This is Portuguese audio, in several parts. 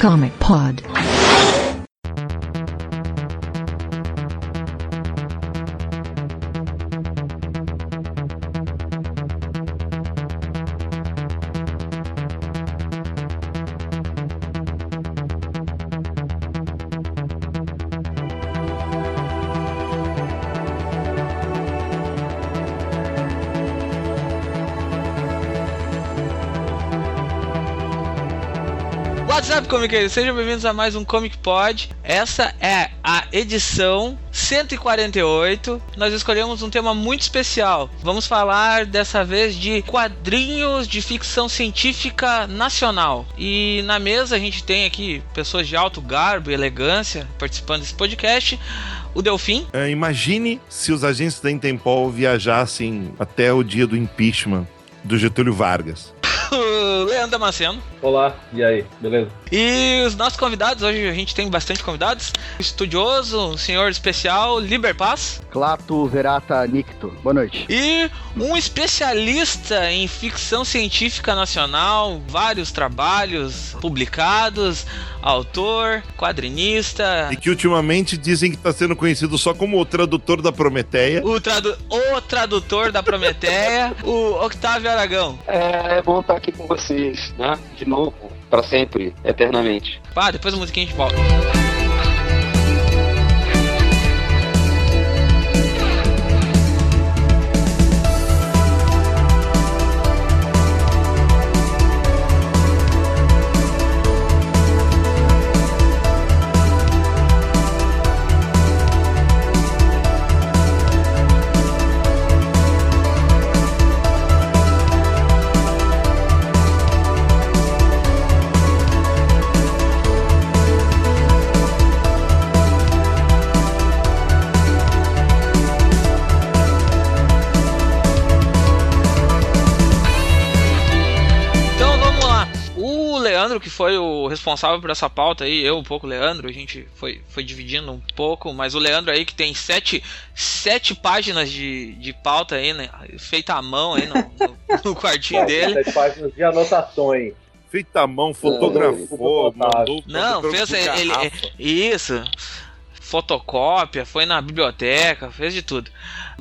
Comic Pod. Comiqueiros, sejam bem-vindos a mais um Comic Pod. Essa é a edição 148. Nós escolhemos um tema muito especial. Vamos falar dessa vez de quadrinhos de ficção científica nacional. E na mesa a gente tem aqui pessoas de alto garbo e elegância participando desse podcast. O Delfim. É, imagine se os agentes da Interpol viajassem até o dia do impeachment do Getúlio Vargas. Leandro Damasceno. Olá, e aí, beleza? E os nossos convidados, hoje a gente tem bastante convidados. Estudioso, um senhor especial, Liber Paz. Clato Verata Nicto. Boa noite. E um especialista em ficção científica nacional, vários trabalhos publicados, autor, quadrinista. E que ultimamente dizem que está sendo conhecido só como o tradutor da Prometeia. O, tradu o tradutor da Prometeia, o Octávio Aragão. É, é bom estar aqui com vocês, né? De novo, para sempre, eternamente. Pá, depois da musiquinha a gente volta. Leandro, que foi o responsável por essa pauta aí, eu um pouco o Leandro, a gente foi, foi dividindo um pouco, mas o Leandro aí que tem sete, sete páginas de, de pauta aí, né? Feita à mão aí no, no, no quartinho dele. Sete páginas de anotações. Feita à mão, fotografou, É, mandou. Não, fez ele, isso. Fotocópia, foi na biblioteca, fez de tudo.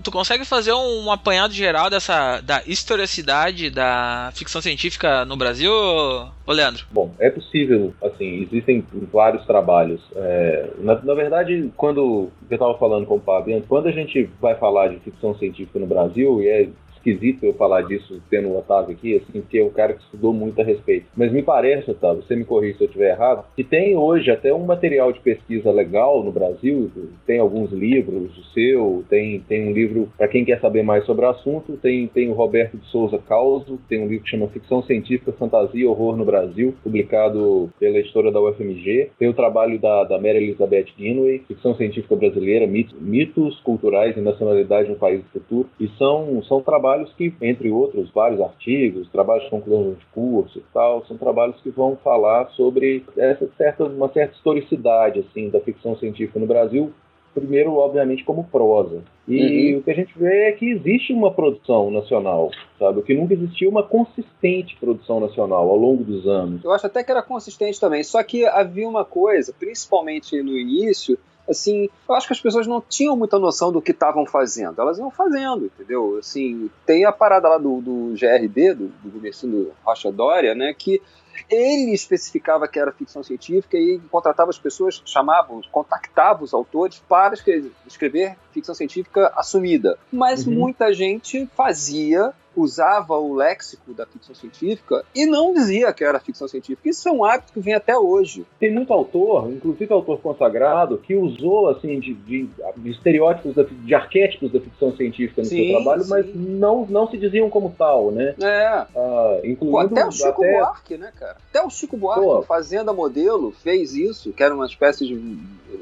Tu consegue fazer um, apanhado geral dessa da historicidade da ficção científica no Brasil, ô Leandro? Bom, é possível, assim, existem vários trabalhos. É, na, na verdade, quando eu estava falando com o antes, quando a gente vai falar de ficção científica no Brasil, e é esquisito eu falar disso tendo o Otávio aqui, assim, porque é um cara que estudou muito a respeito. Mas me parece, Otávio, você me corrija se eu estiver errado, que tem hoje até um material de pesquisa legal no Brasil, tem alguns livros, o seu, tem, tem um livro, para quem quer saber mais sobre o assunto, tem, tem o Roberto de Souza Causo, tem um livro que chama Ficção Científica, Fantasia e Horror no Brasil, publicado pela editora da UFMG, tem o trabalho da, da Mary Elizabeth Greenway, Ficção Científica Brasileira, Mitos, mitos Culturais e Nacionalidade no País do Futuro, e são, são trabalhos que, entre outros, vários artigos, trabalhos de conclusão de curso e tal, são trabalhos que vão falar sobre essa certa, uma certa historicidade, assim, da ficção científica no Brasil, primeiro, obviamente, como prosa. E o que a gente vê é que existe uma produção nacional, sabe? O que nunca existiu uma consistente produção nacional ao longo dos anos. Eu acho até que era consistente também, só que havia uma coisa, principalmente no início, assim, eu acho que as pessoas não tinham muita noção do que estavam fazendo. Elas iam fazendo, entendeu? Assim, tem a parada lá do, do GRD, do, do Gumercindo Rocha Dória, né, que ele especificava que era ficção científica e contratava as pessoas, chamava, contactava os autores para escrever, escrever ficção científica assumida. Mas Uhum. muita gente fazia usava o léxico da ficção científica e não dizia que era ficção científica. Isso é um hábito que vem até hoje. Tem muito autor, inclusive autor consagrado, que usou assim de, de- de estereótipos, da- de arquétipos da ficção científica no Sim, seu trabalho, sim. mas não, não se diziam como tal, né? É, Ah, Pô, incluindo até o Chico até- Buarque, né, cara? Até o Chico Buarque, Pô. Fazenda Modelo, fez isso, que era uma espécie de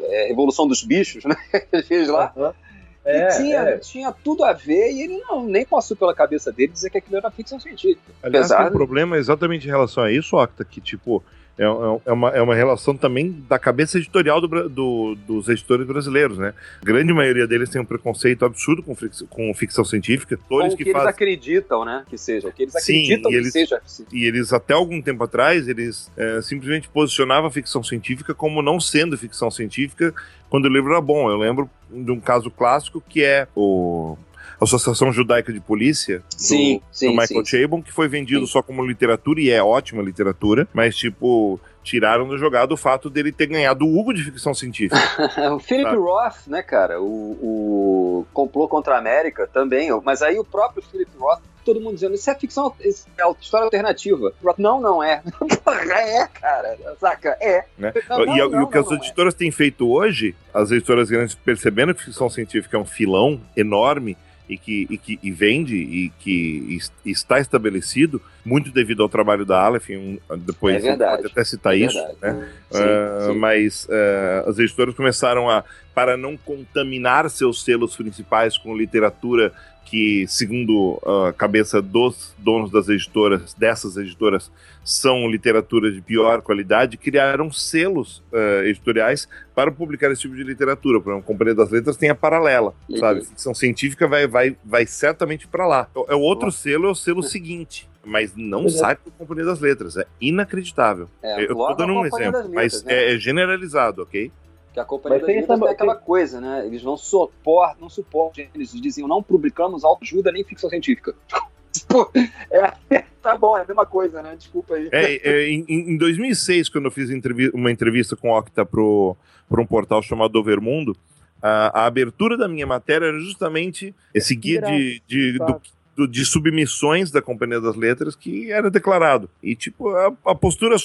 é, Revolução dos Bichos, né? Ele fez lá. Aham. E É, tinha, é. tinha tudo a ver e ele não, nem passou pela cabeça dele dizer que aquilo era ficção científica. Aliás, Apesar tem um problema exatamente em relação a isso, Octa, que tipo, é, é, é uma, é uma relação também da cabeça editorial do, do, dos editores brasileiros, né? A grande maioria deles tem um preconceito absurdo com, com ficção científica. O que, que eles acreditam, né? Que seja. Que eles acreditam Sim, eles, que seja. E eles, até algum tempo atrás, eles é, simplesmente posicionavam a ficção científica como não sendo ficção científica quando o livro era bom. Eu lembro de um caso clássico que é o Associação Judaica de Polícia, do, sim, sim, do Michael sim. Chabon, que foi vendido sim. só como literatura, e é ótima literatura, mas, tipo, tiraram do jogado o fato dele ter ganhado o Hugo de ficção científica. o Philip? Roth, né, cara, o, o complô contra a América também, mas aí o próprio Philip Roth todo mundo dizendo, isso é ficção, isso é história alternativa. Não, não é. é, cara. Saca? É. Né? Não, não, e, não, e, o que as editoras é. têm feito hoje, as editoras grandes percebendo que ficção científica é um filão enorme, e que, e que e vende e que está estabelecido, muito devido ao trabalho da Aleph, um, depois é pode até citar é isso, né? Sim, uh, sim. mas uh, as editoras começaram a, para não contaminar seus selos principais com literatura que, segundo a cabeça dos donos das editoras, dessas editoras, são literatura de pior qualidade, criaram selos uh, editoriais para publicar esse tipo de literatura. Por exemplo, a Companhia das Letras tem a paralela, uhum. sabe? Ficção científica vai, vai, vai certamente para lá. É o outro selo, é o selo seguinte mas não é. sai para a Companhia das Letras. É inacreditável. É, eu tô dando um exemplo, mas né? é, é generalizado, ok? Que a Companhia das Letras tem aquela coisa, né? Eles não suportam, não suportam, eles diziam, não publicamos autoajuda nem ficção científica. Tipo, é, tá bom, é a mesma coisa, né? Desculpa aí. É, é, em, em 2006, quando eu fiz uma entrevista com o Octa para um portal chamado Overmundo, a, a, abertura da minha matéria era justamente esse guia de, de, do, do, de submissões da Companhia das Letras que era declarado. E, tipo, a, a postura.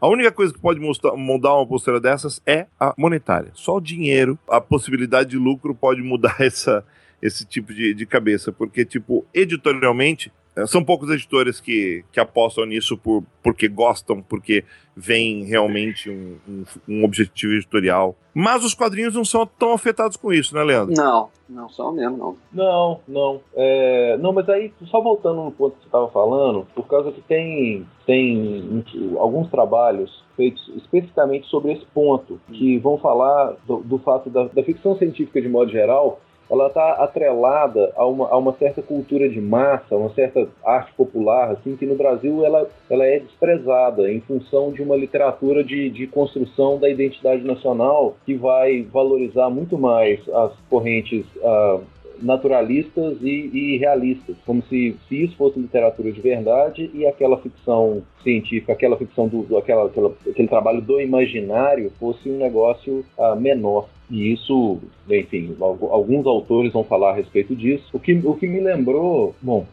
A única coisa que pode mostrar, mudar uma postura dessas é a monetária. Só o dinheiro, a possibilidade de lucro pode mudar essa, esse tipo de, de cabeça. Porque, tipo, editorialmente, são poucos editores que, que apostam nisso por, porque gostam, porque vem realmente um, um, um, objetivo editorial. Mas os quadrinhos não são tão afetados com isso, né, Leandro? Não, não são mesmo, não. Não, não. É, não, mas aí, só voltando no ponto que você estava falando, por causa que tem, tem alguns trabalhos feitos especificamente sobre esse ponto, que vão falar do, do fato da, da ficção científica de modo geral ela está atrelada a uma, a uma certa cultura de massa, uma certa arte popular, assim, que no Brasil ela, ela é desprezada em função de uma literatura de, de construção da identidade nacional que vai valorizar muito mais as correntes uh, naturalistas e, e, realistas, como se, se isso fosse literatura de verdade e aquela ficção científica, aquela ficção do, do aquela, aquela, aquele trabalho do imaginário fosse um negócio uh, menor. E isso, enfim, alguns autores vão falar a respeito disso. O que, o que me lembrou, bom,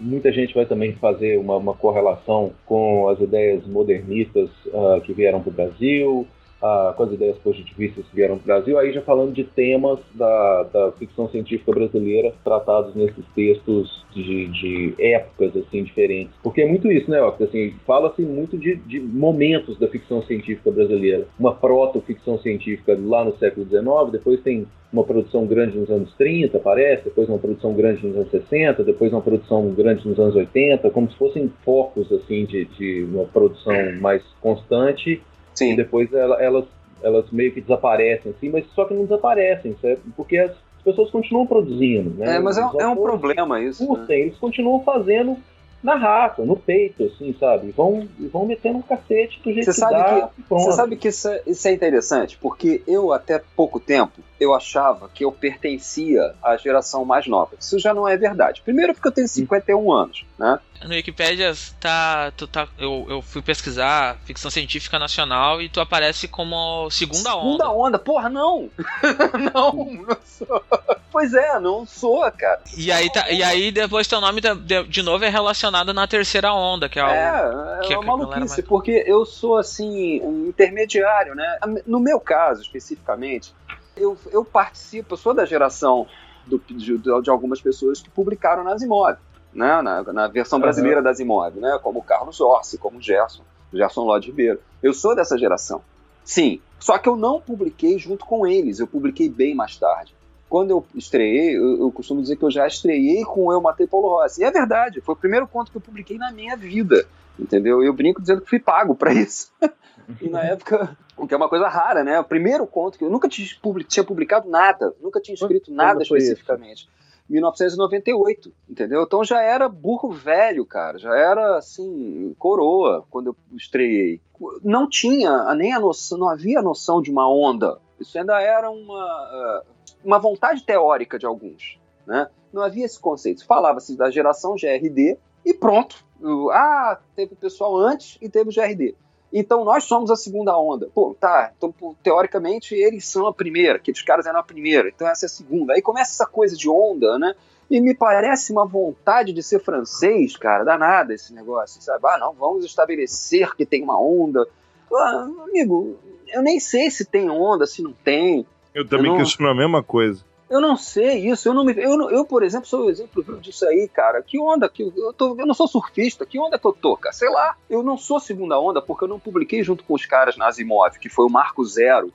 muita gente vai também fazer uma, uma correlação com as ideias modernistas uh, que vieram para o Brasil, ah, as ideias positivistas vieram para o Brasil, aí já falando de temas da, da ficção científica brasileira tratados nesses textos de, de épocas assim diferentes. Porque é muito isso, né, Octa? Assim, Fala-se muito de, de momentos da ficção científica brasileira. Uma proto-ficção científica lá no século XIX, depois tem uma produção grande nos anos 30, parece, depois uma produção grande nos anos 60, depois uma produção grande nos anos 80, como se fossem focos assim de, de uma produção mais constante Sim. E depois ela, elas, elas meio que desaparecem, assim, mas só que não desaparecem, certo? porque as pessoas continuam produzindo, né? É, mas é, é um problema isso. Curtem, né? Eles continuam fazendo na raça, no peito, assim, sabe? Vão, vão metendo um cacete do jeito você que sabe dá. Que, você sabe que isso é, isso é interessante, porque eu até pouco tempo eu achava que eu pertencia à geração mais nova. Isso já não é verdade. Primeiro porque eu tenho 51 anos, né? No Wikipedia tá, tu tá, eu, eu fui pesquisar ficção científica nacional e tu aparece como segunda onda. Segunda onda, porra, não! não, não sou. Pois é, não sou, cara. E aí, tá, e aí depois teu nome de, de novo é relacionado na terceira onda, que é, é, o, é uma maluquice, mais... porque eu sou assim, um intermediário, né? No meu caso, especificamente, eu, eu participo, eu sou da geração do, de, de, algumas pessoas que publicaram nas imóveis né, na, na versão brasileira uhum. das imóveis, né, como Carlos Orsi, como Gerson, Gerson Lodge Ribeiro. Eu sou dessa geração. Sim, só que eu não publiquei junto com eles, eu publiquei bem mais tarde. quando eu estreiei, eu, eu, costumo dizer que eu já estreiei com Eu Matei Paulo Rossi. E é verdade, foi o primeiro conto que eu publiquei na minha vida, entendeu? Eu brinco dizendo que fui pago para isso. e na época, o que é uma coisa rara, né? O primeiro conto que eu nunca tinha, publicado nada, nunca tinha escrito nada especificamente. Isso? 1998, entendeu? Então já era burro velho, cara, já era assim, coroa quando eu estreiei. Não tinha nem a noção, não havia a noção de uma onda. Isso ainda era uma, eh, uma vontade teórica de alguns, né? Não havia esse conceito. Falava-se da geração GRD e pronto. Ah, teve o pessoal antes e teve o GRD. Então nós somos a segunda onda. Pô, tá, então teoricamente eles são a primeira, aqueles caras eram a primeira, então essa é a segunda. Aí começa essa coisa de onda, né? E me parece uma vontade de ser francês, cara, danada esse negócio, sabe? Ah, não, vamos estabelecer que tem uma onda. Ah, amigo, eu nem sei se tem onda, se não tem. Eu também eu não... questiono a mesma coisa. Eu não sei isso. Eu, não me, eu, eu, por exemplo, sou o exemplo disso aí, cara. Que onda que eu, tô, eu não sou surfista. Que onda que eu tô, cara? Sei lá. Eu não sou segunda onda porque eu não publiquei junto com os caras na Asimov, que foi o marco zero,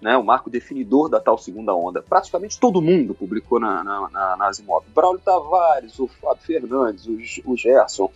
né? O marco definidor da tal segunda onda. Praticamente todo mundo publicou na, na, na, na Asimov. Braulio Tavares, o Fábio Fernandes, o, o Gerson,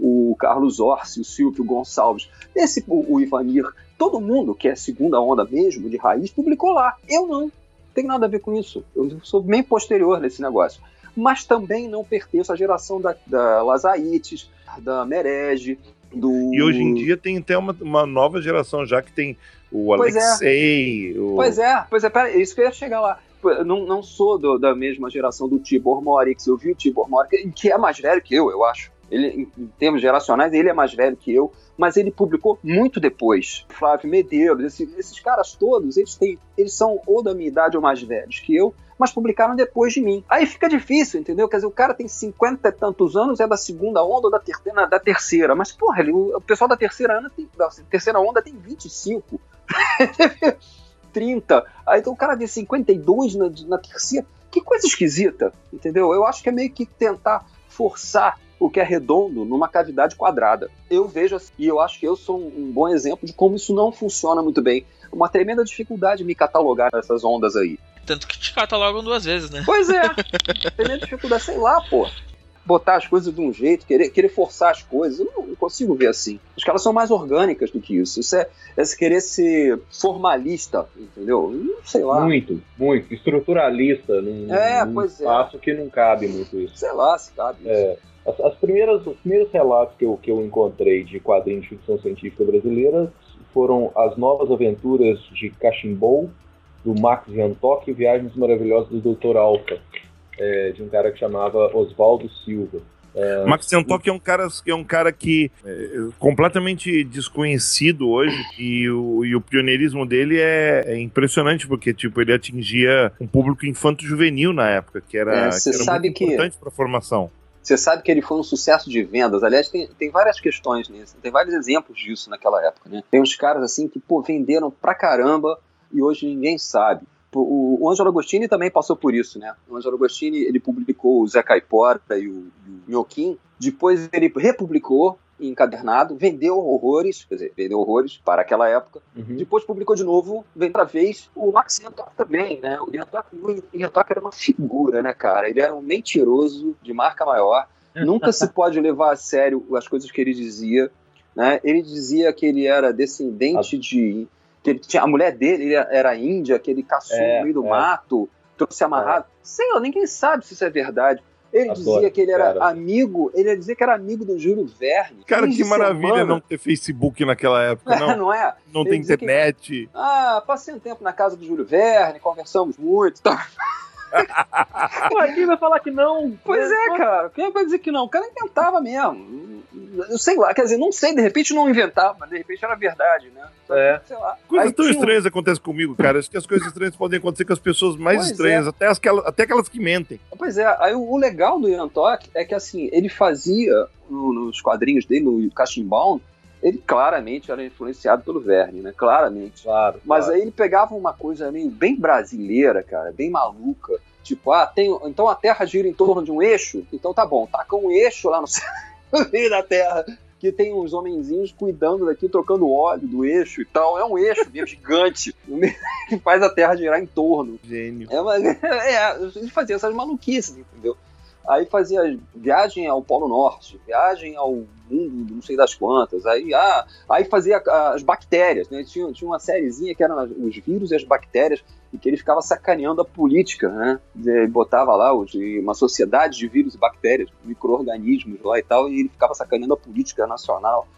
o Carlos Orsi, o Silvio Gonçalves, esse, o, o Ivanir, todo mundo que é segunda onda mesmo, de raiz, publicou lá. Eu não tem nada a ver com isso. Eu sou bem posterior nesse negócio. Mas também não pertenço à geração da, da Lazaites, da Merege, do. E hoje em dia tem até uma, uma nova geração já que tem o pois é. Alexei. É. O... Pois é, pois é, pera, é isso que eu ia chegar lá. Não, não sou do, da mesma geração do Tibor Morix. Eu vi o Tibor Morix, que é mais velho que eu, eu acho. Ele, em termos geracionais, ele é mais velho que eu mas ele publicou muito depois. Flávio Medeiros, esse, esses caras todos, eles, têm, eles são ou da minha idade ou mais velhos que eu, mas publicaram depois de mim. Aí fica difícil, entendeu? Quer dizer, o cara tem cinquenta e tantos anos, é da segunda onda ou da, ter da terceira. Mas, porra, ele, o pessoal da terceira, onda tem, da terceira onda tem 25. 30. Aí então o cara de 52 na, na terceira. Que coisa esquisita, entendeu? Eu acho que é meio que tentar forçar o que é redondo numa cavidade quadrada. Eu vejo assim, e eu acho que eu sou um bom exemplo de como isso não funciona muito bem. Uma tremenda dificuldade me catalogar nessas ondas aí. Tanto que te catalogam duas vezes, né? Pois é. tremenda dificuldade, sei lá, pô botar as coisas de um jeito, querer, querer forçar as coisas. Eu não, consigo ver assim. Os caras são mais orgânicas do que isso. Isso é, é querer ser formalista, entendeu? Sei lá. Muito, muito. Estruturalista num, é, num pois é. espaço é. que não cabe muito isso. Sei lá se cabe é. As, as, primeiras, os primeiros relatos que eu, que eu encontrei de quadrinhos de ficção científica brasileira foram as novas aventuras de Cachimbou, do Max Jantok e Viagens Maravilhosas do Dr. Alfa é, de um cara que chamava Oswaldo Silva. É, Max Sentok é um cara, é um cara que é completamente desconhecido hoje e o, e o pioneirismo dele é, é, impressionante porque tipo ele atingia um público infanto-juvenil na época que era, é, que era sabe muito que... importante para a formação. Você sabe que ele foi um sucesso de vendas. Aliás, tem, tem várias questões nisso, tem vários exemplos disso naquela época. Né? Tem uns caras assim que pô, venderam pra caramba e hoje ninguém sabe. O, Angelo Agostini também passou por isso, né? O Angelo Agostini, ele publicou o Zé Caipora e o, o Nhoquim, depois ele republicou encadernado, vendeu horrores, quer dizer, vendeu horrores para aquela época. Uhum. Depois publicou de novo, vem outra vez, o Max Yantok também, né? O Yantok, era uma figura, né, cara? Ele era um mentiroso de marca maior. Nunca se pode levar a sério as coisas que ele dizia. Né? Ele dizia que ele era descendente de que ele tinha, a mulher dele era índia, que ele caçou é, no meio do é. mato, trouxe amarrado. É. Sei lá, ninguém sabe se isso é verdade. Ele Adoro, dizia que ele era cara. amigo, ele ia dizer que era amigo do Júlio Verne. Cara, que maravilha semana. não ter Facebook naquela época, não. não é? Não ele tem internet. Que, ah, passei um tempo na casa do Júlio Verne, conversamos muito e tal. Ué, quem vai falar que não? Pois é, cara. Quem vai dizer que não? O cara inventava mesmo. Eu sei lá, quer dizer, não sei, de repente não inventava, mas de repente era verdade, né? é. Sei lá. Coisas Aí tão tinha... estranhas acontecem comigo, cara. Acho que as coisas estranhas podem acontecer com as pessoas mais pois estranhas, é. até, as que, até aquelas que mentem. Pois é, aí o, legal do Ian Tock é que assim, ele fazia no, nos quadrinhos dele, no Cashimbound, ele claramente era influenciado pelo Verne, né? Claramente. Claro. Mas claro. aí ele pegava uma coisa meio bem brasileira, cara, bem maluca. Tipo, ah, tem, então a Terra gira em torno de um eixo? Então tá bom, taca um eixo lá no, meio da Terra que tem uns homenzinhos cuidando daqui, trocando óleo do eixo e tal. É um eixo mesmo gigante que faz a Terra girar em torno. Gênio. É, uma, é, gente fazia essas maluquices, entendeu? Aí fazia viagem ao Polo Norte, viagem ao mundo, não sei das quantas. Aí, ah, aí fazia as bactérias, né? Tinha, tinha uma sériezinha que eram os vírus e as bactérias, e que ele ficava sacaneando a política, né? Ele botava lá os, uma sociedade de vírus e bactérias, micro-organismos lá e tal, e ele ficava sacaneando a política nacional.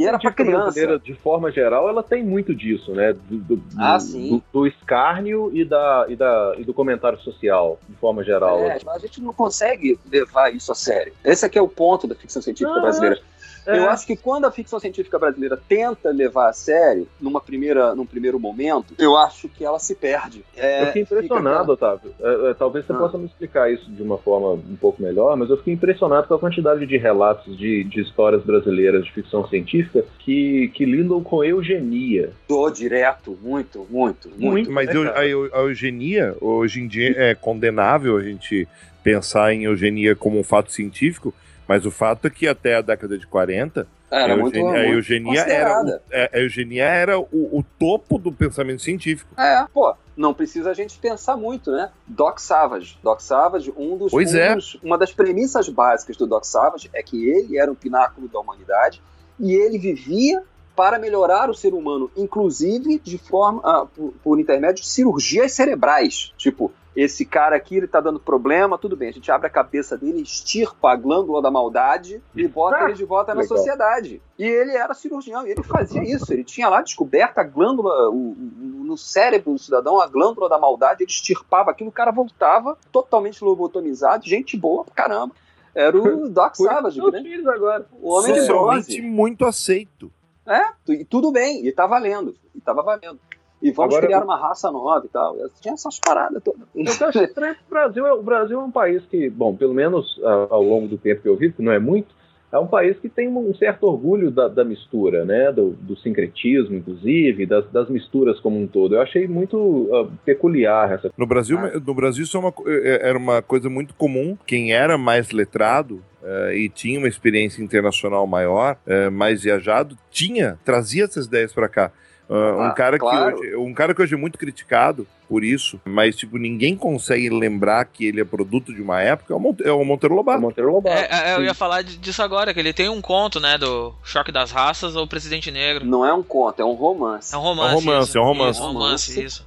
e era para criança. De forma geral, ela tem muito disso, né? Do, do, ah, do, sim. Do, escárnio e, da, e, da, e do comentário social, de forma geral. É, mas a gente não consegue levar isso a sério. Esse aqui é o ponto da ficção científica ah, brasileira. É. Eu acho que quando a ficção científica brasileira tenta levar a sério, numa primeira, num primeiro momento, eu acho que ela se perde. É, eu fiquei impressionado, aquela... Otávio. É, é, talvez você ah. possa me explicar isso de uma forma um pouco melhor, mas eu fiquei impressionado com a quantidade de relatos de, de histórias brasileiras de ficção científica que, que lidam com eugenia. Tô direto, muito, muito, muito. muito mas eu, a, a eugenia, hoje em dia, é condenável a gente pensar em eugenia como um fato científico, mas o fato é que até a década de 40, era a, eugenia, a eugenia era, o, é, a eugenia era o, o, topo do pensamento científico. É, pô, não precisa a gente pensar muito, né? Doc Savage. Doc Savage, um dos, pois um é. Dos, uma das premissas básicas do Doc Savage é que ele era o pináculo da humanidade e ele vivia para melhorar o ser humano, inclusive de forma ah, por, por intermédio de cirurgias cerebrais. Tipo, esse cara aqui ele tá dando problema, tudo bem, a gente abre a cabeça dele, estirpa a glândula da maldade e bota ah, ele de volta na legal. sociedade. E ele era cirurgião, e ele fazia isso, ele tinha lá descoberto a glândula, o, o, no cérebro do cidadão, a glândula da maldade, ele estirpava aquilo, o cara voltava totalmente lobotomizado, gente boa pra caramba. Era o Doc Savage, né? agora. O homem Socialmente muito aceito. É, e tudo bem, e tá valendo, e tava valendo e vamos Agora, criar uma raça nova e tal. Tinha essas paradas todas. Eu acho estranho que o Brasil, é, o Brasil é um país que, bom, pelo menos ao longo do tempo que eu vivo, que não é muito, é um país que tem um certo orgulho da, da mistura, né? Do, do, sincretismo, inclusive, das, das, misturas como um todo. Eu achei muito uh, peculiar essa. No Brasil, ah. no Brasil isso é uma, é, era uma coisa muito comum. Quem era mais letrado Uh, e tinha uma experiência internacional maior, uh, mais viajado, tinha, trazia essas ideias para cá. Uh, um, cara claro. que hoje, um cara que hoje é muito criticado por isso, mas tipo, ninguém consegue lembrar que ele é produto de uma época, é o, Monte, é o Monteiro Lobato. É o Monteiro Lobato. É, é, eu ia falar disso agora, que ele tem um conto, né, do Choque das Raças ou Presidente Negro. Não é um conto, é um romance. É um romance, é um romance, isso, é um romance. Isso, romance, isso.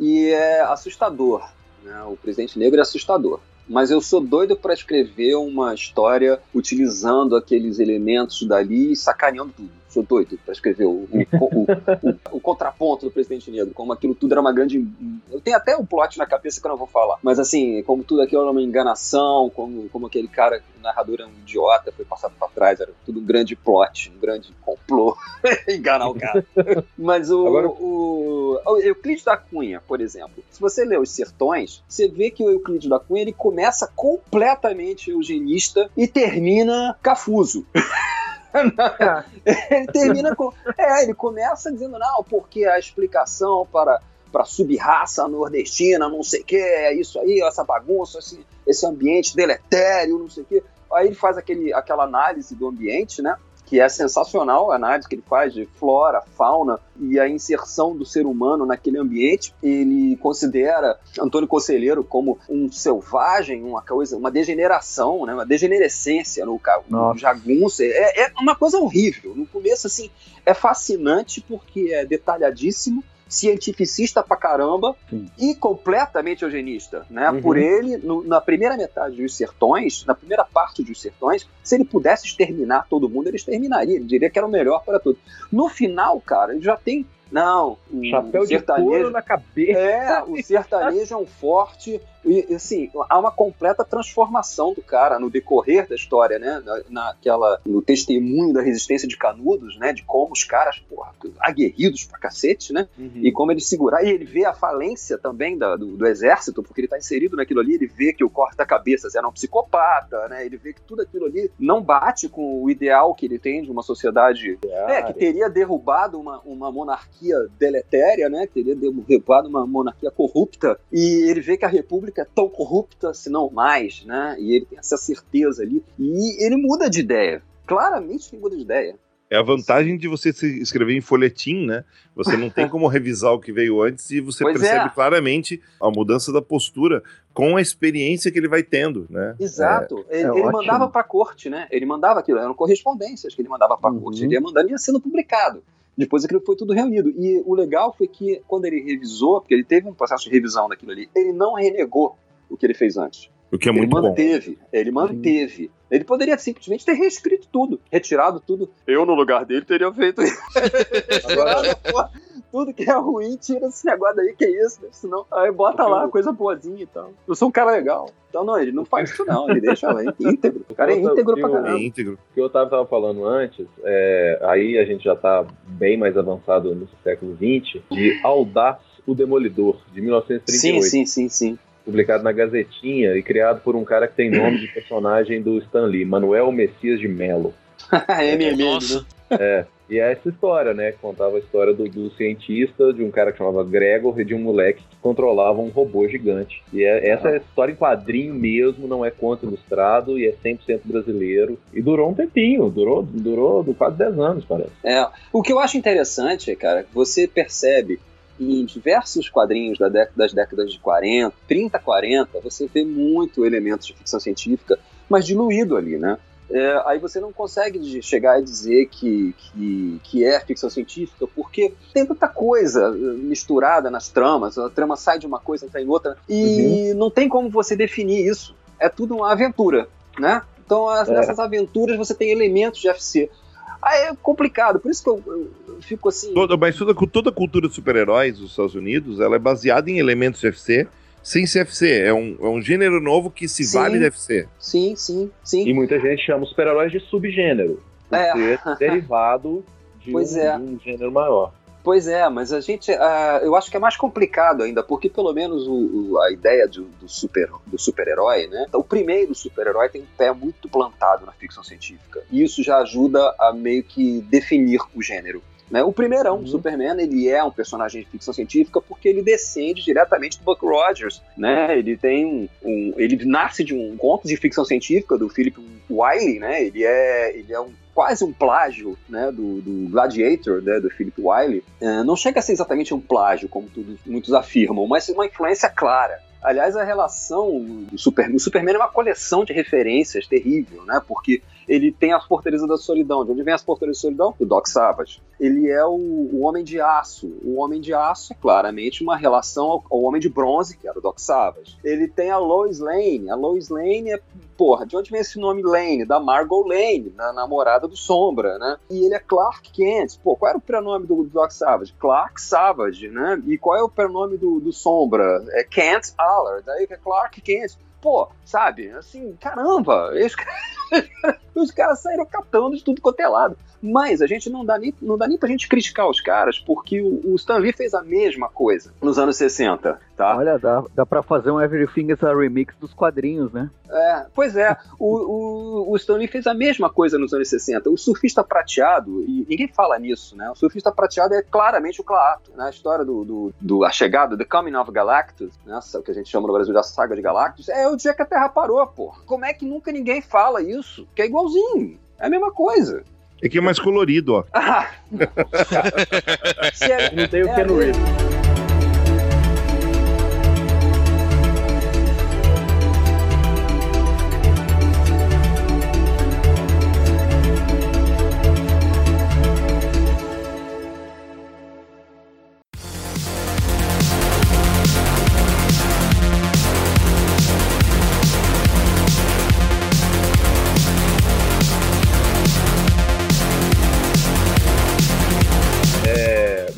E é assustador, né, o Presidente Negro é assustador mas eu sou doido para escrever uma história utilizando aqueles elementos dali e sacaneando tudo sou doido para escrever o, o, o, o, contraponto do Presidente Negro, como aquilo tudo era uma grande. Eu tenho até um plot na cabeça que eu não vou falar, mas assim, como tudo aquilo era uma enganação, como, como aquele cara, o narrador era um idiota, foi passado para trás, era tudo um grande plot, um grande complô, enganar o cara. mas o, Agora... o, o Euclides da Cunha, por exemplo, se você lê Os Sertões, você vê que o Euclides da Cunha ele começa completamente eugenista e termina cafuso. ele termina com. É, ele começa dizendo, não, porque a explicação para para subraça nordestina, não sei o que, é isso aí, essa bagunça, esse, esse ambiente deletério, não sei o que. Aí ele faz aquele, aquela análise do ambiente, né? Que é sensacional a análise que ele faz de flora, fauna e a inserção do ser humano naquele ambiente. Ele considera Antônio Conselheiro como um selvagem, uma coisa, uma degeneração, né, uma degenerescência no, no jagunço. É, é uma coisa horrível. No começo, assim, é fascinante porque é detalhadíssimo cientificista pra caramba Sim. e completamente eugenista, né? Uhum. Por ele, no, na primeira metade dos sertões, na primeira parte dos sertões, se ele pudesse exterminar todo mundo, ele exterminaria, ele diria que era o melhor para todos. No final, cara, ele já tem não, o Chapéu sertanejo, de couro na cabeça. É, o sertanejo é um forte. E, assim, há uma completa transformação do cara no decorrer da história, né? Na, naquela, no testemunho da resistência de Canudos, né? De como os caras, porra, aguerridos pra cacete, né? Uhum. E como ele segurar. E ele vê a falência também da, do, do, exército, porque ele tá inserido naquilo ali, ele vê que o corta-cabeças era um psicopata, né? Ele vê que tudo aquilo ali não bate com o ideal que ele tem de uma sociedade é, que teria derrubado uma, uma monarquia deletéria, né? Que teria derrubado uma monarquia corrupta. E ele vê que a república é tão corrupta, se não mais, né? E ele tem essa certeza ali. E ele muda de ideia. claramente tem muda de ideia. É a vantagem de você se escrever em folhetim, né? Você não tem como revisar o que veio antes e você Pois percebe é. claramente a mudança da postura com a experiência que ele vai tendo, né? Exato. ele é ele mandava pra corte, né? Ele mandava aquilo, eram correspondências que ele mandava pra Uhum. corte. Ele ia mandando e ia sendo publicado. Depois aquilo foi tudo reunido. E o legal foi que quando ele revisou, porque ele teve um processo de revisão daquilo ali, ele não renegou o que ele fez antes. O que é ele muito bom. manteve, ele manteve. Ele poderia simplesmente ter reescrito tudo, retirado tudo. Eu, no lugar dele, teria feito isso. Pô, tudo que é ruim, tira esse negócio aí, que é isso, né? Senão, aí bota lá, coisa boazinha e tal. Eu sou um cara legal. Então, não, ele não faz isso, não. Ele deixa lá, íntegro. O cara é íntegro pra É caramba. íntegro. O que o Otávio estava falando antes, é, aí a gente já está bem mais avançado no século XX, de Audaz o Demolidor, de 1938. Sim, sim, sim, sim. Publicado na Gazetinha e criado por um cara que tem nome de personagem do Stan Lee, Manuel Messias de Mello. MM, Nossa. E é essa história, né? Contava a história do, do cientista, de um cara que chamava Gregor e de um moleque que controlava um robô gigante. E é, essa é a história em quadrinho mesmo, não é conto ilustrado e é 100% brasileiro. E durou um tempinho, durou, durou quase 10 anos, parece. É, o que eu acho interessante, cara, você percebe em diversos quadrinhos da década- das décadas de 40, 30, 40, você vê muito elementos de ficção científica, mas diluído ali, né? É, aí você não consegue chegar e dizer que, que, que é ficção científica, porque tem tanta coisa eh, misturada nas tramas, a trama sai de uma coisa, entra em outra, e não tem como você definir isso. É tudo uma aventura, né? Então, as- É. nessas aventuras você tem elementos de FC. Aí é complicado, por isso que eu, eu- eu fico assim. Toda, mas toda, toda a cultura de super-heróis dos Estados Unidos, ela é baseada em elementos de FC, sem CFC. É um, é um gênero novo que se Sim. vale de FC. Sim, sim, sim. E muita gente chama os super-heróis de subgênero, É. derivado de Pois um, é. um gênero maior. Pois é, mas a gente, ah, eu acho que é mais complicado ainda, porque pelo menos o- o- a ideia do, do super do super-herói, né? O primeiro super-herói tem um pé muito plantado na ficção científica. E isso já ajuda a meio que definir o gênero. Né? O primeirão, Uhum. Superman, ele é um personagem de ficção científica porque ele descende diretamente do Buck Rogers, né? Ele tem um, um- ele nasce de um conto de ficção científica do Philip Wiley, né? Ele é, ele é um quase um plágio, né? Do, do Gladiator, né? Do Philip Wiley. É, não chega a ser exatamente um plágio, como todos, muitos afirmam, mas uma influência clara. Aliás, a relação do Superman, o Superman é uma coleção de referências terrível, né? Porque ele tem a Fortaleza da Solidão. De onde vem a Fortaleza da Solidão? Do Doc Savage. Ele é o, o Homem de Aço. O Homem de Aço é claramente uma relação ao, ao Homem de Bronze, que era o Doc Savage. Ele tem a Lois Lane. A Lois Lane é, porra, de onde vem esse nome Lane? Da Margot Lane, da namorada do Sombra, né? E ele é Clark Kent. Pô, qual era o prenome do, do Doc Savage? Clark Savage, né? E qual é o prenome do, do Sombra? É Kent Allard. Daí que é Clark Kent. Pô, sabe? Assim, caramba, os caras, os caras saíram catando de tudo quanto é lado. Mas a gente não dá nem, não dá nem pra gente criticar os caras, porque o, o Stan Lee fez a mesma coisa nos anos 60, tá? Olha, dá, dá pra fazer um Everything is a Remix dos quadrinhos, né? É, pois é, o, o, o Stan Lee fez a mesma coisa nos anos 60. O surfista prateado, e ninguém fala nisso, né? O surfista prateado é claramente o Claato. Né? A história do, do, do A Chegada, The Coming of Galactus, né? o que a gente chama no Brasil da saga de Galactus, é o dia que a Terra parou, pô. Como é que nunca ninguém fala isso? Que é igualzinho. É a mesma coisa. É que é mais colorido, ó. Ah, é- Não tem o É, Ken é.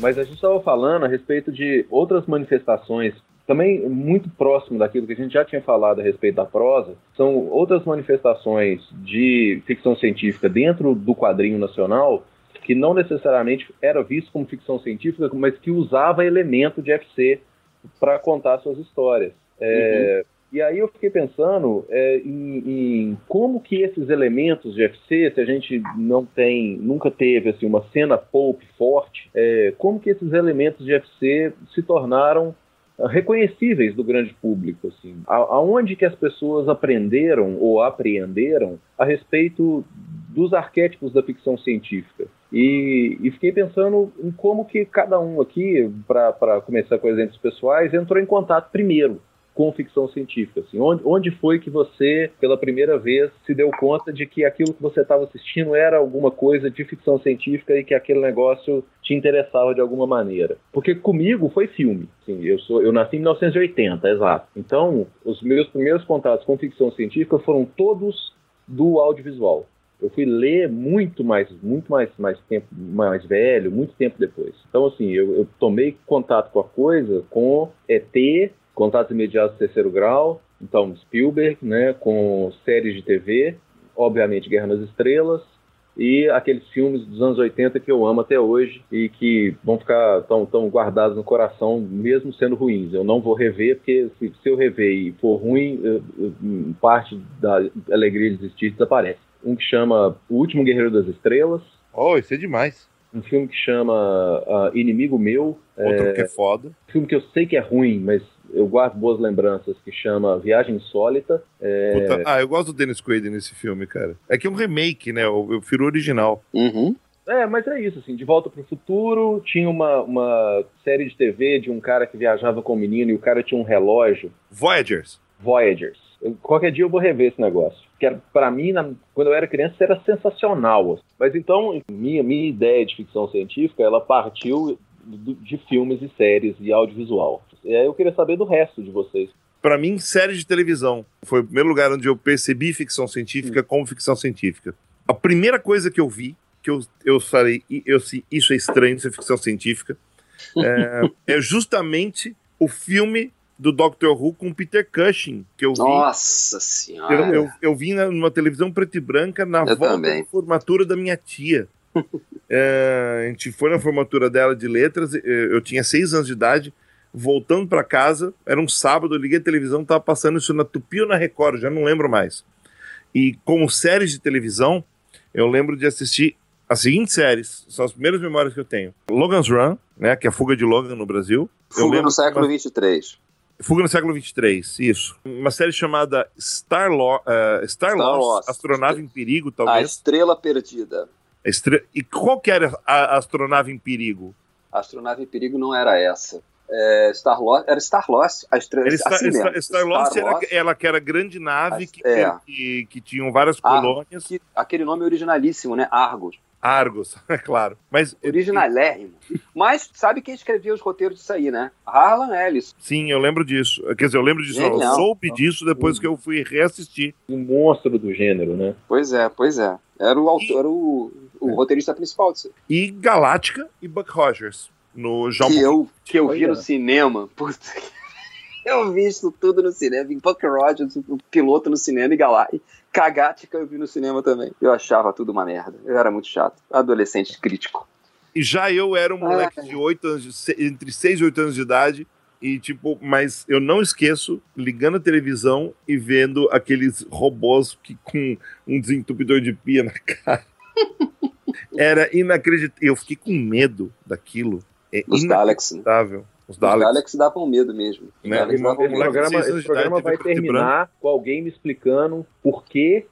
Mas a gente estava falando a respeito de outras manifestações, também muito próximo daquilo que a gente já tinha falado a respeito da prosa, são outras manifestações de ficção científica dentro do quadrinho nacional que não necessariamente era visto como ficção científica, mas que usava elemento de FC para contar suas histórias. É, E aí eu fiquei pensando é, em, em como que esses elementos de FC, se a gente não tem, nunca teve assim, uma cena pulp forte, é, como que esses elementos de FC se tornaram reconhecíveis do grande público. Assim. A, aonde que as pessoas aprenderam ou apreenderam a respeito dos arquétipos da ficção científica. E, e, fiquei pensando em como que cada um aqui, para começar com exemplos pessoais, entrou em contato primeiro com ficção científica? Assim, onde, onde foi que você, pela primeira vez, se deu conta de que aquilo que você estava assistindo era alguma coisa de ficção científica e que aquele negócio te interessava de alguma maneira? Porque comigo foi filme. Assim, eu, sou, eu nasci em 1980, exato. Então, os meus primeiros contatos com ficção científica foram todos do audiovisual. Eu fui ler muito mais, muito mais, mais tempo, mais velho, muito tempo depois. Então, assim, eu, eu tomei contato com a coisa com ET, Contatos Imediatos Terceiro Grau, então Spielberg, né, com séries de TV, obviamente Guerra nas Estrelas, e aqueles filmes dos anos 80 que eu amo até hoje e que vão ficar tão, tão guardados no coração, mesmo sendo ruins. Eu não vou rever, porque se, se eu rever e for ruim, eu, eu, parte da alegria de existir desaparece. Um que chama O Último Guerreiro das Estrelas. Oh, isso é demais um filme que chama uh, Inimigo Meu. Outro é, que é foda. Um filme que eu sei que é ruim, mas eu guardo boas lembranças, que chama Viagem Insólita. É... ah, eu gosto do Dennis Quaid nesse filme, cara. É que é um remake, né? Eu, eu prefiro o original. Uhum. É, mas é isso, assim, De Volta para o Futuro, tinha uma, uma série de TV de um cara que viajava com um menino e o cara tinha um relógio. Voyagers. Voyagers. Eu, qualquer dia eu vou rever esse negócio. Que para mim, na, quando eu era criança, era sensacional. Assim. Mas então, minha, minha ideia de ficção científica, ela partiu de, de filmes e séries e audiovisual. E aí eu queria saber do resto de vocês. Para mim, série de televisão foi o primeiro lugar onde eu percebi ficção científica como ficção científica. A primeira coisa que eu vi, que eu, eu falei, eu, isso é estranho, isso é ficção científica, é, é justamente o filme do Doctor Who com Peter Cushing, que eu vi. Nossa senhora! Eu, eu, eu vi na, numa televisão preto e branca na eu volta também. da formatura da minha tia. é, a gente foi na formatura dela de letras, eu tinha seis anos de idade, voltando para casa, era um sábado, eu liguei a televisão, tava passando isso na Tupi ou na Record, já não lembro mais. E como séries de televisão, eu lembro de assistir as seguintes séries, são as primeiras memórias que eu tenho. Logan's Run, né, que é a fuga de Logan no Brasil. Fuga no século uma... 23. Fuga no século 23, isso. Uma série chamada Star, Lo uh, Star, Star Lost, Lost, Astronave em Perigo, talvez. A Estrela Perdida. A estre... E qual que era a Astronave em Perigo? A Astronave em Perigo não era essa. É, Star Lost, era Star Lost, a estrela Star, assim Star, Star, Lost Star era Lost, ela que era grande nave que, é. que, que, tinham várias colônias. Que, aquele nome originalíssimo, né? Argos. Argos, é claro. Mas originalérrimo. Mas sabe quem escreveu os roteiros disso aí, né? Harlan Ellis. Sim, eu lembro disso. Quer dizer, eu lembro disso. Genial. Eu soube disso depois que eu fui reassistir. Um monstro do gênero, né? Pois é, pois é. Era o autor, e... era o, o é. roteirista principal disso. E Galáctica e Buck Rogers no João que eu que eu vi no cinema. Puta eu vi isso tudo no cinema. Vi Buck Rogers, o piloto no cinema e Galai. Cagática eu vi no cinema também. Eu achava tudo uma merda. Eu era muito chato. Adolescente crítico. E já eu era um moleque ah. de 8 anos, de, entre 6 e 8 anos de idade. E tipo, mas eu não esqueço ligando a televisão e vendo aqueles robôs que com um desentupidor de pia na cara. Era inacreditável. Eu fiquei com medo daquilo. É Os inacreditável. Daleks. Os Daleks. Os Daleks davam medo mesmo. Né? Esse programa, esse programa vai terminar com alguém me explicando por que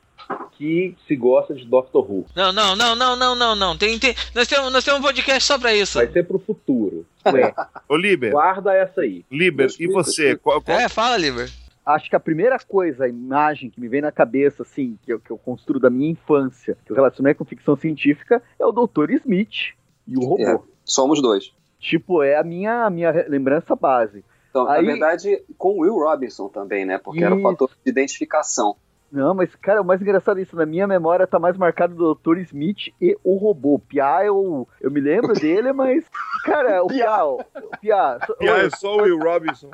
que se gosta de Doctor Who. Não, não, não, não, não, não, não. Tem, tem, nós, temos, nós temos um podcast só pra isso. Vai ser pro futuro. Ué, Ô, Liber. Guarda essa aí. Liber, e você? Qual, qual... É, fala, Liber. Acho que a primeira coisa, a imagem que me vem na cabeça, assim, que eu, que eu construo da minha infância, que eu relacionei com ficção científica, é o Dr. Smith e o robô. É, somos dois. Tipo, é a minha, a minha lembrança base. Então, Aí... na verdade, com Will Robinson também, né? Porque era o fator de identificação. Não, mas, cara, o mais engraçado é isso. Na minha memória tá mais marcado o Dr. Smith e o robô. Pia, eu, eu me lembro dele, mas. Cara, o Pia. O Pia, Pia é só o Will Robinson.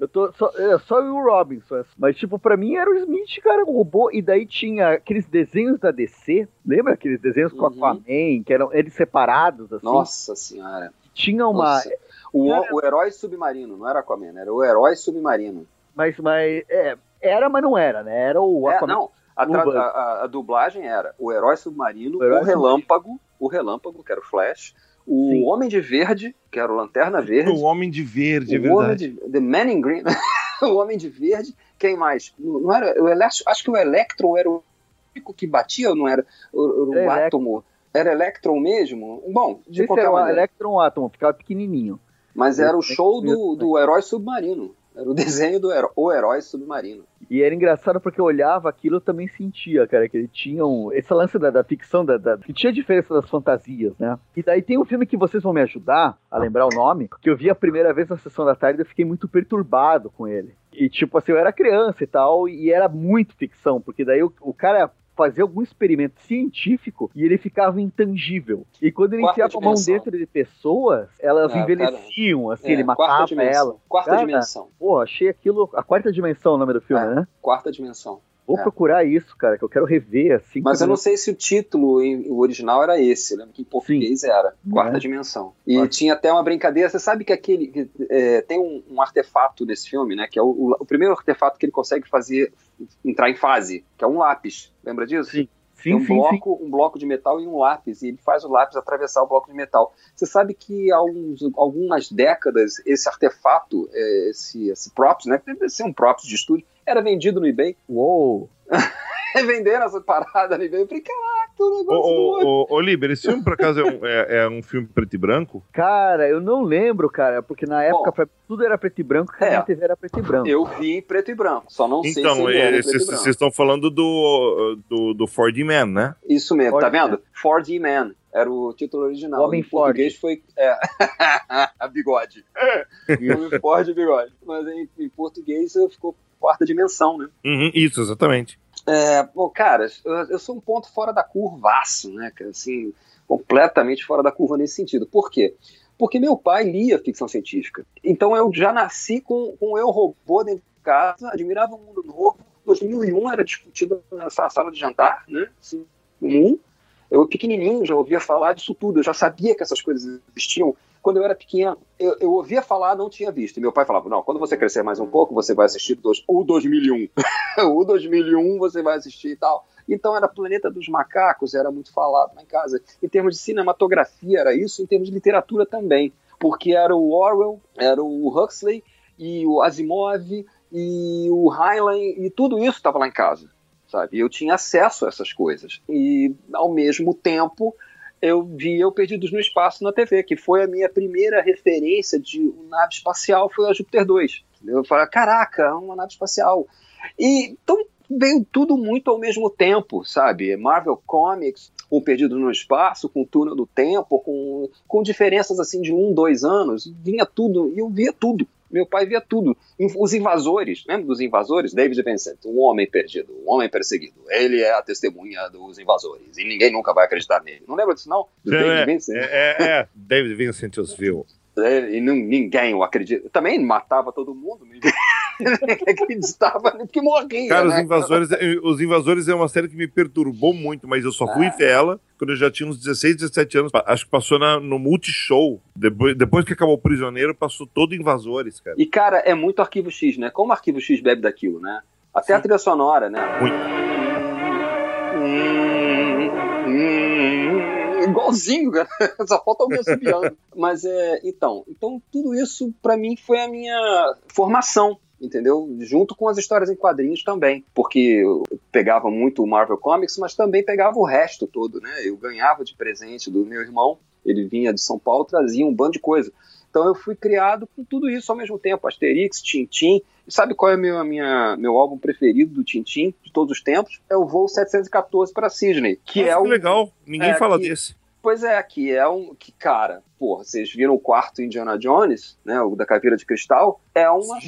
Eu tô só, é, só o Will Robinson. Mas, tipo, pra mim era o Smith, cara, o robô. E daí tinha aqueles desenhos da DC. Lembra aqueles desenhos com uhum. Aquaman, que eram eles separados, assim? Nossa senhora. Tinha uma. O, o herói submarino, não era Aquaman, era o herói submarino. Mas, mas é, era, mas não era, né? Era o é, Aquaman. Não, a, a, a, dublagem era o herói submarino, o, herói o relâmpago, submarino. o relâmpago, que era o Flash, o Sim. Homem de Verde, que era o Lanterna Verde. O Homem de Verde, é o Homem verdade. de, The Man in Green. o Homem de Verde. Quem mais? Não não era o Electro, acho que o Electron era o único que batia, ou não era? O, o Era Electron. átomo. Era Electron mesmo? Bom, de Esse qualquer era maneira. Electron Atom, ficava pequenininho. Mas era o show do, do herói submarino. Era o desenho do herói, o herói submarino. E era engraçado porque eu olhava aquilo eu também sentia, cara, que ele tinha um, esse lance da, da ficção, da, da- que tinha diferença das fantasias, né? E daí tem um filme que vocês vão me ajudar a lembrar o nome, que eu vi a primeira vez na sessão da tarde e eu fiquei muito perturbado com ele. E tipo assim, eu era criança e tal, e era muito ficção, porque daí o, o cara fazia algum experimento científico e ele ficava intangível. E quando ele Quarta enfiava a mão dentro de pessoas, elas Ah, envelheciam, assim, É, ele quarta matava dimensão. elas. Quarta Cara, dimensão. Pô, achei aquilo. A quarta dimensão é o nome do filme, É. né? Quarta dimensão. Vou É. procurar isso, cara, que eu quero rever assim. Mas eu não sei se o título em- o original era esse. Eu lembro que em português era Quarta É. Dimensão. E Quarta. tinha até uma brincadeira. Você sabe que aquele que, é, tem um, um artefato nesse filme, né? Que é o, o- o primeiro artefato que ele consegue fazer entrar em fase, que é um lápis. Lembra disso? Sim. Tem Sim, um sim, sim. bloco, um bloco de metal e um lápis, e ele faz o lápis atravessar o bloco de metal. Você sabe que há uns, algumas décadas esse artefato, é, esse, esse props, né? Deve ser um props de estúdio, era vendido no eBay. Uou. Revenderam essa parada eBay. Eu falei, caraca, o Ô, negócio doido. ô, ô, ô, Liber, esse filme por acaso é um, é- é um filme preto e branco? Cara, eu não lembro, cara, porque na época Bom. tudo era preto e branco, que É. a TV era preto e branco. Eu vi em preto e branco, só não sei Então, se ele era em preto e vocês estão falando do, do, do Ford Man, né? Isso mesmo, Ford tá vendo? Ford Man era o título original. O Homem em português foi é, a bigode. Homem Ford e bigode. Mas em, em português ficou quarta dimensão, né? Uhum, isso, exatamente. É, bom, cara, eu, sou um ponto fora da curvaço, né? Assim, completamente fora da curva nesse sentido. Por quê? Porque meu pai lia ficção científica. Então eu já nasci com, com eu robô dentro de casa, admirava o mundo novo. 2001 era discutido nessa sala de jantar, né? Assim. Eu, pequenininho, já ouvia falar disso tudo. Eu já sabia que essas coisas existiam. Quando eu era pequeno, eu, eu ouvia falar, não tinha visto. E meu pai falava: Não, quando você crescer mais um pouco, você vai assistir dois, o 2001. o 2001 você vai assistir e tal. Então era Planeta dos Macacos, era muito falado lá em casa. Em termos de cinematografia era isso, em termos de literatura também. Porque era o Orwell, era o Huxley, e o Asimov, e o Heinlein, e tudo isso estava lá em casa. Sabe? Eu tinha acesso a essas coisas. E, ao mesmo tempo, eu via o Perdidos no Espaço na TV, que foi a minha primeira referência de nave espacial, foi a Júpiter 2. entendeu? Eu falei, caraca, uma nave espacial. E então veio tudo muito ao mesmo tempo, sabe? Marvel Comics, com Perdido no Espaço, com Túnel do Tempo, com, com diferenças assim de um, dois anos, vinha tudo, e eu via tudo. Meu pai via tudo. Os invasores, lembra dos invasores? David Vincent, um homem perdido, um homem perseguido. Ele é a testemunha dos invasores e ninguém nunca vai acreditar nele. Não lembra disso, não? Do É, David Vincent. É, é, é. David Vincent Osville. É, e não- ninguém o acredita. Também matava todo mundo, ninguém acreditava porque morria. Cara, os né? invasores, os invasores é uma série que me perturbou muito, mas eu só fui Ah. ver ela quando eu já tinha uns 16, 17 anos. Acho que passou na- no Multishow. Depois, depois que acabou o Prisioneiro, passou todo Invasores, cara. E, cara, é muito Arquivo X, né? Como Arquivo X bebe daquilo, né? Até a Sim. trilha sonora, né? Muito. Hum, hum, igualzinho, cara. Só falta alguém assobiando. Mas é. Então, então, tudo isso, pra mim, foi a minha formação. Entendeu? Junto com as histórias em quadrinhos também. Porque eu pegava muito o Marvel Comics, mas também pegava o resto todo, né? Eu ganhava de presente do meu irmão. Ele vinha de São Paulo, trazia um bando de coisa. Então eu fui criado com tudo isso ao mesmo tempo. Asterix, Tintim. E sabe qual é meu, minha, meu álbum preferido do Tintim de todos os tempos? É o Voo 714 para Sydney. Que Nossa, é o. legal. Ninguém é, fala que- desse. Pois é, que é um. Que, cara, porra, vocês viram o quarto Indiana Jones, né? O da caveira de cristal? É uma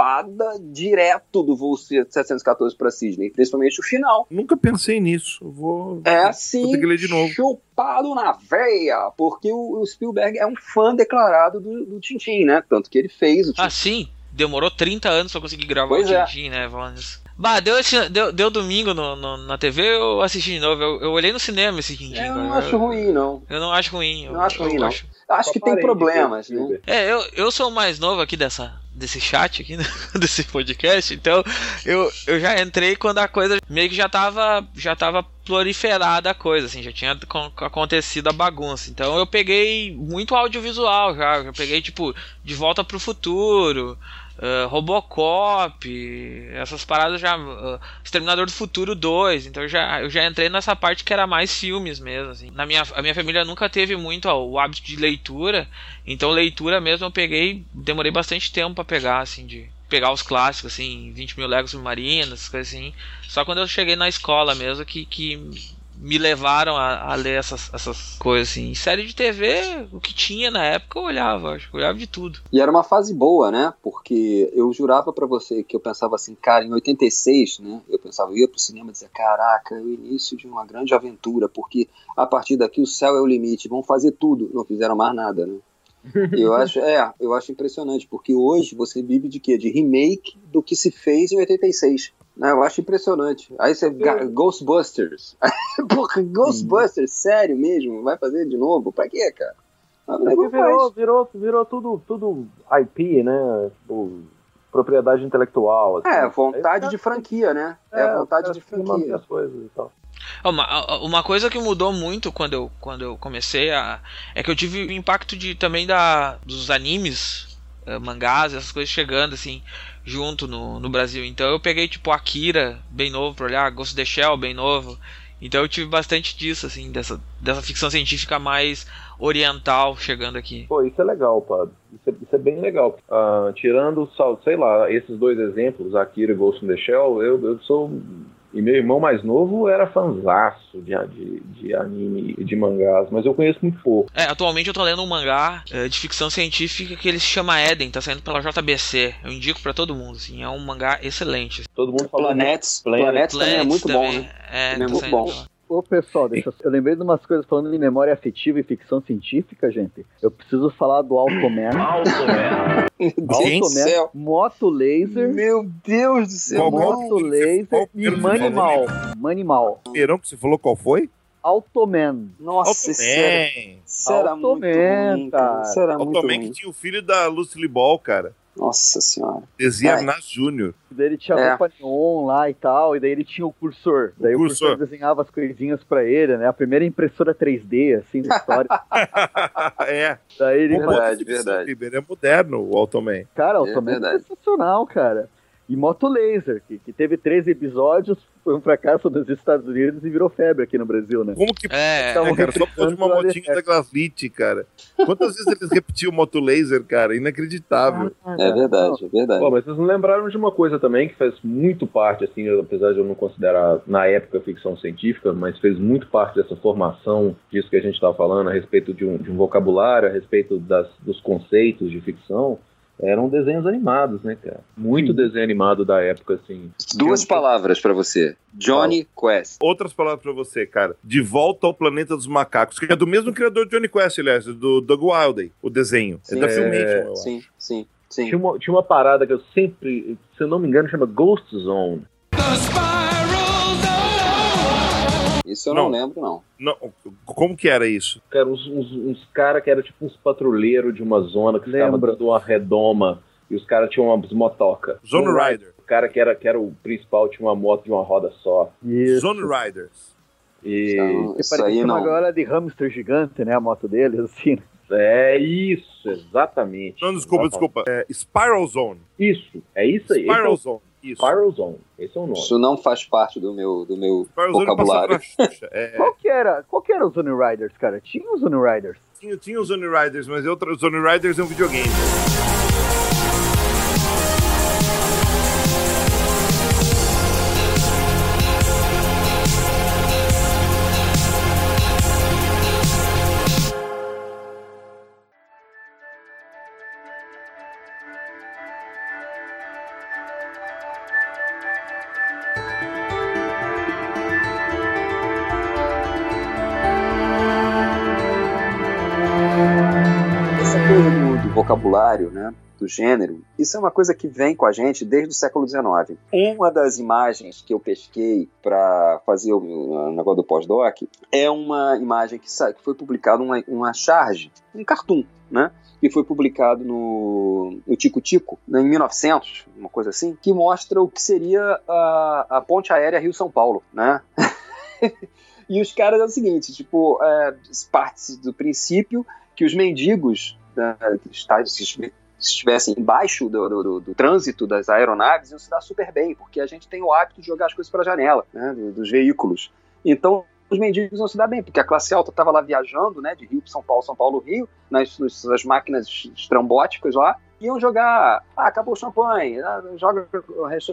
chupada direto do voo 714 para Sydney, principalmente o final. Nunca pensei nisso. Eu Vou. É Vou assim, ter que ler de novo. chupado na veia, porque o, o Spielberg é um fã declarado do, do Tintin, né? Tanto que ele fez o Tintin. Ah, sim. Demorou 30 anos pra conseguir gravar Pois o é. Tintin, né? Isso. Bah, deu, esse- deu, deu domingo no, no- na TV, eu assisti de novo. Eu, eu olhei no cinema esse Tintin. Eu não acho ruim, não. Eu não acho ruim. Eu, Não acho eu ruim, não. acho- Acho que tem problemas, né? É, eu, eu sou o mais novo aqui dessa, desse chat aqui, né? desse podcast. Então, eu, eu já entrei quando a coisa meio que já tava, já tava proliferada a coisa, assim, já tinha acontecido a bagunça. Então, eu peguei muito audiovisual já. Eu peguei, tipo, De Volta pro Futuro. Uh, Robocop, essas paradas já. Uh, Exterminador do Futuro 2. Então eu já, eu já entrei nessa parte que era mais filmes mesmo. Assim. Na minha, a minha família nunca teve muito ó, o hábito de leitura. Então leitura mesmo eu peguei. Demorei bastante tempo para pegar, assim, de pegar os clássicos, assim, 20 mil Legos Submarinos, coisas assim. Só quando eu cheguei na escola mesmo que, que me levaram a, a, ler essas, essas coisas assim. Série de TV, o que tinha na época, eu olhava, acho, eu olhava de tudo. E era uma fase boa, né? Porque eu jurava para você que eu pensava assim, cara, em 86, né? Eu pensava, eu ia pro cinema e dizia, caraca, é o início de uma grande aventura, porque a partir daqui o céu é o limite, vão fazer tudo. Não fizeram mais nada, né? eu acho, é, eu acho impressionante, porque hoje você vive de quê? De remake do que se fez em 86. Não, eu acho impressionante. Aí você. Eu... Ghostbusters. Porra, Ghostbusters, sério mesmo? Vai fazer de novo? Pra quê, cara? É virou, virou, virou tudo, tudo IP, né? Tipo, propriedade intelectual. Assim. É, vontade de franquia, né? É, é vontade de franquia. As coisas e tal. Uma, uma coisa que mudou muito quando eu, quando eu comecei a. é que eu tive o impacto de, também da, dos animes, uh, mangás, essas coisas chegando, assim junto no, no Brasil. Então eu peguei tipo Akira, bem novo pra olhar, Ghost of the Shell, bem novo. Então eu tive bastante disso, assim, dessa, dessa ficção científica mais oriental chegando aqui. Pô, isso é legal, pá. Isso é, isso é bem legal. Uh, tirando, sei lá, esses dois exemplos, Akira e Ghost in the Shell, eu, eu sou e meu irmão mais novo era fanzaço de, de, de anime e de mangás, mas eu conheço muito pouco. É, atualmente eu tô lendo um mangá é, de ficção científica que ele se chama Eden, tá saindo pela JBC. Eu indico para todo mundo, assim, é um mangá excelente. Todo mundo fala Planets, Planets, Planets também é muito também, bom, né? É, é tá muito bom. Ô pessoal, deixa, eu lembrei de umas coisas falando de memória afetiva e ficção científica, gente. Eu preciso falar do Automan. Automan. Automan, Moto Laser. Meu Deus do céu. Moto Laser e Manimal. Manimal. Que você falou qual foi? Automan. Nossa, Automan. Isso era Automan, muito ruim, cara. Isso era Automan muito que tinha o filho da Lucille Ball, cara. Nossa senhora. Dezia Arnaz Júnior. Daí ele tinha é. roupa neon lá e tal, e daí ele tinha o cursor. Daí o cursor, o cursor desenhava as coisinhas pra ele, né? A primeira impressora 3D, assim, da história. é. Daí ele verdade, verdade. Ele é moderno, o Automan. Cara, o é Automan é, é sensacional, cara. E Moto Laser, que, que teve três episódios, foi um fracasso nos Estados Unidos e virou febre aqui no Brasil, né? Como que é, é cara, só por uma motinha da Glaslit, cara. Quantas vezes eles repetiam Moto Laser, cara? Inacreditável. É verdade, é verdade. Pô, mas vocês não lembraram de uma coisa também que faz muito parte, assim, apesar de eu não considerar na época ficção científica, mas fez muito parte dessa formação disso que a gente estava falando a respeito de um, de um vocabulário, a respeito das, dos conceitos de ficção eram desenhos animados, né, cara? Muito Sim. desenho animado da época, assim. Duas palavras para você. Johnny Quest. Outras palavras para você, cara. De Volta ao Planeta dos Macacos, que é do mesmo criador de Johnny Quest, aliás, do Doug Wildey, o desenho. Sim, é da é... Filmation, eu sim, acho. Sim, sim. Tinha uma, tinha uma parada que eu sempre, se eu não me engano, chama Ghost Zone. Isso eu não, não lembro, não. não. Como que era isso? Era uns, uns, uns caras que eram tipo uns patrulheiros de uma zona que estavam dando uma redoma e os caras tinham umas motoca. Zone Rider. O cara que era, que era o principal tinha uma moto de uma roda só. Isso. Zone Riders. E... Então, isso aí não. agora de hamster gigante, né? A moto deles, assim. É isso, exatamente. Não, desculpa, exatamente. desculpa. É Spiral Zone. Isso, é isso aí. Spiral Zone. Isso. Spiral Zone, esse é o nome. Isso não faz parte do meu, do meu vocabulário. É... qual, que era, qual que era os Zone Riders, cara? Tinha os Zone Riders? Tinha, tinha os Zone Riders, mas outro, Zone Riders é um videogame. Né? do gênero, isso é uma coisa que vem com a gente desde o século XIX. Uma das imagens que eu pesquei para fazer o negócio do pós-doc é uma imagem que, que foi publicada uma, uma charge, um cartoon, né? que foi publicado no, no Tico Tico, né, em 1900, uma coisa assim, que mostra o que seria a, a ponte aérea Rio-São Paulo, né? e os caras é o seguinte, tipo, é, parte do princípio que os mendigos né, se estivessem embaixo do, do, do, trânsito das aeronaves, iam se dar super bem, porque a gente tem o hábito de jogar as coisas para a janela, né, dos veículos. Então, os mendigos não se dar bem, porque a classe alta estava lá viajando, né, de Rio para São Paulo, São Paulo, Rio, nas, nas máquinas estrambóticas lá, iam jogar, ah, acabou o champanhe, ah, joga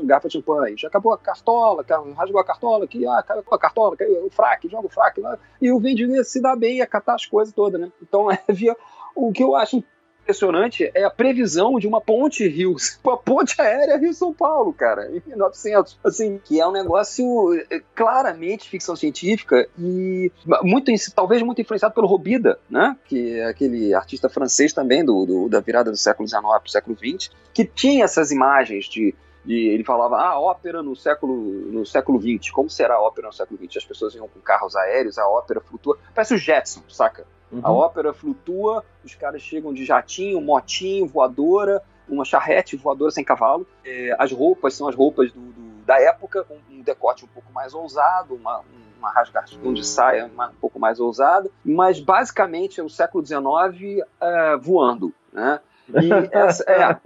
garrafa de champanhe, já acabou a cartola, rasgou a cartola aqui, ah, acabou a cartola, o fraque, joga o fraque, e o mendigo ia se dar bem, ia catar as coisas todas, né? Então havia o que eu acho impressionante é a previsão de uma ponte Rio, uma ponte aérea Rio-São Paulo, cara, em 1900. Assim, que é um negócio é, claramente ficção científica e muito, talvez muito influenciado pelo Robida, né? Que é aquele artista francês também do, do da virada do século XIX para o século XX, que tinha essas imagens de e ele falava, ah, ópera no século, no século XX, como será a ópera no século XX? As pessoas iam com carros aéreos, a ópera flutua, parece o Jetson, saca? Uhum. A ópera flutua, os caras chegam de jatinho, motinho, voadora, uma charrete voadora sem cavalo. É, as roupas são as roupas do, do, da época, com um decote um pouco mais ousado, uma, uma rasgação de saia uma, um pouco mais ousada, mas basicamente é o século XIX é, voando, né? E, essa, é,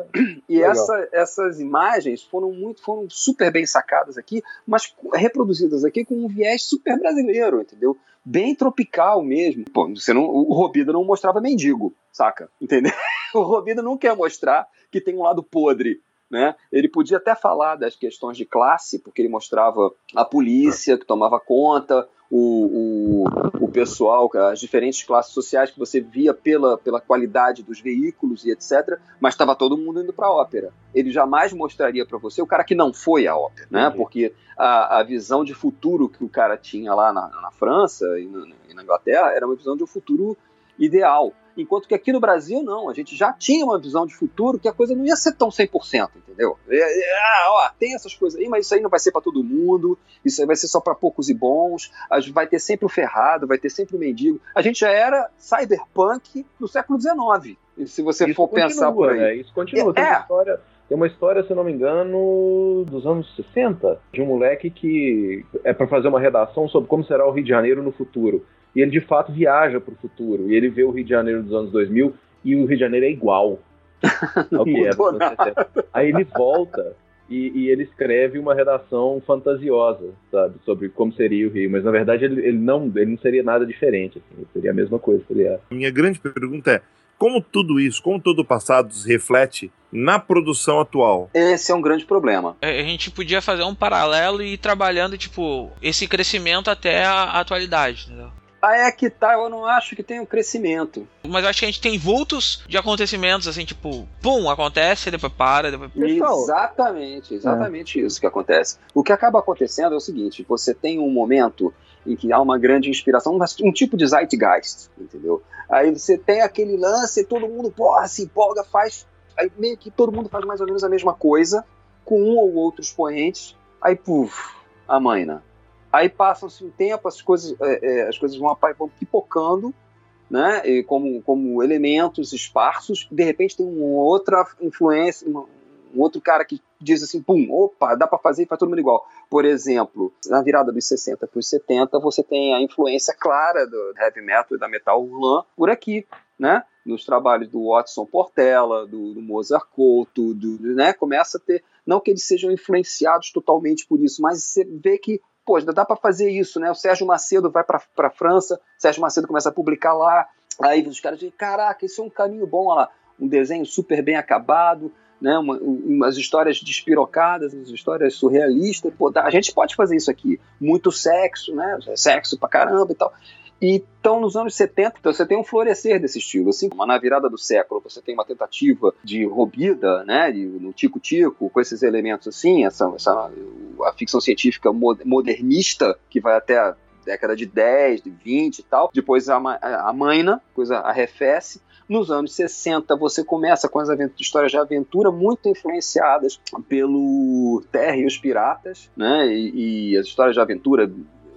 e essa, essas imagens foram muito, foram super bem sacadas aqui, mas reproduzidas aqui com um viés super brasileiro, entendeu? Bem tropical mesmo. Pô, você não, o Robida não mostrava mendigo, saca? Entendeu? O Robida não quer mostrar que tem um lado podre né? Ele podia até falar das questões de classe, porque ele mostrava a polícia que tomava conta, o, o, o pessoal, as diferentes classes sociais que você via pela, pela qualidade dos veículos e etc. Mas estava todo mundo indo para a ópera. Ele jamais mostraria para você o cara que não foi à ópera, né? Uhum. Porque a, a visão de futuro que o cara tinha lá na, na França e na, e na Inglaterra era uma visão de um futuro ideal. Enquanto que aqui no Brasil, não, a gente já tinha uma visão de futuro que a coisa não ia ser tão 100%, entendeu? É, é, ah, ó, tem essas coisas aí, mas isso aí não vai ser para todo mundo, isso aí vai ser só para poucos e bons, vai ter sempre o ferrado, vai ter sempre o mendigo. A gente já era cyberpunk no século XIX, se você isso for continua, pensar por aí. Né? Isso continua, tem, é. uma história, tem uma história, se não me engano, dos anos 60, de um moleque que é para fazer uma redação sobre como será o Rio de Janeiro no futuro e ele de fato viaja para o futuro. E ele vê o Rio de Janeiro dos anos 2000 e o Rio de Janeiro é igual ao que era. Aí ele volta e, e, ele escreve uma redação fantasiosa, sabe, sobre como seria o Rio. Mas na verdade ele, ele não, ele não seria nada diferente, assim, seria a mesma coisa. Seria... Minha grande pergunta é como tudo isso, como todo o passado se reflete na produção atual? Esse é um grande problema. É, a gente podia fazer um paralelo e ir trabalhando, tipo, esse crescimento até a atualidade, entendeu? Aí é que tá, eu não acho que tem um crescimento. Mas eu acho que a gente tem vultos de acontecimentos, assim, tipo, pum, acontece, depois para, depois. Exatamente, exatamente é. isso que acontece. O que acaba acontecendo é o seguinte: você tem um momento em que há uma grande inspiração, um tipo de zeitgeist, entendeu? Aí você tem aquele lance, todo mundo porra, se empolga, faz. Aí meio que todo mundo faz mais ou menos a mesma coisa, com um ou outro expoentes, aí puf, a mãe, né? Aí passa-se um tempo, as coisas, é, é, as coisas vão, vão pipocando, né? E como, como elementos esparsos, de repente tem uma outra influência, uma, um outro cara que diz assim, pum, opa, dá para fazer e faz todo mundo igual. Por exemplo, na virada dos 60 para os 70, você tem a influência clara do heavy metal e da metal urlan por aqui, né? Nos trabalhos do Watson Portela, do, do Mozart Couto, do, né? Começa a ter, não que eles sejam influenciados totalmente por isso, mas você vê que pô, dá para fazer isso, né? O Sérgio Macedo vai para a França, Sérgio Macedo começa a publicar lá, aí os caras dizem, caraca, isso é um caminho bom, olha lá, um desenho super bem acabado, né? Uma, umas histórias despirocadas, umas histórias surrealistas, pô, a gente pode fazer isso aqui, muito sexo, né? Sexo pra caramba e tal. Então, nos anos 70, você tem um florescer desse estilo. Assim como na virada do século você tem uma tentativa de robida, né, de, no tico-tico, com esses elementos assim, essa, essa, a ficção científica modernista, que vai até década de 10, de 20 e tal. Depois a, a Maina, coisa arrefece. Nos anos 60 você começa com as histórias de aventura muito influenciadas pelo Terra e os Piratas, né? E, e as histórias de aventura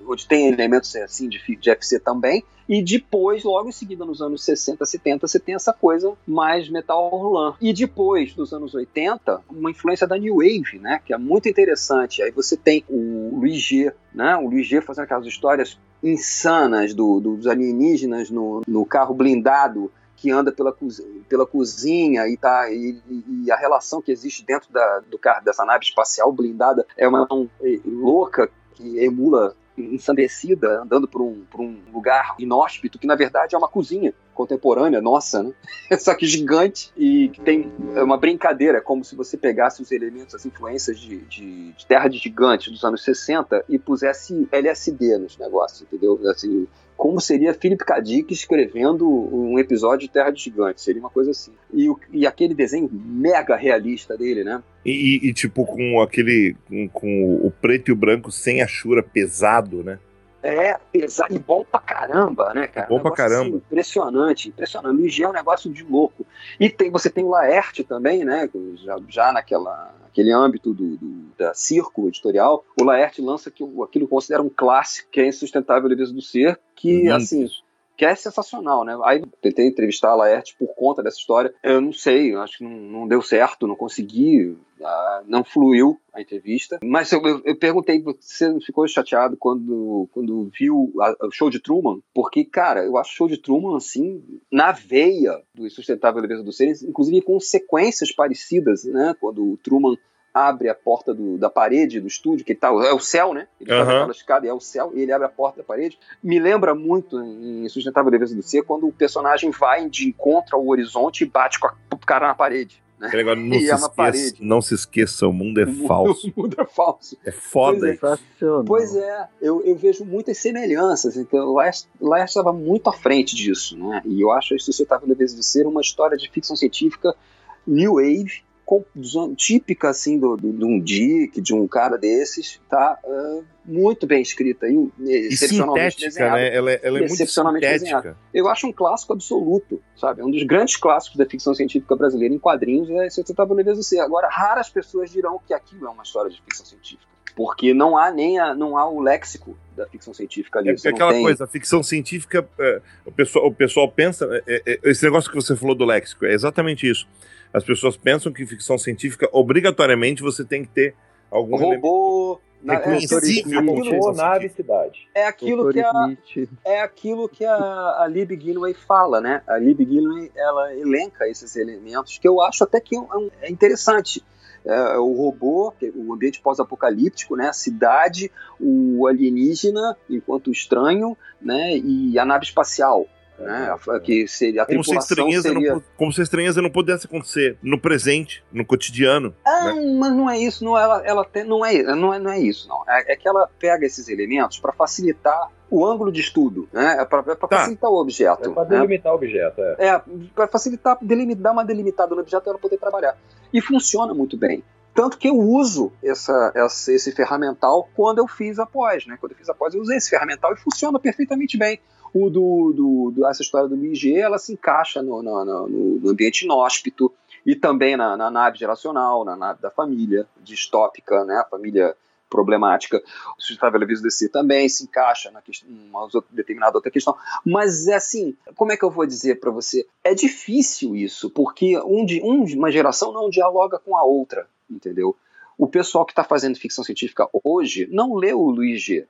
onde tem elementos assim de, de FC também. E depois, logo em seguida, nos anos 60, 70, você tem essa coisa mais metal roland. E depois, nos anos 80, uma influência da New Wave, né? Que é muito interessante. Aí você tem o Luiz G, né? O Luiz G fazendo aquelas histórias insanas do, dos alienígenas no, no carro blindado que anda pela, cozinha, pela cozinha e, tá, e, e, a relação que existe dentro da, do carro dessa nave espacial blindada é uma um, louca que emula ensandecida, andando por um, por um lugar inóspito, que na verdade é uma cozinha contemporânea nossa, né? Só que gigante e que tem uma brincadeira, como se você pegasse os elementos, as influências de, de, de Terra de Gigantes dos anos 60 e pusesse LSD nos negócios, entendeu? Assim, como seria Philip K. Dick escrevendo um episódio de Terra de Gigantes, seria uma coisa assim. E, e aquele desenho mega realista dele, né? E, e, tipo, com aquele. Com, com, o preto e o branco sem a chura pesado, né? É, pesado e bom pra caramba, né, cara? Bom um pra caramba. Assim, impressionante, impressionante. O IG é um negócio de louco. E tem, você tem o Laerte também, né? Já, já naquela aquele âmbito do, do, da circo editorial, o Laerte lança que, aquilo que considera um clássico, que é Insustentável Leveza do Ser, que, hum. assim, que é sensacional, né? Aí tentei entrevistar a Laerte por conta dessa história. Eu não sei, acho que não, não deu certo, não consegui, uh, não fluiu a entrevista. Mas eu, eu, eu, perguntei, você não ficou chateado quando, quando viu o show de Truman? Porque, cara, eu acho o show de Truman, assim, na veia do Insustentável Leveza do Ser, inclusive com sequências parecidas, né? Quando o Truman abre a porta do, da parede do estúdio, que tá, é o céu, né? Ele uhum. aquela escada e é o céu, e ele abre a porta da parede. Me lembra muito em Sustentável Leveza do Ser, quando o personagem vai de encontro ao horizonte e bate com o cara na parede. Né? Agora, não, se é esqueça, não se esqueça, o mundo é o falso. o mundo é falso. É foda. Pois é, pois é eu, eu, vejo muitas semelhanças. Então, lá estava muito à frente disso. Né? E eu acho a Sustentável Leveza do Ser uma história de ficção científica New Wave, típica assim do, do, de um Dick, de um cara desses, tá uh, muito bem escrita e, excepcionalmente e desenhada. Né? Ela, é, ela é excepcionalmente desenhada. Eu acho um clássico absoluto, sabe? Um dos grandes clássicos da ficção científica brasileira em quadrinhos é Você Tava Leveza Ser. Agora, raras pessoas dirão que aquilo é uma história de ficção científica. Porque não há nem a, não há o léxico da ficção científica ali. É, aquela tem... coisa, a ficção científica, é, o, pessoal, o pessoal pensa. É, é, esse negócio que você falou do léxico, é exatamente isso as pessoas pensam que ficção científica, obrigatoriamente, você tem que ter algum robô. Na. É, robô, nave, cidade. É aquilo que a, é aquilo que a, a Lib Gilway fala, né? A Lib Gilway, ela elenca esses elementos que eu acho até que é, é interessante. É, o robô, o ambiente pós-apocalíptico, né, a cidade, o alienígena enquanto estranho, né, e a nave espacial. Né? Que seria a como se a estranheza seria... não, como se a estranheza não pudesse acontecer no presente, no cotidiano. Ah, né? mas não é isso, não, ela, ela tem, não, é, não, é, não é isso, não. É, é que ela pega esses elementos para facilitar o ângulo de estudo, né? É para é tá. facilitar o objeto. É para né? delimitar né? o objeto, é. É, para facilitar, delimitar, dar uma delimitada no objeto e ela poder trabalhar. E funciona muito bem. Tanto que eu uso essa, essa, esse ferramental quando eu fiz a pós, né? Quando eu fiz a pós, eu usei esse ferramental e funciona perfeitamente bem. O do, do, do essa história do IG, ela se encaixa no, no, no, no ambiente inóspito e também na, na, nave geracional, na nave da família distópica, né? A família problemática. O sustentável aviso DC também se encaixa na questão, uma determinada outra questão. Mas é assim, como é que eu vou dizer para você? É difícil isso, porque um, um, uma geração não dialoga com a outra, entendeu? O pessoal que está fazendo ficção científica hoje não leu o Luiz G.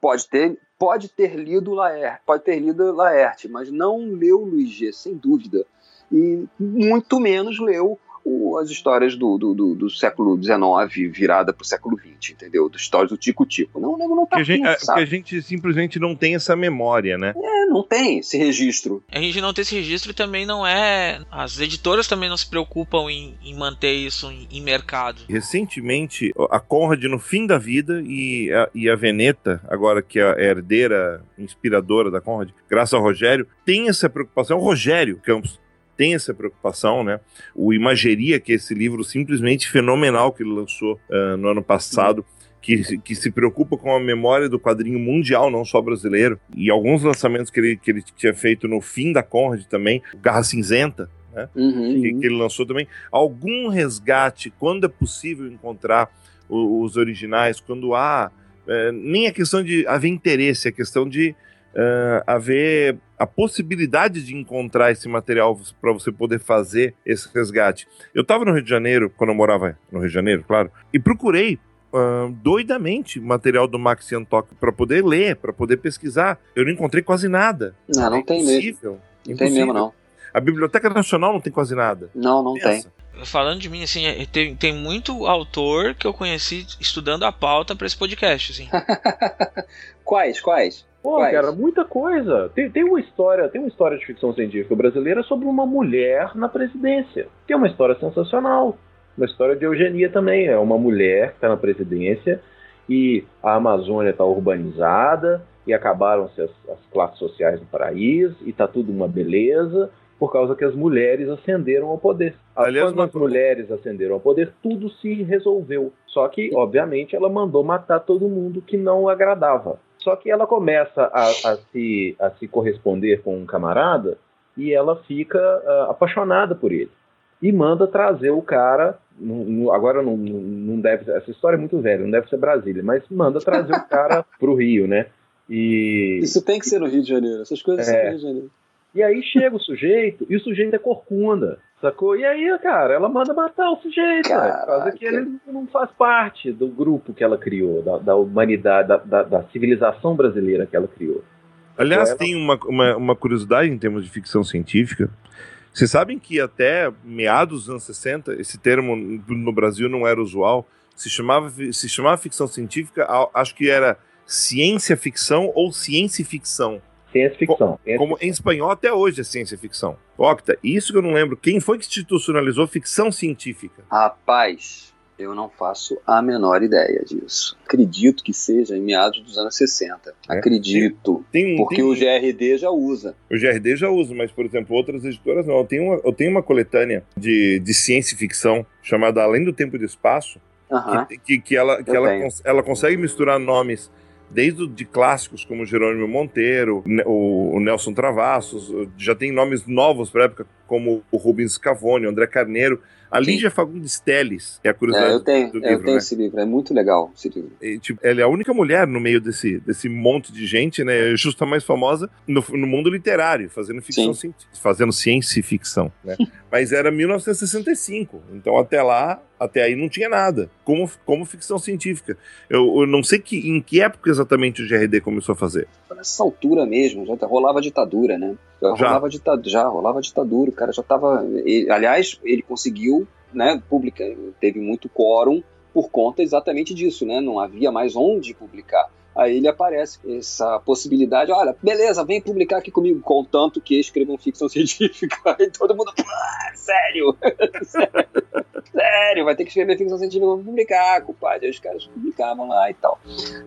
Pode ter, pode ter lido Laerte, pode ter lido Laerte, mas não leu Luiz G, sem dúvida. E muito menos leu o, as histórias do, do, do, do século XIX virada para o século XX, entendeu? Das histórias do Tico-Tico. Não, não, não tá porque, afim, a gente, porque a gente simplesmente não tem essa memória, né? É, não tem esse registro. A gente não tem esse registro e também não é. As editoras também não se preocupam em, em manter isso em, em, mercado. Recentemente, a Conrad, no fim da vida, e a, e a Veneta, agora que é a herdeira inspiradora da Conrad, graças ao Rogério, tem essa preocupação. O Rogério Campos tem essa preocupação, né? O Imageria, que é esse livro simplesmente fenomenal que ele lançou uh, no ano passado, que, que se preocupa com a memória do quadrinho mundial, não só brasileiro. E alguns lançamentos que ele, que ele tinha feito no fim da Conrad também, Garra Cinzenta, né? Uhum. que, que ele lançou também. Algum resgate, quando é possível encontrar o- os originais, quando há. é, nem a questão de haver interesse, é a questão de é, haver a possibilidade de encontrar esse material para você poder fazer esse resgate. Eu estava no Rio de Janeiro, quando eu morava no Rio de Janeiro, claro, e procurei ah, doidamente material do Max Yantok para poder ler, para poder pesquisar. Eu não encontrei quase nada. Não, não É tem mesmo. impossível. Não tem mesmo, não. A Biblioteca Nacional não tem quase nada. Não, não tem. Pensa. Falando de mim, assim, é- tem, tem muito autor que eu conheci estudando a pauta pra esse podcast, assim. Quais, quais? Pô, Quais? cara, muita coisa. Tem, tem uma história, tem uma história de ficção científica brasileira sobre uma mulher na presidência. Que é uma história sensacional. Uma história de eugenia também. É uma mulher que está na presidência e a Amazônia está urbanizada e acabaram-se as, as classes sociais do país e tá tudo uma beleza por causa que as mulheres ascenderam ao poder. Aliás, Quando as mulheres ascenderam ao poder, tudo se resolveu. Só que, obviamente, ela mandou matar todo mundo que não agradava. Só que ela começa a, a se, a se corresponder com um camarada e ela fica ah, apaixonada por ele. E manda trazer o cara. não- agora não, não deve essa história é muito velha, não deve ser Brasília, mas manda trazer o cara pro Rio, né? E, Isso tem que ser no Rio de Janeiro. Essas coisas são É. no Rio de Janeiro. e aí chega o sujeito e o sujeito é corcunda, sacou? E aí, cara, ela manda matar o sujeito, né? por causa Caraca. que ele não faz parte do grupo que ela criou, da, da humanidade, da, da- da civilização brasileira que ela criou. Aliás, Ela- tem uma, uma, uma curiosidade em termos de ficção científica. Vocês sabem que até meados dos anos 60, esse termo no Brasil não era usual. Se chamava, se chamava ficção científica, acho que era ciência ficção ou ciência ficção. Ciência ficção. ciência Como em espanhol até hoje é ciência ficção. Octa, isso que eu não lembro. Quem foi que institucionalizou ficção científica? Rapaz, eu não faço a menor ideia disso. Acredito que seja em meados dos anos 60. É. Acredito. Tem, Porque tem- o GRD já usa. O GRD já usa, mas, por exemplo, outras editoras não. Eu tenho uma, eu tenho uma coletânea de, de ciência e ficção chamada Além do Tempo e do Espaço, Aham. que, que, que ela, que ela, ela consegue misturar nomes desde de clássicos como Jerônimo Monteiro, o, Nelson Travassos, já tem nomes novos para época como o Rubens Scavone, o André Carneiro, a. Lígia Fagundes Teles, é a curiosidade É, eu tenho, do eu livro, tenho né? esse livro, é muito legal esse livro. E, tipo, ela é a única mulher no meio desse, desse monte de gente, né? Justa a mais famosa no, no mundo literário, fazendo ficção científica, fazendo ciência e ficção, né? Mas era 1965, então até lá, até aí não tinha nada, como, como ficção científica. Eu, eu não sei que, em que época exatamente o GRD começou a fazer. Nessa altura mesmo, já rolava ditadura, né? Já, Já. rolava ditadura, já rolava ditadura, o cara já tava. ele- aliás, ele conseguiu, né, publicar, teve muito quórum por conta exatamente disso, né? Não havia mais onde publicar. Aí ele aparece essa possibilidade, olha, beleza, vem publicar aqui comigo, contanto que escrevam ficção científica. Aí todo mundo, ah, sério, sério, sério, vai ter que escrever ficção científica pra publicar, compadre. Aí os caras publicavam lá e tal.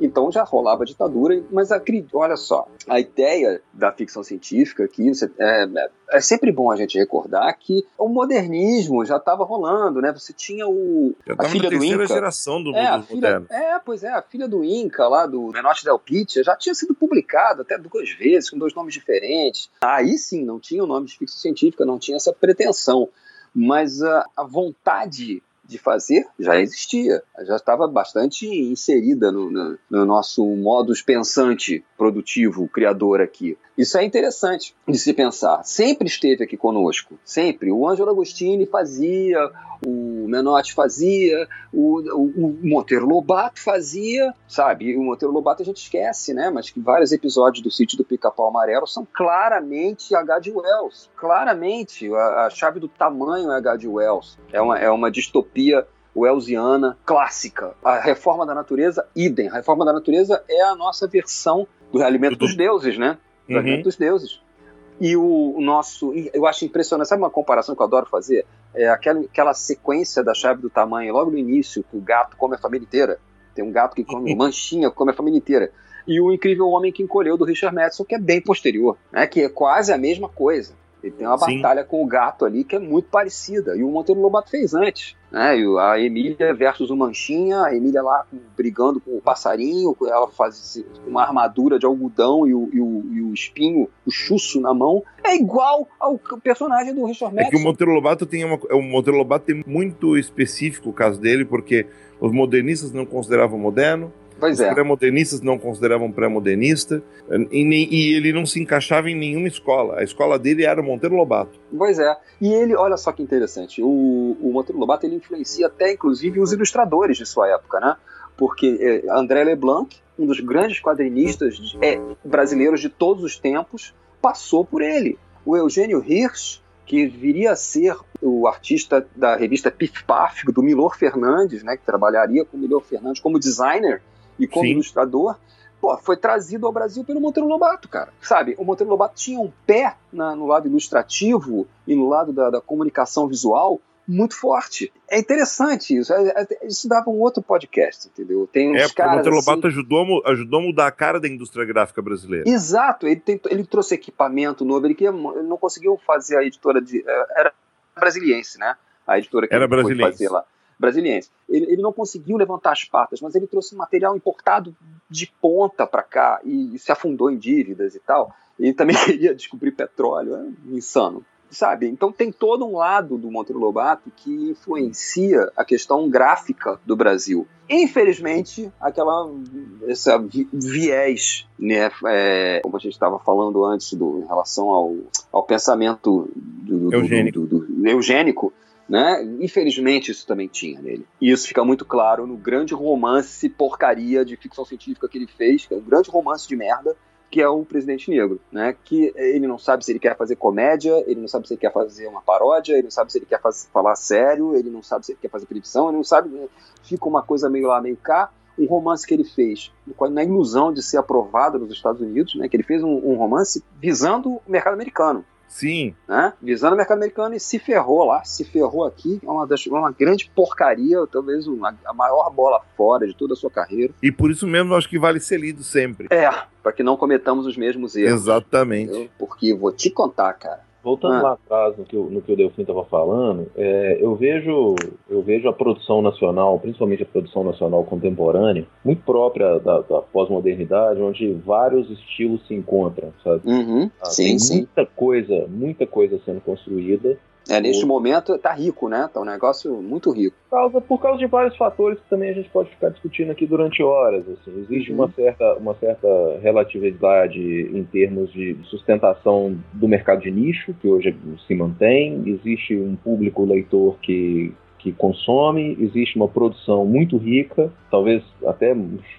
Então já rolava ditadura, mas acri- olha só, a ideia da ficção científica aqui você- é, é sempre bom a gente recordar que o modernismo já estava rolando, né? Você tinha o Já a filha do Inca. geração do É, a mundo filha, moderno. é, pois é, a filha do Inca lá do Menotti Del Pitta já tinha sido publicado até duas vezes, com dois nomes diferentes. Aí sim, não tinha o nome de ficção científica, não tinha essa pretensão. Mas a, a vontade de fazer já existia, já estava bastante inserida no, no- no nosso modus pensante produtivo, criador aqui. Isso é interessante de se pensar. Sempre esteve aqui conosco, sempre. O Ângelo Agostini fazia, o Menotti fazia, o, o, o Monteiro Lobato fazia, sabe? E o Monteiro Lobato a gente esquece, né? Mas que vários episódios do Sítio do Pica-Pau Amarelo são claramente H.G. Wells. Claramente, a, a chave do tamanho é H.G. Wells. É uma, é uma distopia Wellsiana clássica. A reforma da natureza, idem. A reforma da natureza é a nossa versão do realimento Do- dos deuses, né? Do Uhum. realimento dos deuses. E o, o nosso. Eu acho impressionante. Sabe uma comparação que eu adoro fazer? É aquela, aquela sequência da chave do tamanho, logo no início, que o gato come a família inteira. Tem um gato que come manchinha, come a família inteira. E o Incrível Homem que Encolheu, do Richard Madison, que é bem posterior, né? que é quase a mesma coisa. Ele tem uma Sim. batalha com o gato ali que é muito parecida. E o Monteiro Lobato fez antes. Né? A Emília versus o Manchinha, a Emília lá brigando com o passarinho, ela faz uma armadura de algodão e o, e o- e o espinho, o chuço na mão. É igual ao personagem do Richard É que o Madison. Monteiro Lobato tem uma, o Monteiro Lobato tem muito específico o caso dele, porque os modernistas não consideravam moderno, Pois os é. pré-modernistas não consideravam pré-modernista, e, nem- e ele não se encaixava em nenhuma escola. A escola dele era o Monteiro Lobato. Pois é. E ele, olha só que interessante, o, o Monteiro Lobato ele influencia até, inclusive, os ilustradores de sua época, né? Porque é, André Leblanc, um dos grandes quadrinistas de- é, brasileiros de todos os tempos, passou por ele. O Eugênio Hirsch, que viria a ser o artista da revista Pif Paf, do Milor Fernandes, né? Que trabalharia com o Milor Fernandes como designer e como Sim. ilustrador, pô, foi trazido ao Brasil pelo Monteiro Lobato, cara. Sabe, o Monteiro Lobato tinha um pé na- no lado ilustrativo e no lado da, da comunicação visual muito forte. É interessante isso. É- é- isso dava um outro podcast, entendeu? Tem uns É, porque o caras Monteiro assim- Lobato ajudou, a mu- ajudou a mudar a cara da indústria gráfica brasileira. Exato, ele, tentou- ele trouxe equipamento novo, ele, queria- ele não conseguiu fazer a editora de. eh, Era brasiliense, né? A editora que Era ele foi fazer lá. Brasiliense. Ele, ele não conseguiu levantar as patas, mas ele trouxe material importado de ponta para cá e, se afundou em dívidas e tal. Ele também queria descobrir petróleo, é insano. Sabe? Então tem todo um lado do Monteiro Lobato que influencia a questão gráfica do Brasil. Infelizmente, aquela essa vi- viés, né, é, como a gente estava falando antes do, em relação ao, ao pensamento do, do- do- do- eugênico, né? Infelizmente isso também tinha nele. E isso fica muito claro no grande romance porcaria de ficção científica que ele fez, que é um grande romance de merda, que é o Presidente Negro, né? Que ele não sabe se ele quer fazer comédia, ele não sabe se ele quer fazer uma paródia, ele não sabe se ele quer falar sério, ele não sabe se ele quer fazer previsão, ele não sabe, né? fica uma coisa meio lá, meio cá. Um romance que ele fez, na ilusão de ser aprovado nos Estados Unidos, né? Que ele fez um, um romance visando o mercado americano Sim, né? Visando o mercado americano e se ferrou lá, se ferrou aqui, é uma, das, uma grande porcaria, talvez uma, a maior bola fora de toda a sua carreira. e por isso mesmo eu acho que vale ser lido sempre. É, para que não cometamos os mesmos erros. Exatamente. entendeu? Porque vou te contar, cara. Voltando Ah. lá atrás no que, o- no que o Delfim estava falando, é, eu, vejo, eu vejo a produção nacional, principalmente a produção nacional contemporânea, muito própria da, da pós-modernidade, onde vários estilos se encontram, sabe? Uhum, Ah, sim, tem sim. muita coisa, muita coisa sendo construída, É, neste momento tá rico, né? Tá um negócio muito rico. por causa, por causa de vários fatores que também a gente pode ficar discutindo aqui durante horas. Assim. Existe Uhum. uma, certa, uma certa relatividade em termos de sustentação do mercado de nicho, que hoje se mantém. Existe um público leitor que, que consome, existe uma produção muito rica. Talvez até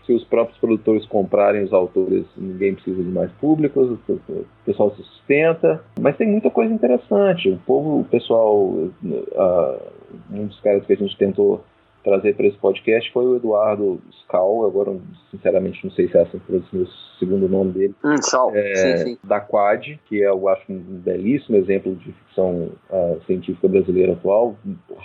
se os próprios produtores comprarem os autores, ninguém precisa de mais públicos, o pessoal se sustenta. Mas tem muita coisa interessante. O povo, o pessoal, ah, um dos caras que a gente tentou trazer para esse podcast foi o Eduardo Scal, agora sinceramente não sei se é assim que pronuncia o segundo nome dele, Hum, sal. é, Sim, sim. da Quad, que é, eu acho um belíssimo exemplo de ficção ah, científica brasileira atual,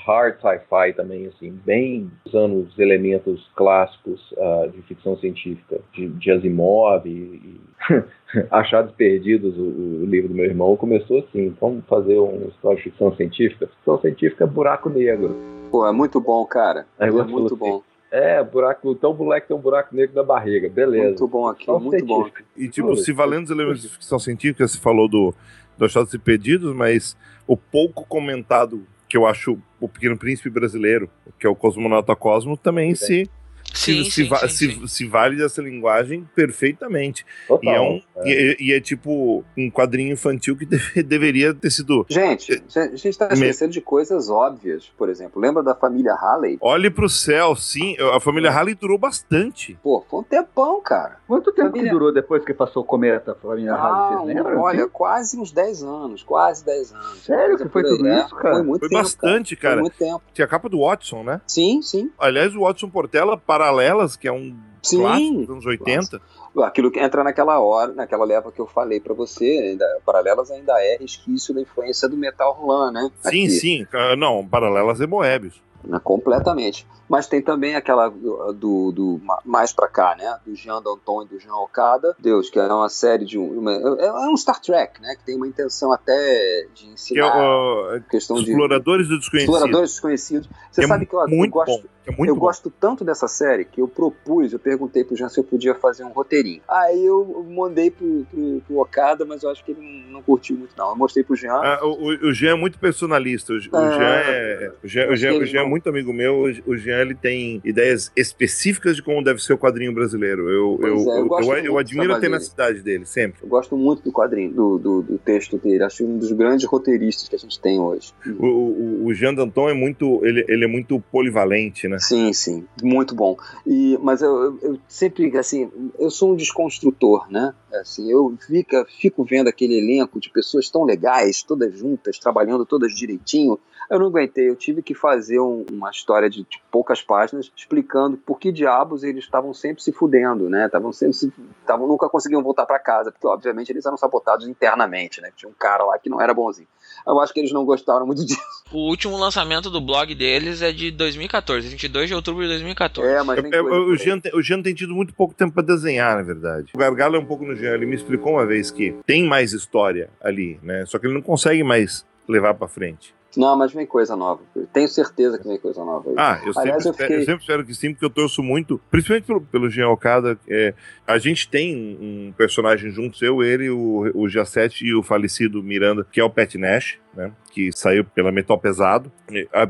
hard sci-fi também, assim, bem usando os elementos clássicos ah, de ficção científica, de, de Asimov e, e Achados Perdidos, o, o livro do meu irmão, começou assim, vamos fazer uma história de ficção científica? Ficção científica é buraco negro. Pô, é muito bom, cara. É você muito bom. É, buraco, então o moleque tem um buraco negro na barriga, beleza. Muito bom aqui, muito bom. científica. E tipo, se valendo os elementos de ficção científica, você falou do, do Achados e Pedidos, mas o pouco comentado que eu acho o Pequeno Príncipe brasileiro, que é o Cosmonauta Cosmo, também se, Sim, se, sim, se, va- sim, se- sim. se vale dessa linguagem perfeitamente. Total. E é, um, é. E, é- e é tipo um quadrinho infantil que deve- deveria ter sido. Gente, a gente tá Me- esquecendo de coisas óbvias. Por exemplo, lembra da família Halley? Olhe pro céu, sim. A família É. Halley durou bastante. Pô, foi um tempão, cara. Quanto tempo Família- que durou depois que passou o cometa, família Halley? Ah, Vocês lembram? olha, quase uns 10 anos, quase 10 anos. Sério que foi por aí, tudo é. isso, cara? Foi muito Foi tempo. bastante, Foi cara. muito tempo. Tinha a capa do Watson, né? Sim, sim. Aliás, o Watson Portela, Paralelas, que é um Sim. clássico dos anos 80. Aquilo que entra naquela hora, naquela leva que eu falei pra você, ainda, Paralelas ainda é resquício da influência do Metal Roland, né? Sim, Aqui. sim. Ah, Não, Paralelas é Moebius. Né, completamente. Mas tem também aquela do, do, do mais para cá, né? Do Jean Danton e do Jean Okada. Deus, que é uma série de um. Uma, é, é um Star Trek, né? Que tem uma intenção até de ensinar. Que é o, questão Exploradores de, do Desconhecido. Exploradores Desconhecidos. Você é sabe que eu, eu gosto. É eu bom. gosto tanto dessa série que eu propus, eu perguntei pro Jean se eu podia fazer um roteirinho. Aí eu mandei pro, pro, pro Okada, mas eu acho que ele não, não curtiu muito, não. Eu mostrei pro Jean. Ah, o, o Jean é muito personalista. O, o Jean, é, o Jean, o Jean, o Jean é muito amigo meu. O Jean ele tem ideias específicas de como deve ser o quadrinho brasileiro. Eu, Pois eu, é, eu eu, eu, admiro a tenacidade dele, sempre. Eu gosto muito do quadrinho, do, do, do texto dele. Acho um dos grandes roteiristas que a gente tem hoje. O, o, o Jean Danton é muito, ele, ele é muito polivalente, né? Sim, sim, muito bom. E, mas eu, eu, eu sempre, assim, eu sou um desconstrutor, né? Assim, eu fica, fico vendo aquele elenco de pessoas tão legais, todas juntas, trabalhando todas direitinho. Eu não aguentei, eu tive que fazer um- uma história de, de poucas páginas explicando por que diabos eles estavam sempre se fudendo, né? Estavam sempre se, estavam nunca conseguiam voltar para casa, porque obviamente eles eram sabotados internamente, né? Tinha um cara lá que não era bonzinho. Eu acho que eles não gostaram muito disso. O último lançamento do blog deles é de 2014, 22 de outubro de 2014. É, mas nem É, o. Jean, tem- o Jean tem tido muito pouco tempo para desenhar, na verdade. O gargalo é um pouco no Jean. Ele me explicou uma vez que tem mais história ali, né? Só que ele não consegue mais levar para frente. Não, mas vem coisa nova. Eu tenho certeza que vem coisa nova. aí. Ah, eu sempre, Aliás, eu espero, fiquei- eu sempre espero que sim, porque eu torço muito, principalmente pelo, pelo Jean Okada. é, a gente tem um personagem juntos, eu, ele, o, o Jacete e o falecido Miranda, que é o Pat Nash, né? Que saiu pela Metal Pesado.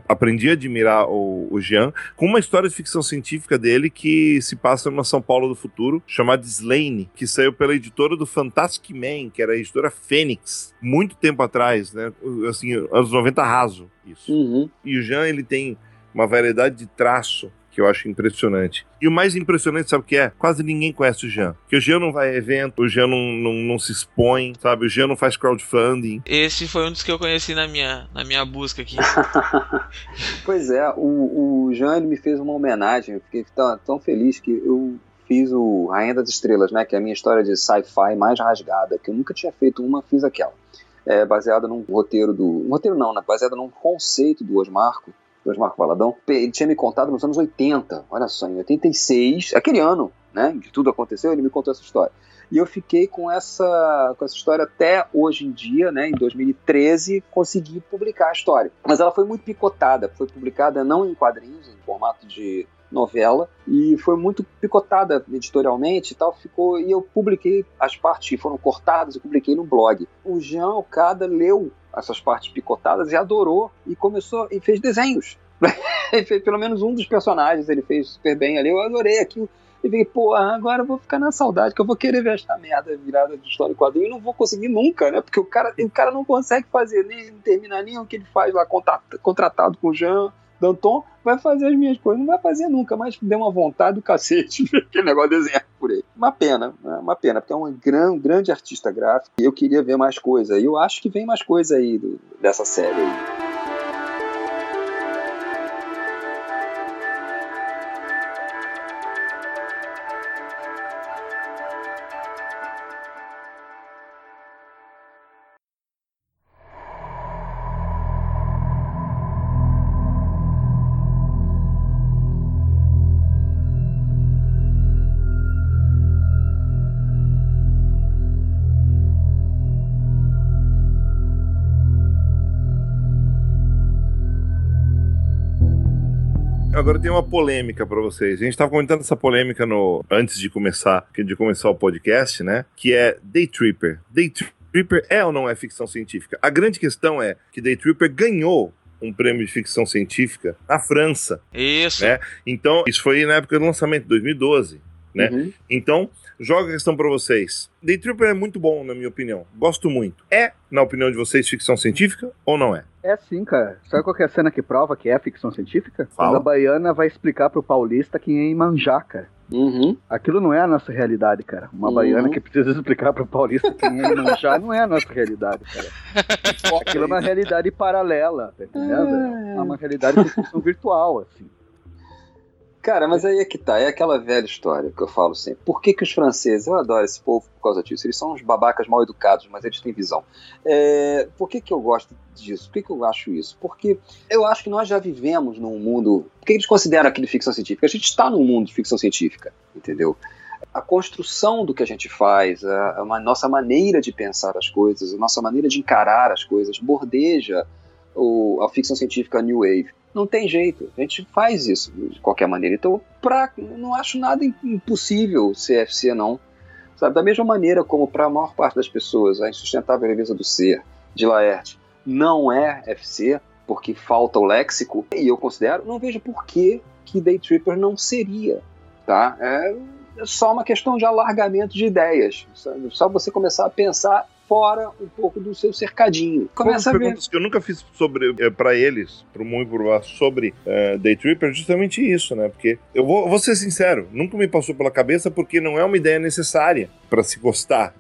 Aprendi a admirar o, o Jean com uma história de ficção científica dele que se passa numa São Paulo do futuro, chamada Slane, que saiu pela editora do Fantastic Man, que era a editora Fênix, muito tempo atrás, né? Assim, anos 90 raso, isso. Uhum. E o Jean, ele tem uma variedade de traço que eu acho impressionante. E o mais impressionante, sabe o que é? Quase ninguém conhece o Jean. Porque o Jean não vai a evento, o Jean não, não, não se expõe, sabe? O Jean não faz crowdfunding. Esse foi um dos que eu conheci na minha, na minha busca aqui. Pois é, o, o Jean ele me fez uma homenagem. Eu fiquei tão, tão feliz que eu fiz o Rainha das Estrelas, né? Que é a minha história de sci-fi mais rasgada, que eu nunca tinha feito uma, fiz aquela. É baseada num roteiro do. Um roteiro não, né? Baseada num conceito do Osmarco, do Osmarco Valadão. Ele tinha me contado nos anos 80, olha só, em 86, aquele ano, né? Que tudo aconteceu, ele me contou essa história. E eu fiquei com essa, com essa história até hoje em dia, né, em 2013, consegui publicar a história. Mas ela foi muito picotada, foi publicada não em quadrinhos, em formato de novela, e foi muito picotada editorialmente e tal, ficou, e eu publiquei as partes que foram cortadas, eu publiquei no blog. O Jean Okada leu essas partes picotadas e adorou, e começou, e fez desenhos. fez pelo menos um dos personagens, ele fez super bem ali, eu adorei aquilo. E fiquei, pô, agora eu vou ficar na saudade, que eu vou querer ver esta merda virada de história em quadrinho e não vou conseguir nunca, né? Porque o cara, o cara não consegue fazer, nem terminar nem o que ele faz lá, contra- contratado com o Jean Danton, vai fazer as minhas coisas. Não vai fazer nunca, mas deu uma vontade do cacete aquele negócio desenhado por ele. Uma pena, né? uma pena, porque é um gran, grande artista gráfico e eu queria ver mais coisa. E eu acho que vem mais coisa aí do- dessa série aí. Agora tem uma polêmica pra vocês. A gente tava comentando essa polêmica no antes de começar, de começar o podcast, né? Que é Day Tripper. Day Tripper é ou não é ficção científica? A grande questão é que Day Tripper ganhou um prêmio de ficção científica na França. Isso. Né? Então, isso foi na época do lançamento, 2012. Né? Uhum. Então, joga a questão pra vocês. Day Tripper é muito bom, na minha opinião. Gosto muito. É, na opinião de vocês, ficção científica ou não é? É sim, cara. Sabe qual que é a cena que prova que é ficção científica? Fala. A baiana vai explicar pro paulista quem é Imanjá, cara. Uhum. Aquilo não é a nossa realidade, cara. Uma Uhum. baiana que precisa explicar pro paulista quem é Imanjá não é a nossa realidade, cara. Aquilo é uma realidade paralela, tá entendendo? É uma realidade de ficção virtual, assim. Cara, mas aí é que tá, é aquela velha história que eu falo sempre. Por que, que os franceses, eu adoro esse povo por causa disso, eles são uns babacas mal educados, mas eles têm visão. É, por que, que eu gosto disso? Por que, que eu acho isso? Porque eu acho que nós já vivemos num mundo. Por que eles consideram aquilo ficção científica? A gente está num mundo de ficção científica, entendeu? a construção do que a gente faz, a, a, nossa maneira de pensar as coisas, a nossa maneira de encarar as coisas, bordeja o, a ficção científica New Wave. Não tem jeito, a gente faz isso de qualquer maneira. Então, pra, não acho nada impossível ser FC, não. Sabe? Da mesma maneira como para a maior parte das pessoas a insustentável leveza do ser de Laerte não é FC, porque falta o léxico, e eu considero, não vejo por que, que Day Tripper não seria. Tá? É, é só uma questão de alargamento de ideias. Só você começar a pensar fora um pouco do seu cercadinho. Começa Uma das perguntas que eu nunca fiz sobre é, para eles, para o Muito por Baixo, sobre uh, Day Tripper, é justamente isso, né? Porque eu vou, vou ser sincero, nunca me passou pela cabeça porque não é uma ideia necessária para se gostar.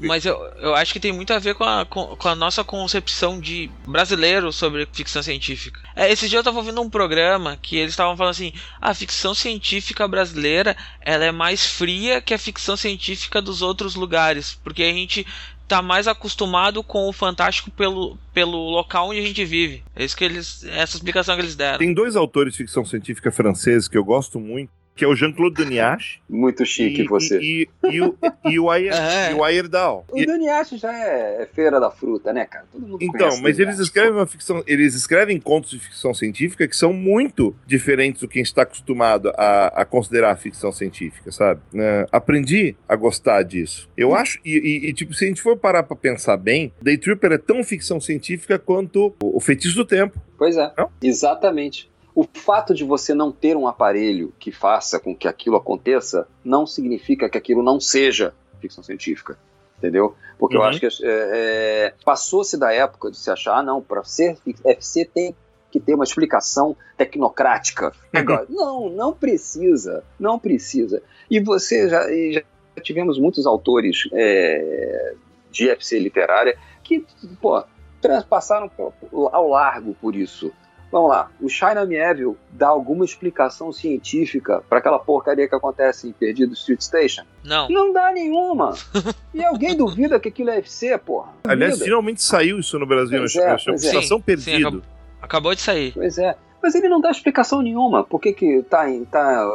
Mas eu, eu acho que tem muito a ver com a, com, com a nossa concepção de brasileiro sobre ficção científica. É, esse dia eu tava ouvindo um programa que eles estavam falando assim: a ficção científica brasileira ela é mais fria que a ficção científica dos outros lugares, porque a gente tá mais acostumado com o fantástico pelo, pelo local onde a gente vive. É isso que eles, essa explicação que eles deram. Tem dois autores de ficção científica franceses que eu gosto muito, que é o Jean-Claude Duniache. Muito chique e, você. E, e, e, o, e o, Ayer, é. e o Ayerdal. O Duniache já é, é, feira da fruta, né, cara? Todo mundo Então, mas eles escrevem uma ficção, eles escrevem contos de ficção científica que são muito diferentes do que a gente está acostumado a, a considerar ficção científica, sabe? Uh, aprendi a gostar disso. Eu hum. acho, e, e, tipo, se a gente for parar pra pensar bem, Day Tripper é tão ficção científica quanto o, o Feitiço do Tempo. Pois é, não? exatamente. O fato de você não ter um aparelho que faça com que aquilo aconteça não significa que aquilo não seja ficção científica. Entendeu? Porque uhum. eu acho que é, é, passou-se da época de se achar, ah, não, para ser FC tem que ter uma explicação tecnocrática. Uhum. Não, não precisa, não precisa. E você já, já tivemos muitos autores é, de FC literária que, pô, passaram ao largo por isso. Vamos lá, o China Mieville dá alguma explicação científica para aquela porcaria que acontece em Perdido Street Station? Não. Não dá nenhuma. e alguém duvida que aquilo é FC, porra? Duvida. Aliás, finalmente saiu isso no Brasil, pois é, chama Estação é. Perdido. Sim, acabou de sair. Pois é. Mas ele não dá explicação nenhuma. Por que que tá em, tá,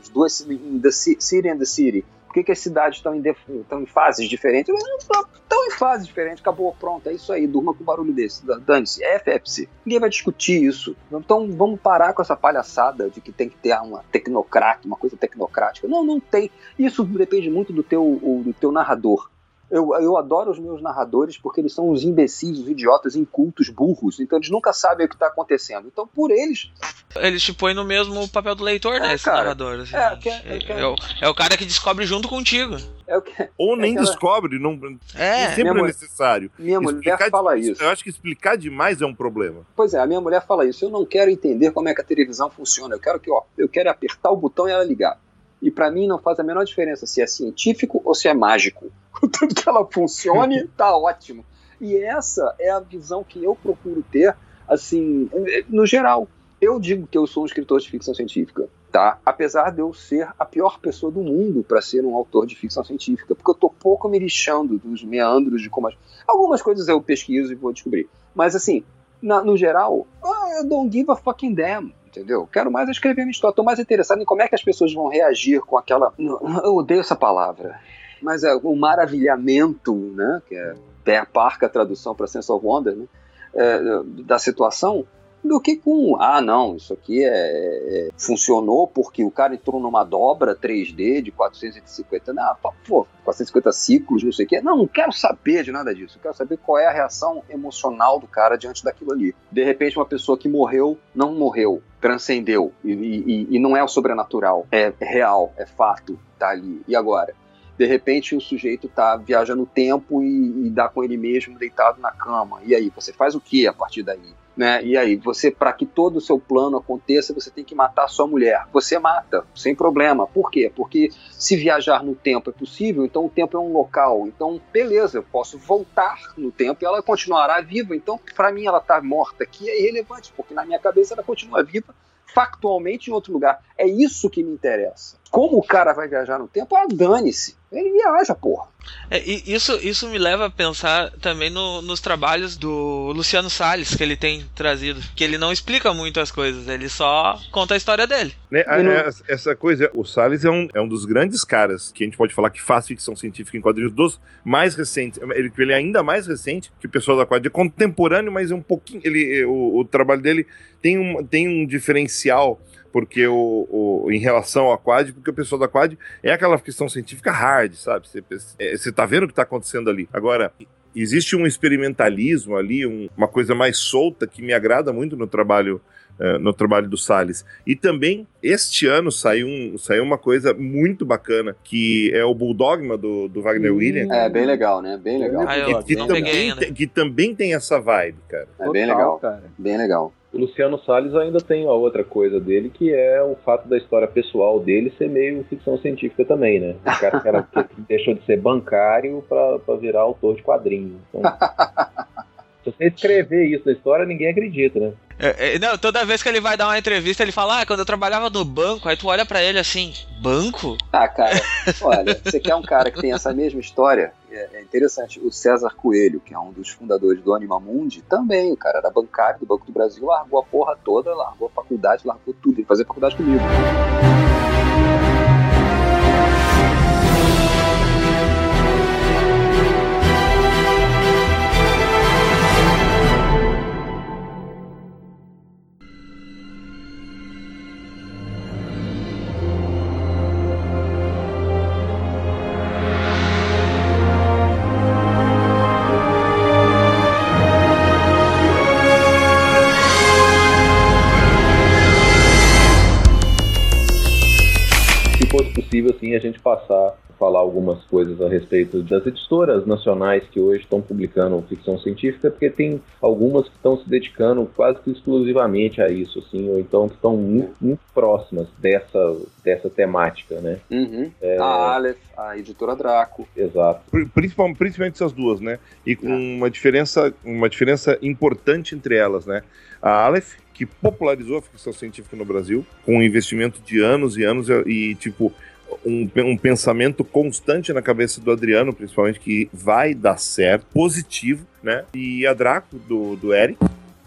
as duas, in the City and the City, por que, que as cidades estão em, em fases diferentes? Estão em fases diferentes, acabou, pronto, é isso aí, durma com barulho desse, dane-se, é FFC. Ninguém vai discutir isso. Então vamos parar com essa palhaçada de que tem que ter uma tecnocrata, uma coisa tecnocrática. Não, não tem. Isso depende muito do teu, do teu narrador. Eu, eu adoro os meus narradores porque eles são os imbecis, os idiotas, incultos, burros. Então eles nunca sabem o que está acontecendo. Então por eles. Eles te põem no mesmo papel do leitor, né? É, esse cara, narrador. Assim, é, que, é, é, é, o, é o cara que descobre junto contigo. É que, Ou nem aquela... descobre, não, é. sempre minha é necessário. Minha explicar mulher fala isso. Eu acho que explicar demais é um problema. Pois é, a minha mulher fala isso. Eu não quero entender como é que a televisão funciona. Eu quero que, ó, eu quero apertar o botão e ela ligar. E para mim não faz a menor diferença se é científico ou se é mágico. Contanto que ela funcione, tá ótimo. E essa é a visão que eu procuro ter, assim, no geral. Eu digo que eu sou um escritor de ficção científica, tá? Apesar de eu ser a pior pessoa do mundo para ser um autor de ficção científica, porque eu tô pouco me lixando dos meandros de como as... algumas coisas eu pesquiso e vou descobrir. Mas assim, na, no geral, oh, eu don't give a fucking damn entendeu? Quero mais escrever minha história. Estou mais interessado em como é que as pessoas vão reagir com aquela. Eu odeio essa palavra. Mas é o maravilhamento, né? Que é parca a tradução para Sense of Wonder, né? É, da situação do que com, ah, não, isso aqui é, é, funcionou porque o cara entrou numa dobra 3D de 450, não, pô, 450 ciclos, não sei o quê. Não, não quero saber de nada disso. Eu quero saber qual é a reação emocional do cara diante daquilo ali. De repente, uma pessoa que morreu, não morreu, transcendeu e, e, e não é o sobrenatural, é real, é fato, tá ali. E agora? de repente o sujeito tá viaja no tempo e, e dá com ele mesmo deitado na cama. E aí, você faz o que a partir daí? Né? E aí, você, para que todo o seu plano aconteça, você tem que matar sua mulher. Você mata, sem problema. Por quê? Porque se viajar no tempo é possível, então o tempo é um local. Então, beleza, eu posso voltar no tempo e ela continuará viva. Então, para mim, ela tá morta aqui é irrelevante, porque na minha cabeça ela continua viva factualmente em outro lugar. É isso que me interessa. Como o cara vai viajar no tempo, ah, dane-se. Ele viaja, porra. É, isso, isso me leva a pensar também no, nos trabalhos do Luciano Salles que ele tem trazido. Que ele não explica muito as coisas, ele só conta a história dele. Né, essa coisa, o Salles é um, é um dos grandes caras que a gente pode falar que faz ficção científica em quadrinhos dos mais recentes. Ele, ele é ainda mais recente que o pessoal da quadrinha, é contemporâneo, mas é um pouquinho. Ele, o, o trabalho dele tem um, tem um diferencial porque o, o, em relação ao Quad, porque o pessoal da Quad é aquela ficção científica hard, sabe? Você, é, você tá vendo o que tá acontecendo ali. Agora, existe um experimentalismo ali, um, uma coisa mais solta que me agrada muito no trabalho uh, no trabalho do Salles. E também este ano saiu, um, saiu uma coisa muito bacana que é o Bulldogma do, do Wagner hum, Williams. É bem legal, né? Bem legal. Ah, eu, que, que, também, tem, que também tem essa vibe, cara. É bem legal, cara. Bem legal. O Luciano Salles ainda tem a outra coisa dele, que é o fato da história pessoal dele ser meio ficção científica também, né? O cara que, era, que deixou de ser bancário para virar autor de quadrinhos. Então, se você escrever isso na história, ninguém acredita, né? É, é, não, toda vez que ele vai dar uma entrevista, ele fala: Ah, quando eu trabalhava no banco, aí tu olha para ele assim: Banco? Ah, cara, olha, você quer um cara que tem essa mesma história? É, é, interessante. O César Coelho, que é um dos fundadores do Anima Mundi, também, o cara era bancário do Banco do Brasil, largou a porra toda, largou a faculdade, largou tudo. Ele fazia faculdade comigo. A gente passar a falar algumas coisas a respeito das editoras nacionais que hoje estão publicando ficção científica, porque tem algumas que estão se dedicando quase que exclusivamente a isso, assim, ou então que estão muito, muito próximas dessa, dessa temática, né? Uhum. É... A Aleph, a editora Draco. Exato. Principalmente, principalmente essas duas, né? E com é. uma diferença, uma diferença importante entre elas, né? A Aleph, que popularizou a ficção científica no Brasil, com um investimento de anos e anos, e, e tipo, um, um, pensamento constante na cabeça do Adriano, principalmente, que vai dar certo, positivo, né? E a Draco, do, do Eric,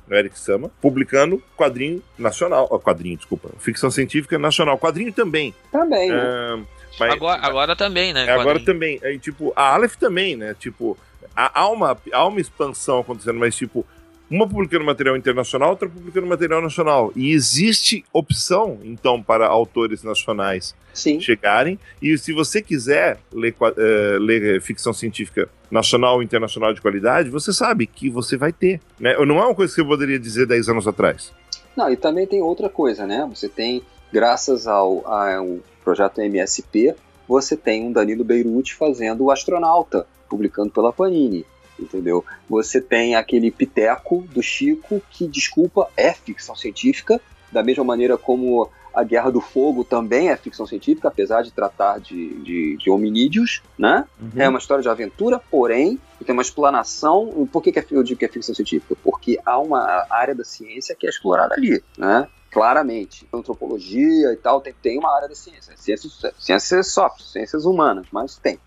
do Eric Sama, publicando quadrinho nacional, oh, quadrinho, desculpa, ficção científica nacional, quadrinho também. Também, né? Uh, mas, agora, agora também, né? É, agora também. Aí, tipo, a Aleph também, né? Tipo, há uma, há uma expansão acontecendo, mas, tipo, uma publicando material internacional, outra publicando material nacional. E existe opção, então, para autores nacionais Sim. chegarem. E se você quiser ler, uh, ler ficção científica nacional ou internacional de qualidade, você sabe que você vai ter. Né? Não é uma coisa que eu poderia dizer 10 anos atrás. Não, e também tem outra coisa, né? Você tem, graças ao, ao projeto MSP, você tem um Danilo Beirute fazendo o astronauta, publicando pela Panini entendeu? Você tem aquele piteco do Chico que, desculpa, é ficção científica, da mesma maneira como a Guerra do Fogo também é ficção científica, apesar de tratar de, de, de hominídeos, né? Uhum. É uma história de aventura, porém, tem uma explanação. Por que, que eu digo que é ficção científica? Porque há uma área da ciência que é explorada ali, né? Claramente. Antropologia e tal, tem, tem uma área da ciência. Ciências, ciências soft, ciências humanas, mas tem.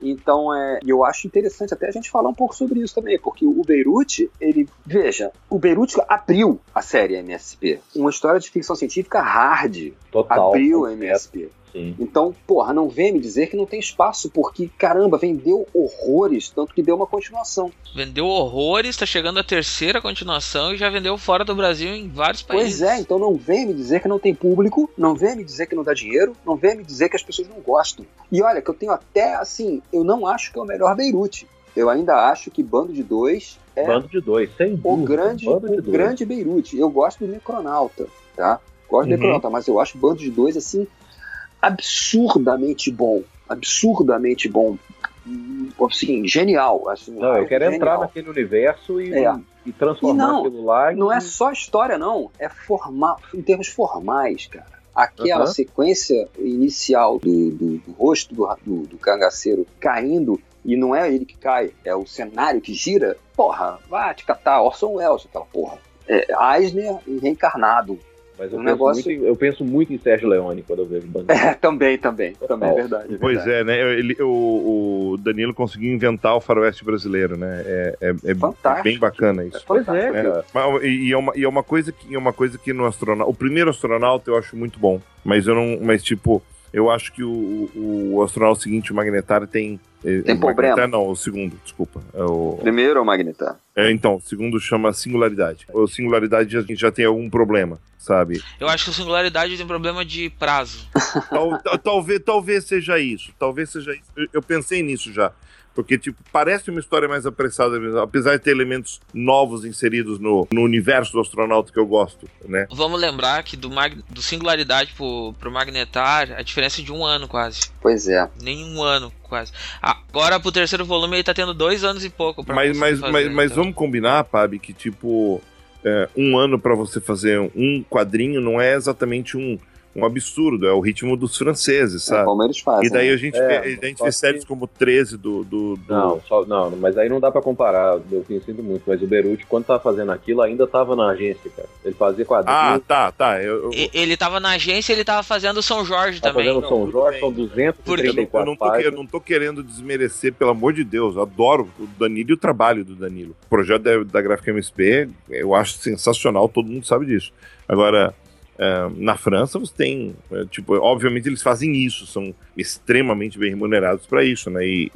Então, é, eu acho interessante até a gente falar um pouco sobre isso também, porque o Beirute, ele, veja, o Beirute abriu a série MSP, uma história de ficção científica hard, Total, abriu a MSP. Sim. Então, porra, não vem me dizer que não tem espaço, porque, caramba, vendeu horrores, tanto que deu uma continuação. Vendeu horrores, tá chegando a terceira continuação e já vendeu fora do Brasil em vários países. Pois é, então não vem me dizer que não tem público, não vem me dizer que não dá dinheiro, não vem me dizer que as pessoas não gostam. E olha, que eu tenho até, assim, eu não acho que é o melhor Beirute. Eu ainda acho que Bando de Dois é Bando de Dois, sem dúvida. o grande, o dois. grande Beirute. Eu gosto do Necronauta, tá? Gosto uhum. do Necronauta, mas eu acho Bando de Dois, assim, absurdamente bom. Absurdamente bom. Assim, genial. Assim, não, eu quero genial. entrar naquele universo e, é. e transformar e não, aquilo lá. Não é só história, não. É formal, em termos formais, cara. Aquela uhum. sequência inicial do, do, do rosto do, do, do cangaceiro caindo e não é ele que cai, é o cenário que gira. Porra, vai te catar Orson Welles, aquela porra. É, Eisner reencarnado, Mas eu, Um penso negócio- muito, em- eu penso muito em Sérgio Leone quando eu vejo Bandido. É, também, também. Também é verdade. é Pois verdade. é, né? Ele, o, o Danilo conseguiu inventar o faroeste brasileiro, né? É, é, é- Fantástico. é bem bacana isso. Pois é, É, cara. mas- e, e é uma, e é uma coisa que é uma coisa que no astronauta, o primeiro astronauta eu acho muito bom, mas eu não, mas tipo, eu acho que o, o, o astronauta seguinte, o Magnetar, tem Tem o problema. Magnetar não, o segundo, desculpa. É o, Primeiro é o Magnetar. é, então, o segundo chama singularidade. O singularidade já, já tem algum problema, sabe? Eu acho que o Singularidade tem problema de prazo. Tal- tal- talvez, talvez seja isso. Talvez seja isso. Eu, eu pensei nisso já. Porque, tipo, parece uma história mais apressada, mesmo, apesar de ter elementos novos inseridos no, no universo do astronauta que eu gosto, né? Vamos lembrar que do, mag... do Singularidade pro, pro Magnetar, a diferença é de um ano quase. Pois é. Nem um ano, quase. Agora pro terceiro volume ele tá tendo dois anos e pouco pra Mas, mas, fazer, mas, mas então. vamos combinar, Pab, que, tipo, é, um ano pra você fazer um quadrinho não é exatamente um, um absurdo, é o ritmo dos franceses, É sabe? como eles fazem. E daí né? a gente É, vê, a gente vê que- séries como 13 do. do, do- Não, só, não, mas aí não dá pra comparar. Eu sinto muito, mas o Beruti, quando tava fazendo aquilo, ainda tava na agência, cara. Ele fazia Ah, quadrinhos, tá, tá. Eu, eu- Ele tava na agência e ele tava fazendo São Jorge tá também. fazendo São tudo Jorge, bem. são eu não, 234 eu não tô, que- eu não tô querendo desmerecer, pelo amor de Deus. Eu adoro o Danilo e o trabalho do Danilo. O projeto da, da Gráfica MSP eu acho sensacional, todo mundo sabe disso. Agora, na França você tem, é, tipo, obviamente eles fazem isso, são extremamente bem remunerados para isso, né? E,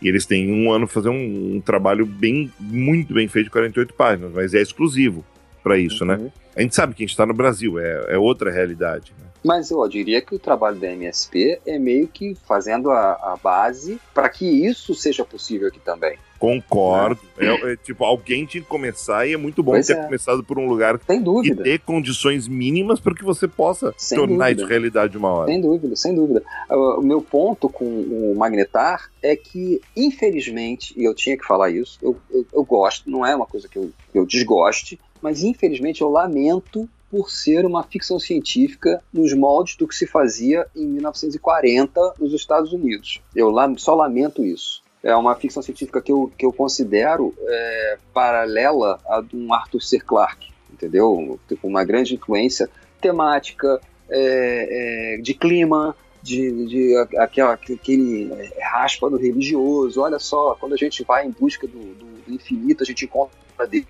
e eles têm um ano fazer um, um trabalho bem, muito bem feito de 48 páginas, mas é exclusivo para isso, né? Uhum. A gente sabe que a gente tá no Brasil, é, é outra realidade. Né? Mas eu diria que o trabalho da MSP é meio que fazendo a, a base para que isso seja possível aqui também. Concordo. É, é, tipo, alguém tinha que começar e é muito bom Pois ter é. começado por um lugar Sem e dúvida. ter condições mínimas para que você possa Sem tornar dúvida. isso realidade uma hora. Sem dúvida, sem dúvida. Uh, O meu ponto com o Magnetar é que, infelizmente, e eu tinha que falar isso, eu, eu, eu gosto, não é uma coisa que eu, eu desgoste, mas infelizmente eu lamento por ser uma ficção científica nos moldes do que se fazia em 1940 nos Estados Unidos. Eu só lamento isso. É uma ficção científica que eu, que eu considero é, paralela à de um Arthur C. Clarke, entendeu? Com uma grande influência temática, é, é, de clima, de, de a- aquela, aquele raspa do religioso. Olha só, quando a gente vai em busca do, do- do infinito, a gente encontra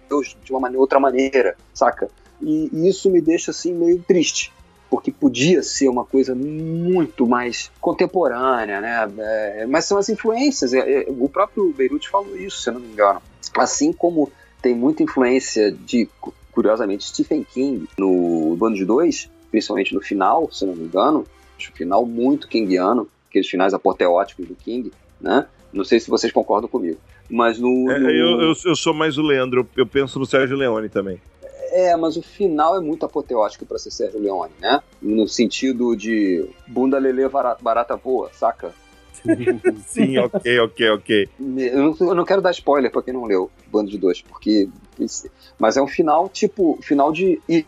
Deus de uma maneira, outra maneira, saca? E, e isso me deixa assim meio triste, porque podia ser uma coisa muito mais contemporânea, né? É, mas são as influências. é, é, o próprio Beirute falou isso, se eu não me engano. Assim como tem muita influência de, curiosamente, Stephen King no Bando de Dois, principalmente no final, se eu não me engano, acho o final muito kingiano, aqueles finais apoteóticos do King, né? Não sei se vocês concordam comigo. Mas no. É, no- eu, eu, eu sou mais o Leandro, eu, eu penso no Sérgio Leone também. É, mas o final é muito apoteótico pra ser Sérgio Leone, né? No sentido de bunda lelê barata, barata voa, saca? Sim, ok, ok, ok. Eu não, eu não quero dar spoiler pra quem não leu Bando de Dois, porque. Mas é um final tipo. Final de. It.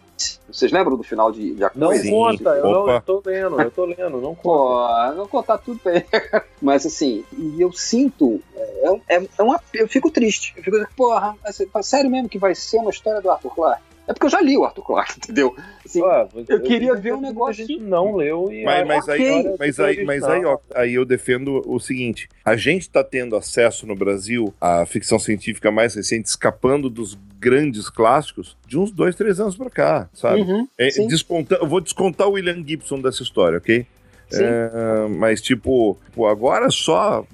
Vocês lembram do final de, de Não? Sim. conta, eu, não, eu tô lendo, eu tô lendo, não conta. Pô, não contar tudo bem. Mas assim, e eu sinto. É, é, é uma, eu fico triste. Eu fico porra, assim, sério mesmo que vai ser uma história do Arthur Clarke? É porque eu já li o Arthur Clarke, entendeu? Assim, Ah, você- eu queria ver que um negócio- gente não leu e Mas, mas que aí, mas aí, mas aí, ó, aí eu defendo o seguinte: a gente está tendo acesso no Brasil à ficção científica mais recente, escapando dos grandes clássicos, de uns dois, três anos pra cá, sabe? uhum, É, desconta- eu vou descontar o William Gibson dessa história, ok? sim. É, mas, tipo, agora só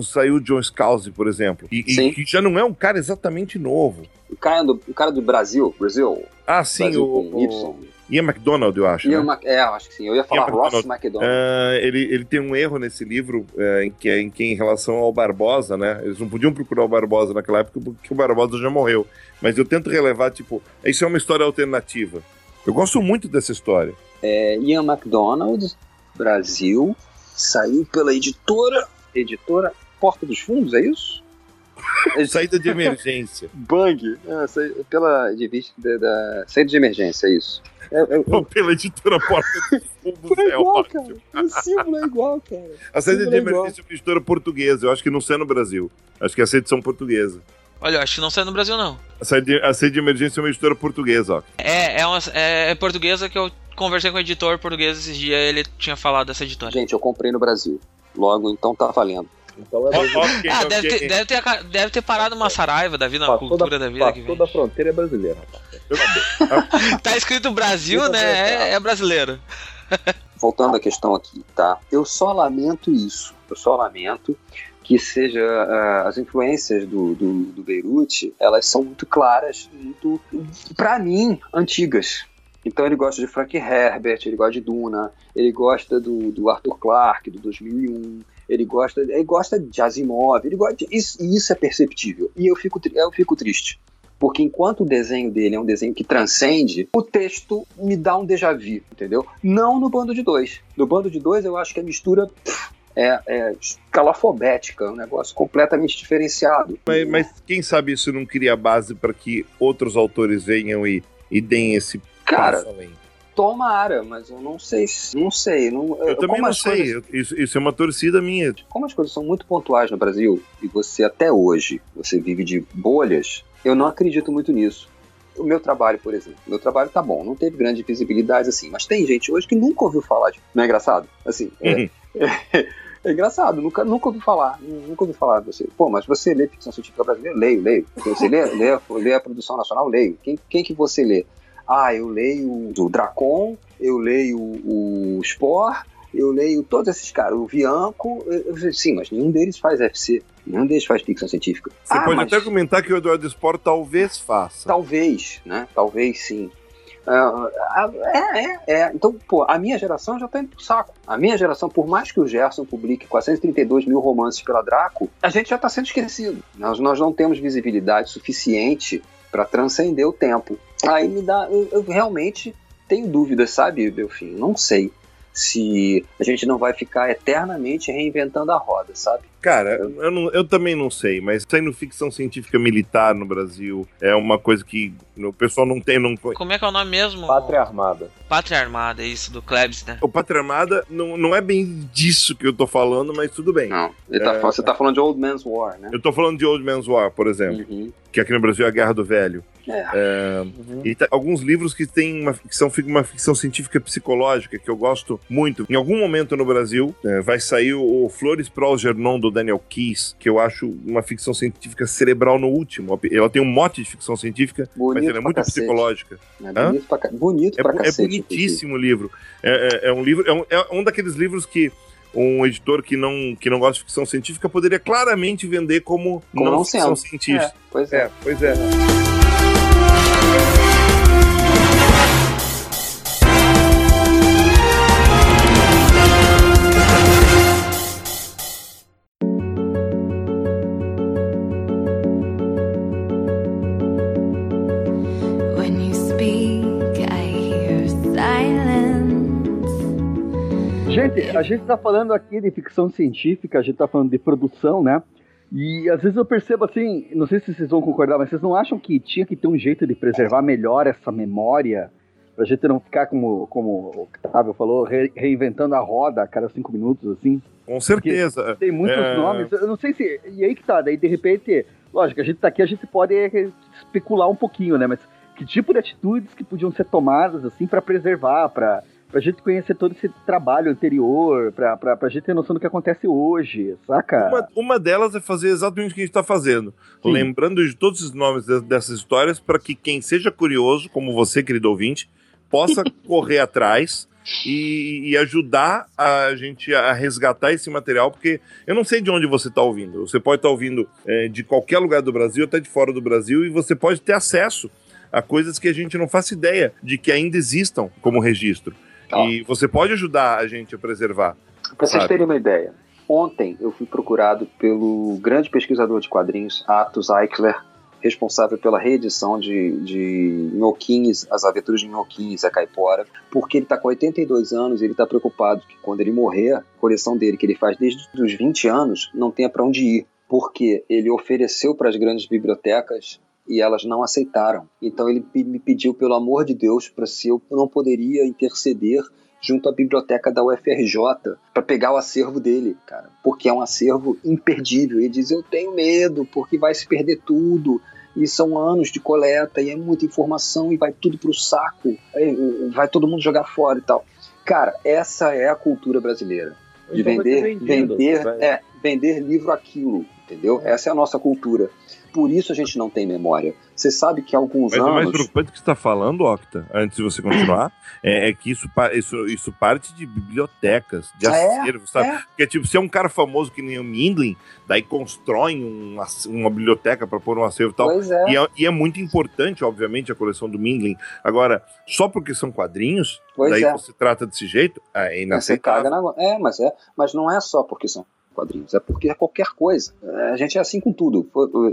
saiu o John Scalzi, por exemplo, e, e que já não é um cara exatamente novo. O cara do, o cara do Brasil, Brasil, Ah, sim, Brasil o. Ian McDonald, eu acho. Ian né? É, eu acho que sim. Eu ia falar Ian Ross McDonald. McDonald. Ah, ele, ele tem um erro nesse livro é, em, que, em que em relação ao Barbosa, né? Eles não podiam procurar o Barbosa naquela época porque o Barbosa já morreu. Mas eu tento relevar, tipo, isso é uma história alternativa. Eu gosto muito dessa história. É, Ian McDonald, Brasil, saiu pela editora. Editora Porta dos Fundos, é isso? Saída de emergência. Bang! É, sai- pela revista da, da saída de emergência, é isso. É, é, Pô, Pela editora Porta dos Fundos. é é igual, ótimo. cara. O símbolo é igual, cara. A saída de é igual. emergência é uma editora portuguesa. Eu acho que não sei no Brasil. Acho que essa é a edição portuguesa. Olha, eu acho que não sai no Brasil, não. A saída de, a saída de emergência é uma editora portuguesa, ó. É, é, uma, é, é portuguesa que eu conversei com o editor português esses dias, ele tinha falado dessa editora. Gente, eu comprei no Brasil. Logo, então tá valendo. Então é ah, deve ter, deve, ter, deve ter parado uma Saraiva da vida, na Passou cultura da, da vida passou vem. da fronteira é brasileiro, rapaz. Tá escrito Brasil, né? É, é brasileiro. Voltando à questão aqui, tá? Eu só lamento isso. Eu só lamento que seja ah, as influências do, do, do Beirute, elas são muito claras, muito, para mim, antigas. Então ele gosta de Frank Herbert, ele gosta de Duna, ele gosta do, do Arthur Clarke, do 2001, ele gosta, ele gosta de Asimov, ele gosta de, isso, e isso é perceptível. E eu fico, eu fico triste. Porque enquanto o desenho dele é um desenho que transcende, o texto me dá um déjà vu, entendeu? Não no bando de dois. No bando de dois eu acho que a mistura é, é escalafobética, é um negócio completamente diferenciado. Mas, mas quem sabe isso não cria base para que outros autores venham e, e deem esse Cara, tomara, mas eu não sei, se- não sei. Não, Eu também não sei. coisas- Isso, isso é uma torcida minha. como as coisas são muito pontuais no Brasil e você até hoje você vive de bolhas, eu não acredito muito nisso. O meu trabalho, por exemplo, meu trabalho tá bom, não teve grande visibilidade assim, mas tem gente hoje que nunca ouviu falar de. Não é engraçado? Assim, é, Uhum. é engraçado, nunca, nunca ouvi falar, nunca ouvi falar de você. Pô, mas você lê ficção científica brasileira? Leio, leio. Você lê, lê, lê a produção nacional? Leio. Quem, quem que você lê? Ah, eu leio o Dracon, eu leio o Spore, eu leio todos esses caras, o Vianco, eu, eu sim, mas nenhum deles faz FC, nenhum deles faz ficção científica. Você Ah, pode mas até comentar que o Eduardo Sport talvez faça. Talvez, né? Talvez sim. Ah, é, é, é. Então, pô, a minha geração já tá indo pro saco. A minha geração, por mais que o Gerson publique 432 mil romances pela Draco, a gente já tá sendo esquecido. Nós, nós não temos visibilidade suficiente para transcender o tempo. Aí me dá. Eu, eu realmente tenho dúvidas, sabe, Delfim? Não sei se a gente não vai ficar eternamente reinventando a roda, sabe? Cara, eu, não- eu também não sei, mas saindo ficção científica militar no Brasil é uma coisa que o pessoal não tem. Não... Como é que é o nome mesmo? Pátria Armada. Pátria Armada, isso, do Klebs, né? O Pátria Armada não, não é bem disso que eu tô falando, mas tudo bem. Não. Ele tá- É. você tá falando de Old Man's War, né? Eu tô falando de Old Man's War, por exemplo, Uhum. que aqui no Brasil é a Guerra do Velho. É. E tá- alguns livros que têm uma ficção, uma ficção científica psicológica que eu gosto muito. Em algum momento no Brasil é, vai sair o, o Flores pro Algernon do Daniel Keyes, que eu acho uma ficção científica cerebral no último. Ela tem um mote de ficção científica, Bonito mas ela é muito cacete. psicológica. É Hã? bonito pra, bonito É, pra é cacete. bonitíssimo o livro. É, é- é um livro, é um, é um daqueles livros que um editor que não, que não gosta de ficção científica poderia claramente vender como, Como não ficção científica. É, pois é. É, pois é. Gente, a gente tá falando aqui de ficção científica, a gente tá falando de produção, né? E às vezes eu percebo assim, não sei se vocês vão concordar, mas vocês não acham que tinha que ter um jeito de preservar melhor essa memória? Pra gente não ficar como, como o Octávio falou, re- reinventando a roda a cada cinco minutos, assim? Com certeza. Tem muitos É. nomes, eu não sei se. E aí que tá, daí de repente, lógico, a gente tá aqui, a gente pode especular um pouquinho, né? Mas que tipo de atitudes que podiam ser tomadas, assim, pra preservar, pra, pra gente conhecer todo esse trabalho anterior, pra, pra, pra gente ter noção do que acontece hoje, saca? Uma, uma delas é fazer exatamente o que a gente está fazendo. Sim. Lembrando de todos os nomes de- dessas histórias para que quem seja curioso, como você, querido ouvinte, possa correr atrás e, e ajudar a gente a resgatar esse material, porque eu não sei de onde você está ouvindo. Você pode estar ouvindo é, de qualquer lugar do Brasil, até de fora do Brasil, e você pode ter acesso a coisas que a gente não faça ideia de que ainda existam como registro. Ó. E você pode ajudar a gente a preservar. Pra vocês terem uma ideia, ontem eu fui procurado pelo grande pesquisador de quadrinhos, Atos Eichler, responsável pela reedição de, de Nhoquinhos, As Aventuras de Nhoquinhos e a Caipora, porque ele está com 82 anos e ele está preocupado que quando ele morrer, a coleção dele, que ele faz desde os 20 anos, não tenha para onde ir, porque ele ofereceu para as grandes bibliotecas e elas não aceitaram. Então ele me pediu, pelo amor de Deus, para se eu não poderia interceder junto à biblioteca da UFRJ para pegar o acervo dele, cara, porque é um acervo imperdível. Ele diz: Eu tenho medo, porque vai se perder tudo. E são anos de coleta, e é muita informação, e vai tudo pro saco, vai todo mundo jogar fora e tal. Cara, essa é a cultura brasileira. De Então vender, vendido, vender, vai- é, vender livro aquilo, entendeu? Essa é a nossa cultura. Por isso a gente não tem memória. Você sabe que há alguns Mas o mais anos. preocupante que você está falando, Octa, antes de você continuar, é, é que isso, isso, isso parte de bibliotecas, de É, acervos, sabe? é. Porque, tipo, se é um cara famoso que nem o Mindlin, daí constroem um ac- uma biblioteca para pôr um acervo e tal. Pois é. E é, e é muito importante, obviamente, a coleção do Mindlin. Agora, só porque são quadrinhos, Pois daí é. você trata desse jeito, é Você inaceitável. caga na... É, mas é, mas não é só porque são quadrinhos, é porque é qualquer coisa. É, A gente é assim com tudo.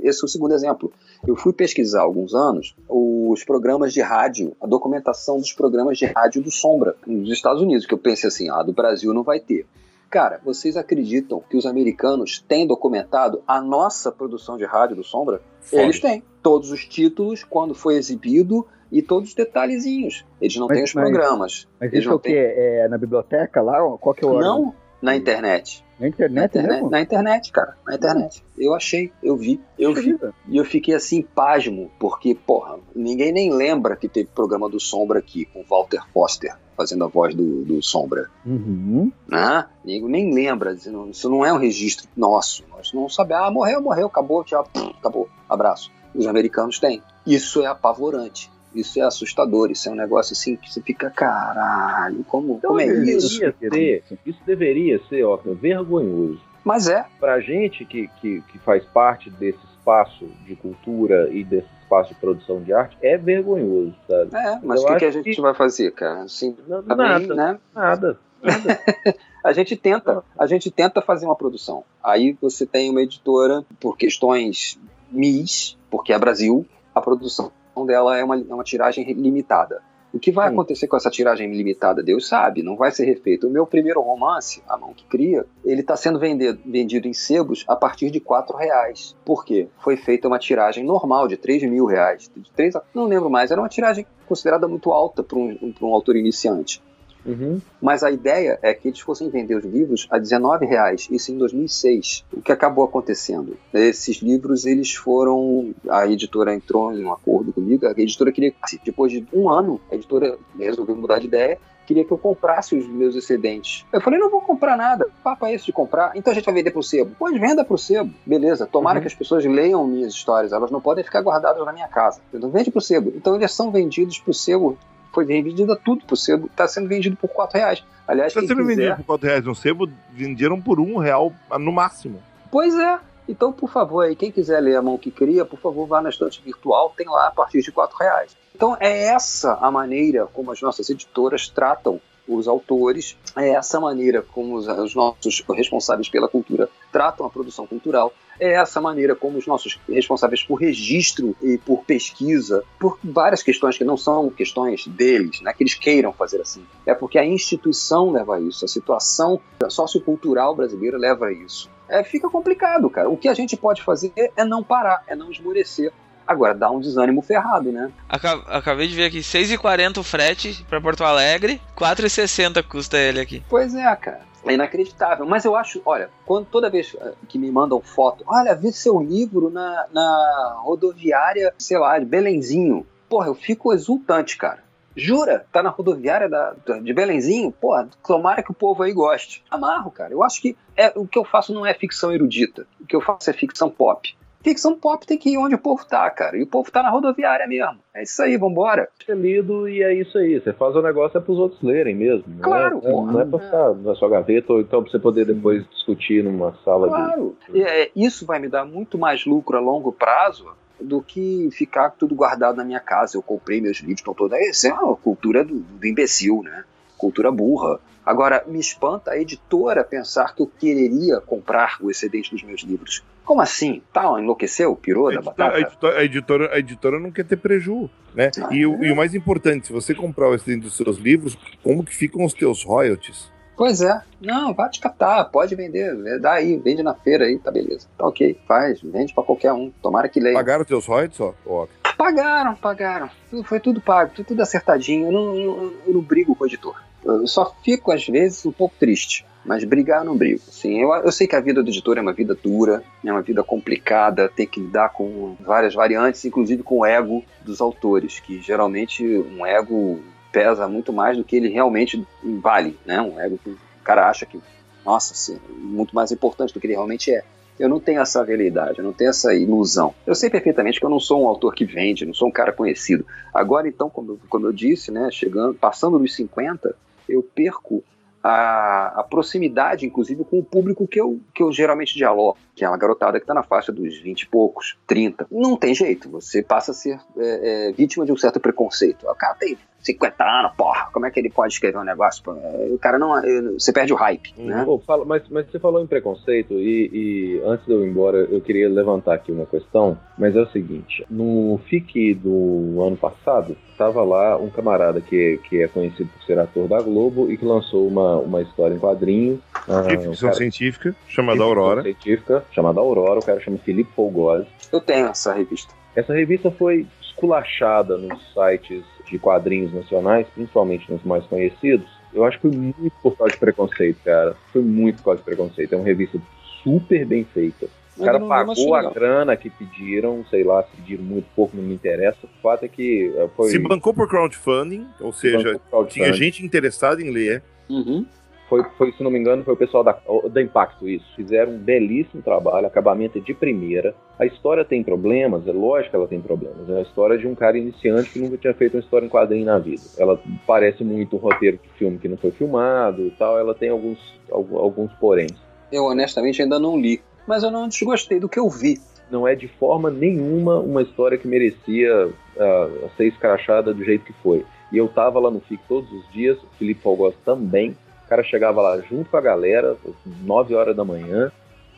Esse é o segundo exemplo. Eu fui pesquisar há alguns anos os programas de rádio, a documentação dos programas de rádio do Sombra, nos Estados Unidos, que eu pensei assim, ah, do Brasil não vai ter. Cara, vocês acreditam que os americanos têm documentado a nossa produção de rádio do Sombra? Foda. Eles têm. Todos os títulos, quando foi exibido e todos os detalhezinhos. Eles não Mas- têm os mas- programas. Mas Eles isso é o quê? É na biblioteca lá? Qual que é o? Não na internet. Na Na internet internet, mesmo? na internet, cara. Na internet. Eu achei, eu vi, eu vi. E eu fiquei assim, pasmo, porque, porra, ninguém nem lembra que teve programa do Sombra aqui, com Walter Foster, fazendo a voz do, do Sombra. Uhum. Né? Nego nem lembra, isso não é um registro nosso. Nós não sabemos, ah, morreu, morreu, acabou, tchau, acabou, abraço. Os americanos têm. Isso é apavorante. Isso é assustador, isso é um negócio assim que você fica, caralho, como, Então, como é ele- isso? Deveria ser, isso deveria ser, ó, vergonhoso. Mas é, Pra gente que, que, que faz parte desse espaço de cultura e desse espaço de produção de arte, é vergonhoso, sabe? é, mas o que, que a gente que- vai fazer, cara? Assim, Não- também, nada, né? nada, nada. A gente tenta, a gente tenta fazer uma produção. Aí você tem uma editora por questões MIS, porque é Brasil, a produção dela é uma, é uma tiragem limitada. O que vai Sim. acontecer com essa tiragem limitada, Deus sabe, não vai ser refeito. O meu primeiro romance, A Mão que Cria, ele está sendo vendido, vendido em sebos a partir de R$ reais. Por quê? Foi feita uma tiragem normal de 3 mil reais. De 3 a, não lembro mais, era uma tiragem considerada muito alta para um, pra um autor iniciante. Uhum. Mas a ideia é que eles fossem vender os livros a R$19,00, isso em 2006. O que acabou acontecendo? Esses livros, eles foram... A editora entrou em um acordo comigo, a editora queria... Depois de um ano, a editora resolveu mudar de ideia, queria que eu comprasse os meus excedentes. Eu falei, não vou comprar nada. Papo é esse de comprar? Então a gente vai vender pro sebo. Pois venda pro sebo. Beleza. Tomara Uhum. que as pessoas leiam minhas histórias. Elas não podem ficar guardadas na minha casa. Então vende pro sebo. Então eles são vendidos pro sebo. Foi vendido tudo pro sebo. Está sendo vendido por 4 reais. Aliás, Está sendo quiser... vendido por 4 reais no sebo, venderam por um real no máximo. Pois é. Então, por favor, aí, quem quiser ler A Mão que Cria, por favor, vá na estante virtual, tem lá a partir de 4 reais. Então, é essa a maneira como as nossas editoras tratam os autores, é essa maneira como os, os nossos responsáveis pela cultura tratam a produção cultural, é essa maneira como os nossos responsáveis por registro e por pesquisa, por várias questões que não são questões deles, né, que eles queiram fazer assim. É porque a instituição leva isso, a situação sociocultural brasileira leva a isso. É, fica complicado, cara. O que a gente pode fazer é não parar, é não esmorecer. Agora, dá um desânimo ferrado, né? Aca- Acabei de ver aqui, 6,40 o frete pra Porto Alegre, 4,60 custa ele aqui. Pois é, cara. É inacreditável. Mas eu acho, olha, quando toda vez eh, que me mandam foto, olha, vi seu livro na, na rodoviária, sei lá, de Belenzinho. Porra, eu fico exultante, cara. Jura? Tá na rodoviária da, de Belenzinho? Porra, tomara que o povo aí goste. Amarro, cara. Eu acho que é, o que eu faço não é ficção erudita. O que eu faço é ficção pop. Ficção pop tem que ir onde o povo tá, cara. E o povo tá na rodoviária mesmo. É isso aí, vambora. Ser lido e é isso aí. Você faz o negócio é pros outros lerem mesmo. Não Claro, é, pô. Não é pra ficar na sua gaveta ou então pra você poder depois discutir numa sala de. Claro. E, é, isso vai me dar muito mais lucro a longo prazo do que ficar tudo guardado na minha casa. Eu comprei meus livros, estão todos. Isso é uma cultura do, do imbecil, né? Cultura burra. Agora, me espanta a editora pensar que eu quereria comprar o excedente dos meus livros. Como assim? Tá, enlouqueceu? Pirou da batata? a editora- a editora- a editora não quer ter preju, né? Ah, E, o, é. e o mais importante, se você comprar o excedente dos seus livros, como que ficam os teus royalties? Pois é. Não, vai te catar, pode vender. Dá aí, vende na feira aí, tá beleza. Tá ok, faz, vende pra qualquer um. Tomara que leia. Pagaram teus royalties, ó? ó. Pagaram, pagaram. Foi tudo pago, tudo, tudo acertadinho. Eu não, eu, eu não brigo com o editor. Eu só fico, às vezes, um pouco triste. Mas brigar não brigo. Assim, eu, eu sei que a vida do editor é uma vida dura, é uma vida complicada, tem que lidar com várias variantes, inclusive com o ego dos autores, que geralmente um ego pesa muito mais do que ele realmente vale, né? Um ego que o cara acha que, nossa, assim, é muito mais importante do que ele realmente é. Eu não tenho essa realidade, eu não tenho essa ilusão. Eu sei perfeitamente que eu não sou um autor que vende, não sou um cara conhecido. Agora, então, como, como eu disse, né, chegando, passando dos 50, eu perco a, a, proximidade, inclusive, com o público que eu, que eu geralmente dialogo, que é uma garotada que está na faixa dos 20 e poucos, 30. Não tem jeito, você passa a ser é, é, vítima de um certo preconceito. O cara tem 50 anos, porra, como é que ele pode escrever um negócio? O cara não. Você perde o hype, hum, né? Pô, fala, mas, mas você falou em preconceito, e, e, antes de eu ir embora, eu queria levantar aqui uma questão, mas é o seguinte: no FIC do ano passado, estava lá um camarada que, que é conhecido por ser ator da Globo e que lançou uma, uma história em quadrinho. Ah, de ficção cara, científica, chamada Aurora. científica, chamada Aurora, o cara chama Felipe Folgosi. Eu tenho essa revista. Essa revista foi esculachada nos sites de quadrinhos nacionais, principalmente nos mais conhecidos, eu acho que foi muito por causa de preconceito, cara. Foi muito por causa de preconceito. É uma revista super bem feita. O cara pagou a grana que pediram, sei lá, se pediram muito pouco, não me interessa. O fato é que eh, foi. Se bancou por crowdfunding, ou seja, crowdfunding. tinha gente interessada em ler. Uhum. Foi, foi, se não me engano, foi o pessoal da, da Impacto isso. Fizeram um belíssimo trabalho, acabamento é de primeira. A história tem problemas, é lógico que ela tem problemas. É a história de um cara iniciante que nunca tinha feito uma história em quadrinho na vida. Ela parece muito um roteiro de filme que não foi filmado e tal. Ela tem alguns, alguns poréns. Eu honestamente ainda não li, mas eu não desgostei do que eu vi. Não é de forma nenhuma uma história que merecia uh, ser escrachada do jeito que foi. E eu tava lá no FIC todos os dias, o Felipe Fogos também cara chegava lá junto com a galera, 9 horas da manhã,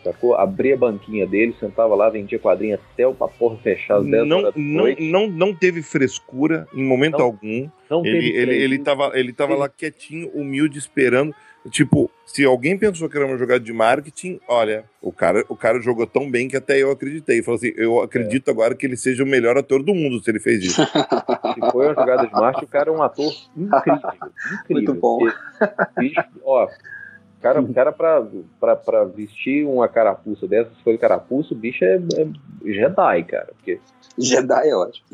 sacou? Abria a banquinha dele, sentava lá, vendia quadrinha até o porra fechar às 10 não. Não, não, não teve frescura em momento não, algum. Não ele, ele, ele tava, ele tava lá quietinho, humilde, esperando. Tipo, se alguém pensou que era uma jogada de marketing, olha, o cara, o cara jogou tão bem que até eu acreditei. Falou assim, eu acredito é. agora que ele seja o melhor ator do mundo se ele fez isso. se foi uma jogada de marketing, o cara é um ator incrível. incrível Muito bom. Porque, bicho, ó, cara, cara pra, pra, pra vestir uma carapuça dessa, se for carapuça, o bicho é, é Jedi, cara. Porque Jedi é ótimo.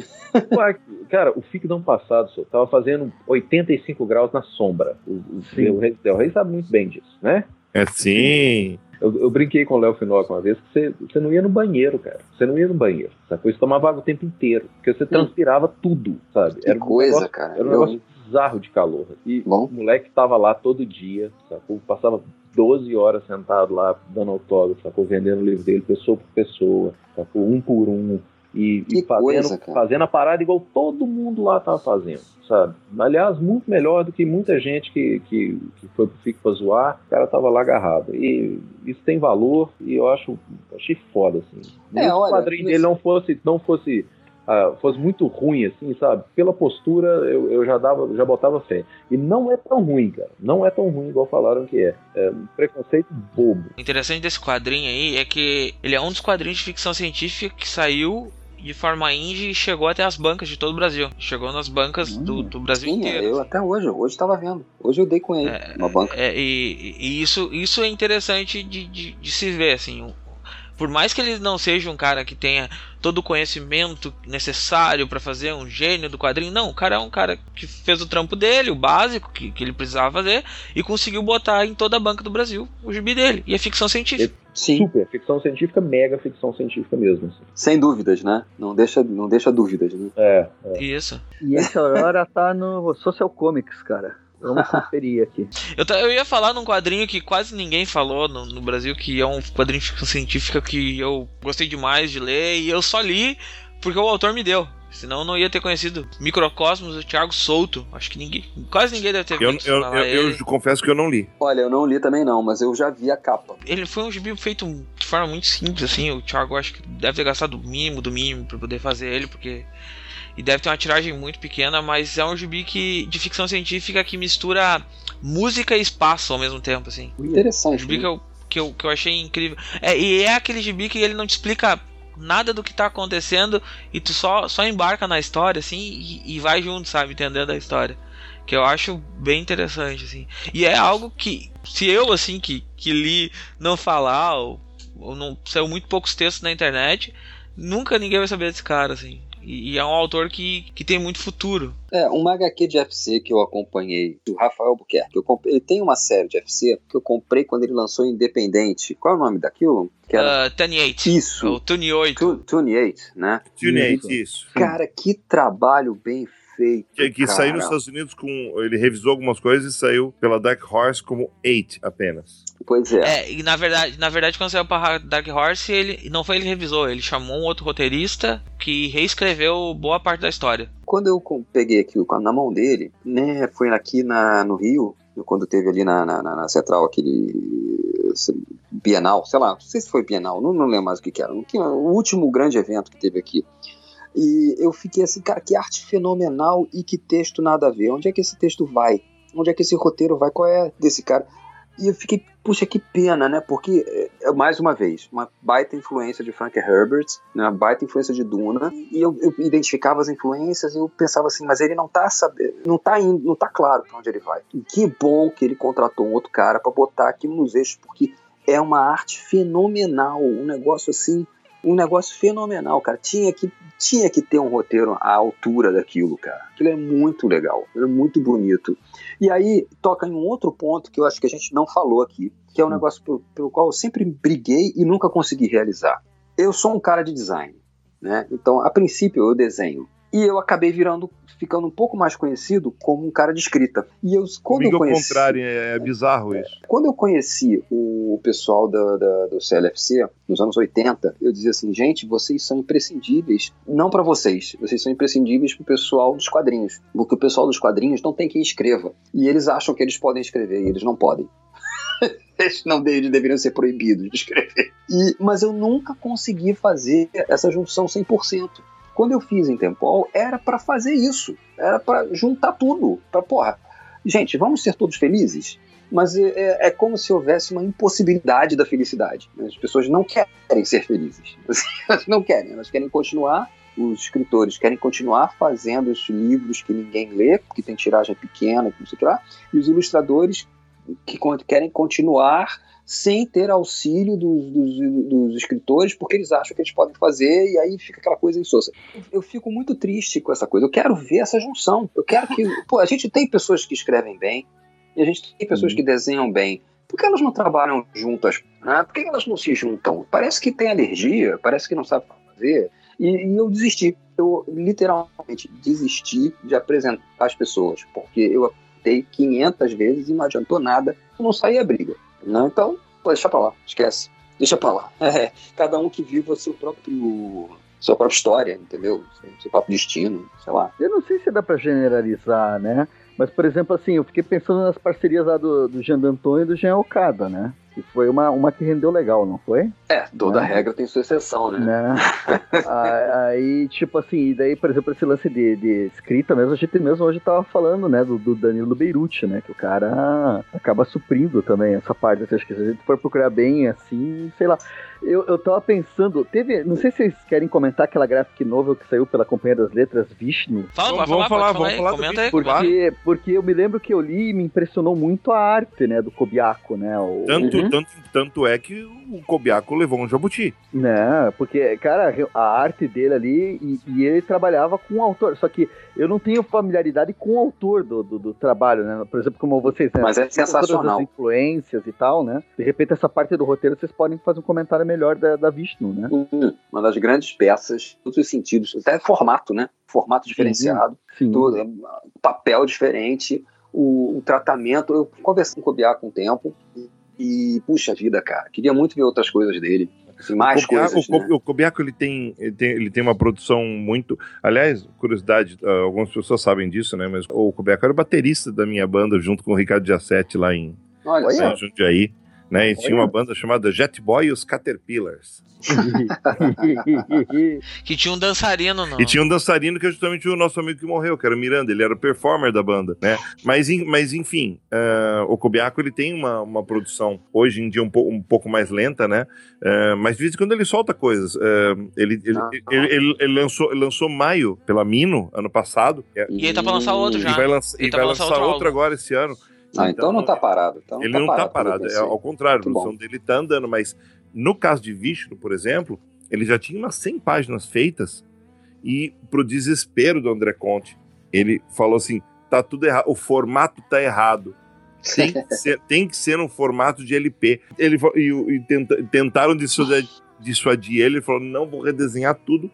cara, o FIC do ano passado só, tava fazendo 85 graus na sombra. O, o, o, Rei, o Rei sabe muito bem disso, né? É sim. Eu, eu brinquei com o Léo Finoca uma vez que você, você não ia no banheiro, cara. Você não ia no banheiro. Sacou? Você tomava água o tempo inteiro. Porque você transpirava hum. tudo, sabe? Que era coisa, negócio, cara. Era um negócio bizarro de calor. E Bom. o moleque tava lá todo dia, sacou? Passava 12 horas sentado lá dando autógrafo, sacou? Vendendo o livro dele, pessoa por pessoa, sacou? Um por um e, e fazendo, coisa, fazendo a parada igual todo mundo lá tava fazendo, sabe? Aliás, muito melhor do que muita gente que, que, que foi pro FIC pra zoar, o cara tava lá agarrado. E isso tem valor e eu acho, achei foda, assim. É, olha, o quadrinho dele não fosse, não fosse Uh, fosse muito ruim, assim, sabe? Pela postura, eu, eu, já dava, já botava fé. E não é tão ruim, cara. Não é tão ruim igual falaram que é. É um preconceito bobo. O interessante desse quadrinho aí é que ele é um dos quadrinhos de ficção científica que saiu de forma indie e chegou até as bancas de todo o Brasil. Chegou nas bancas hum, do, do, Brasil sim, inteiro. Eu até hoje, hoje estava vendo. Hoje eu dei com ele, é, uma banca. É, e, e, isso, isso é interessante de, de, de se ver, assim. Por mais que ele não seja um cara que tenha todo o conhecimento necessário para fazer um gênio do quadrinho. Não, o cara é um cara que fez o trampo dele, o básico que, que ele precisava fazer, e conseguiu botar em toda a banca do Brasil o gibi dele. E é ficção científica. Sim. Super, ficção científica, mega ficção científica mesmo. Assim. Sem dúvidas, né? Não deixa, não deixa dúvidas, né? É, é. Isso. E essa hora tá no Social Comics, cara. Vamos conferir aqui. Eu, eu ia falar num quadrinho que quase ninguém falou no, no, Brasil, que é um quadrinho de ficção científica que eu gostei demais de ler e eu só li porque o autor me deu. Senão eu não ia ter conhecido Microcosmos do Thiago Souto. Acho que ninguém. Quase ninguém deve ter eu, visto. Eu, eu, eu, confesso que eu não li. Olha, eu não li também não, mas eu já vi a capa. Ele foi um gibi feito de forma muito simples, assim. O Thiago acho que deve ter gastado o mínimo do mínimo para poder fazer ele, porque e deve ter uma tiragem muito pequena, mas é um gibi que, de ficção científica que mistura música e espaço ao mesmo tempo, assim. Interessante. Um gibi né? que, eu, que, eu, que eu achei incrível. É, e é aquele gibi que ele não te explica nada do que tá acontecendo e tu só, só embarca na história, assim, e, e vai junto, sabe, entendendo a história. que eu acho bem interessante, assim. E é algo que, se eu, assim, que, que li não falar, ou, ou não saiu muito poucos textos na internet, nunca ninguém vai saber desse cara, assim. E, e é um autor que, que tem muito futuro. É, uma HQ de FC que eu acompanhei, do Rafael Buquerque. Eu comprei, ele tem uma série de FC que eu comprei quando ele lançou Independente. Qual é o nome daquilo? Que era... Uh, Tune 8. Isso. O Tune 8. Tu- Tune 8, né? Tune 8, isso. Cara, que trabalho bem feito. Que, que saiu nos Estados Unidos com. Ele revisou algumas coisas e saiu pela Dark Horse como 8 apenas. Pois é. É, e na verdade, na verdade, quando saiu pra Dark Horse, ele não foi ele que revisou, ele chamou um outro roteirista que reescreveu boa parte da história. Quando eu peguei aquilo na mão dele, né, foi aqui na, no Rio, quando teve ali na, na, na- na Central aquele Bienal, sei lá, não sei se foi Bienal, não, não lembro mais o que, que era, o último grande evento que teve aqui. E eu fiquei assim, cara, que arte fenomenal e que texto nada a ver. Onde é que esse texto vai? Onde é que esse roteiro vai? Qual é desse cara? E eu fiquei, puxa, que pena, né? Porque, é, mais uma vez, uma baita influência de Frank Herbert, né? uma baita influência de Duna, e eu, eu identificava as influências e eu pensava assim, mas ele não tá sabendo, não tá indo, não tá claro pra onde ele vai. E que bom que ele contratou um outro cara pra botar aqui nos eixos, porque é uma arte fenomenal, um negócio assim, um negócio fenomenal, cara. Tinha que, tinha que ter um roteiro à altura daquilo, cara. Aquilo é muito legal, é muito bonito. E aí toca em um outro ponto que eu acho que a gente não falou aqui, que é um negócio pelo, pelo qual eu sempre briguei e nunca consegui realizar. Eu sou um cara de design, né? Então, a princípio eu desenho. E eu acabei virando, ficando um pouco mais conhecido como um cara de escrita. E eu, quando Comigo eu ao conheci, contrário, é, é bizarro isso. quando eu conheci o pessoal da, da- do CLFC, nos anos 80, eu dizia assim, gente, vocês são imprescindíveis, não para vocês, vocês são imprescindíveis pro pessoal dos quadrinhos, porque o pessoal dos quadrinhos não tem quem escreva, e eles acham que eles podem escrever, e eles não podem. eles não eles deveriam ser proibidos de escrever. E, mas eu nunca consegui fazer essa junção 100%. Quando eu fiz em Tempol, era para fazer isso, era para juntar tudo, para porra, gente, vamos ser todos felizes? mas é, é- é como se houvesse uma impossibilidade da felicidade. né? As pessoas não querem ser felizes. Elas não querem, elas querem continuar. Os escritores querem continuar fazendo os livros que ninguém lê, porque tem tiragem pequena, que não sei o que lá, e os ilustradores que querem continuar sem ter auxílio dos, dos- dos escritores, porque eles acham que eles podem fazer, e aí fica aquela coisa insossa. Eu, eu fico muito triste com essa coisa. Eu quero ver essa junção. Eu quero que. Pô, a gente tem pessoas que escrevem bem, e a gente tem pessoas que desenham bem. Por que elas não trabalham juntas? Né? Por que elas não se juntam? Parece que tem alergia, parece que não sabe fazer. E, e eu desisti. Eu literalmente desisti de apresentar as pessoas, porque eu apresentei 500 vezes e não adiantou nada. Não saí a briga. Né? Então, deixa pra lá, esquece. Deixa pra lá. É, cada um que viva seu próprio. Sua própria história, entendeu? Seu, próprio destino, sei lá. Eu não sei se dá pra generalizar, né? Mas, por exemplo, assim, eu fiquei pensando nas parcerias lá do, do Jean D'Antoni e do Jean Okada, né? Que foi uma, uma que rendeu legal, não foi? É, toda Né? regra tem sua exceção, né? Né? Aí, tipo assim, e daí, por exemplo, esse lance de, de escrita mesmo, a gente mesmo hoje tava falando, né, do, do Danilo Beirute, né, que o cara acaba suprindo também essa parte, assim, acho que se a gente for procurar bem, assim, sei lá, eu, eu tava pensando, teve, não sei se vocês querem comentar aquela graphic novel que saiu pela Companhia das Letras, Vishnu, Fala, Vamos- pode vamos falar, falar, vamos falar aí. Porque, porque eu me lembro que eu li e me impressionou muito a arte, né, do Kobiako, né, o, Tanto, Uhum. tanto, tanto é que o Kobiako levou um jabuti. Né, porque, cara, a arte dele ali, e, e ele trabalhava com o autor, só que eu não tenho familiaridade com o autor do, do, do trabalho, né? Por exemplo, como vocês, né? Mas é Todas sensacional. as influências e tal, né? De repente, essa parte do roteiro, vocês podem fazer um comentário melhor da, da Vishnu, né? Uma das grandes peças, todos os sentidos, até formato, né? Formato diferenciado, Sim. tudo, é, papel diferente, o, o tratamento. Eu conversei com o Kobiaco um tempo e, puxa vida, cara, queria muito ver outras coisas dele. assim, mais o Kobiako, coisas. o, né? O Kobiako, ele tem, ele tem ele tem uma produção muito. Aliás, curiosidade, ah, algumas pessoas sabem disso, né? Mas o Kobiako era o baterista da minha banda junto com o Ricardo Giassetti lá em Olha. São Jundiaí. Né? E tinha uma banda chamada Jet Boy e os Caterpillars. Que tinha um dançarino, não. E tinha um dançarino que é justamente o nosso amigo que morreu, que era o Miranda, ele era o performer da banda, né? Mas, mas enfim, ah, o Kobiaco ele tem uma, uma produção hoje em dia um, po- um pouco mais lenta, né? Ah, mas de vez em quando ele solta coisas. Ah, ele, ele, Ah. ele, ele- ele lançou, ele lançou Maio pela Mino ano passado. E ele tá pra lançar outro E já. vai, lança- Ele e tá vai lançar lançar outro outro álbum. agora esse ano. Ah, então não tá parado. Então ele não tá parado, é pensei. ao contrário, a Muito produção dele tá andando, mas no caso de Vishnu, por exemplo, ele já tinha umas 100 páginas feitas e pro desespero do André Conte, ele falou assim, tá tudo errado, o formato tá errado. Tem que ser, tem que ser um formato de LP. Ele e, e tenta- tentaram dissuadir, dissuadir ele, ele falou, não vou redesenhar tudo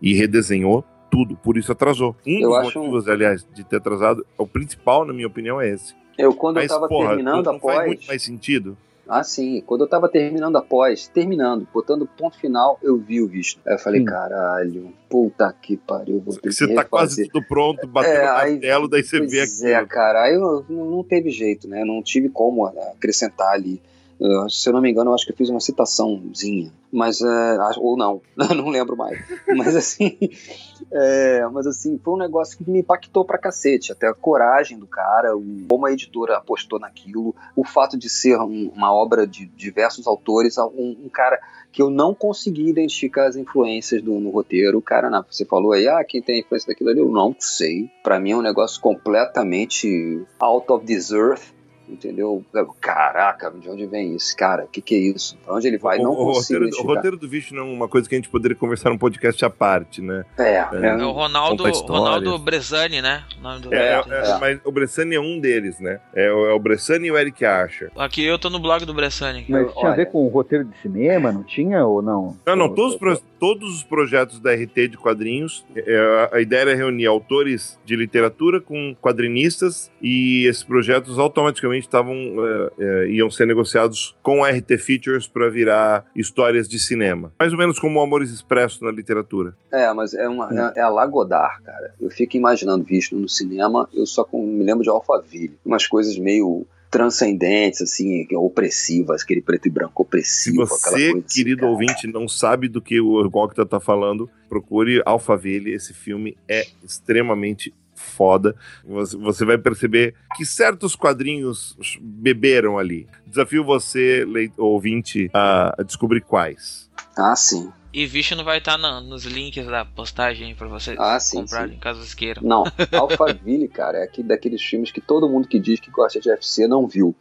e redesenhou tudo, por isso atrasou. Um Eu dos acho um- motivos, aliás, de ter atrasado, o principal, na minha opinião, é esse. Eu, quando Mas, eu tava porra, terminando não, não faz após. muito mais sentido. Ah, sim. Quando eu tava terminando após, terminando, botando ponto final, eu vi o visto. Aí eu falei, Sim. caralho, puta que pariu, vou ter que Você tá quase tudo pronto, batendo É, o aí- martelo, daí você vê Pois aquilo. é, cara, aí eu, não, não teve jeito, né? Não tive como acrescentar ali. Eu, se eu não me engano, eu acho que eu fiz uma citaçãozinha, mas é, ou não, não lembro mais. Mas assim, é, mas assim, foi um negócio que me impactou pra cacete. Até a coragem do cara, o, como a editora apostou naquilo, o fato de ser um- uma obra de diversos autores, um, um cara que eu não consegui identificar as influências do, no roteiro. O cara, na- você falou aí, ah, quem tem influência daquilo ali? Eu não sei. Pra mim é um negócio completamente out of this earth. Entendeu? Caraca, de onde vem isso? Cara, o que, que é isso? Pra onde ele vai? o, não o consigo roteiro, o roteiro do não é uma coisa que a gente poderia conversar num podcast à parte, né? É, É. é, É o Ronaldo. Ronaldo Brezani, né? O nome do- É, É, é, é. Mas o Bressani é um deles, né? É, o- é o Bressani e o Eric Asher. Aqui eu tô no blog do Bressani. aqui. Mas tinha a Olha. ver com o roteiro de cinema, não tinha ou não? Não, não, todos, pro- todos os projetos da RT de quadrinhos, a ideia era reunir autores de literatura com quadrinistas e esses projetos automaticamente estavam é, é, iam ser negociados com RT Features para virar histórias de cinema. Mais ou menos como o Amores Expresso na literatura. É, mas é, uma, é, é a Lagodar, cara. Eu fico imaginando Vishnu no cinema, eu só com- me lembro de Alphaville. Umas coisas meio transcendentes, assim, opressivas, aquele preto e branco Se opressivo, aquela você, coisa assim, querido cara. ouvinte, não sabe do que o Octa tá falando, procure Alphaville. Esse filme é extremamente foda. Você, você vai perceber que certos quadrinhos beberam ali. Desafio você, ouvinte, a a descobrir quais. Ah, sim. E Vishnu vai estar nos links da postagem aí pra vocês Ah, sim, comprarem sim. caso vocês queiram. Não, Alphaville, cara, é aquele daqueles filmes que todo mundo que diz que gosta de UFC não viu.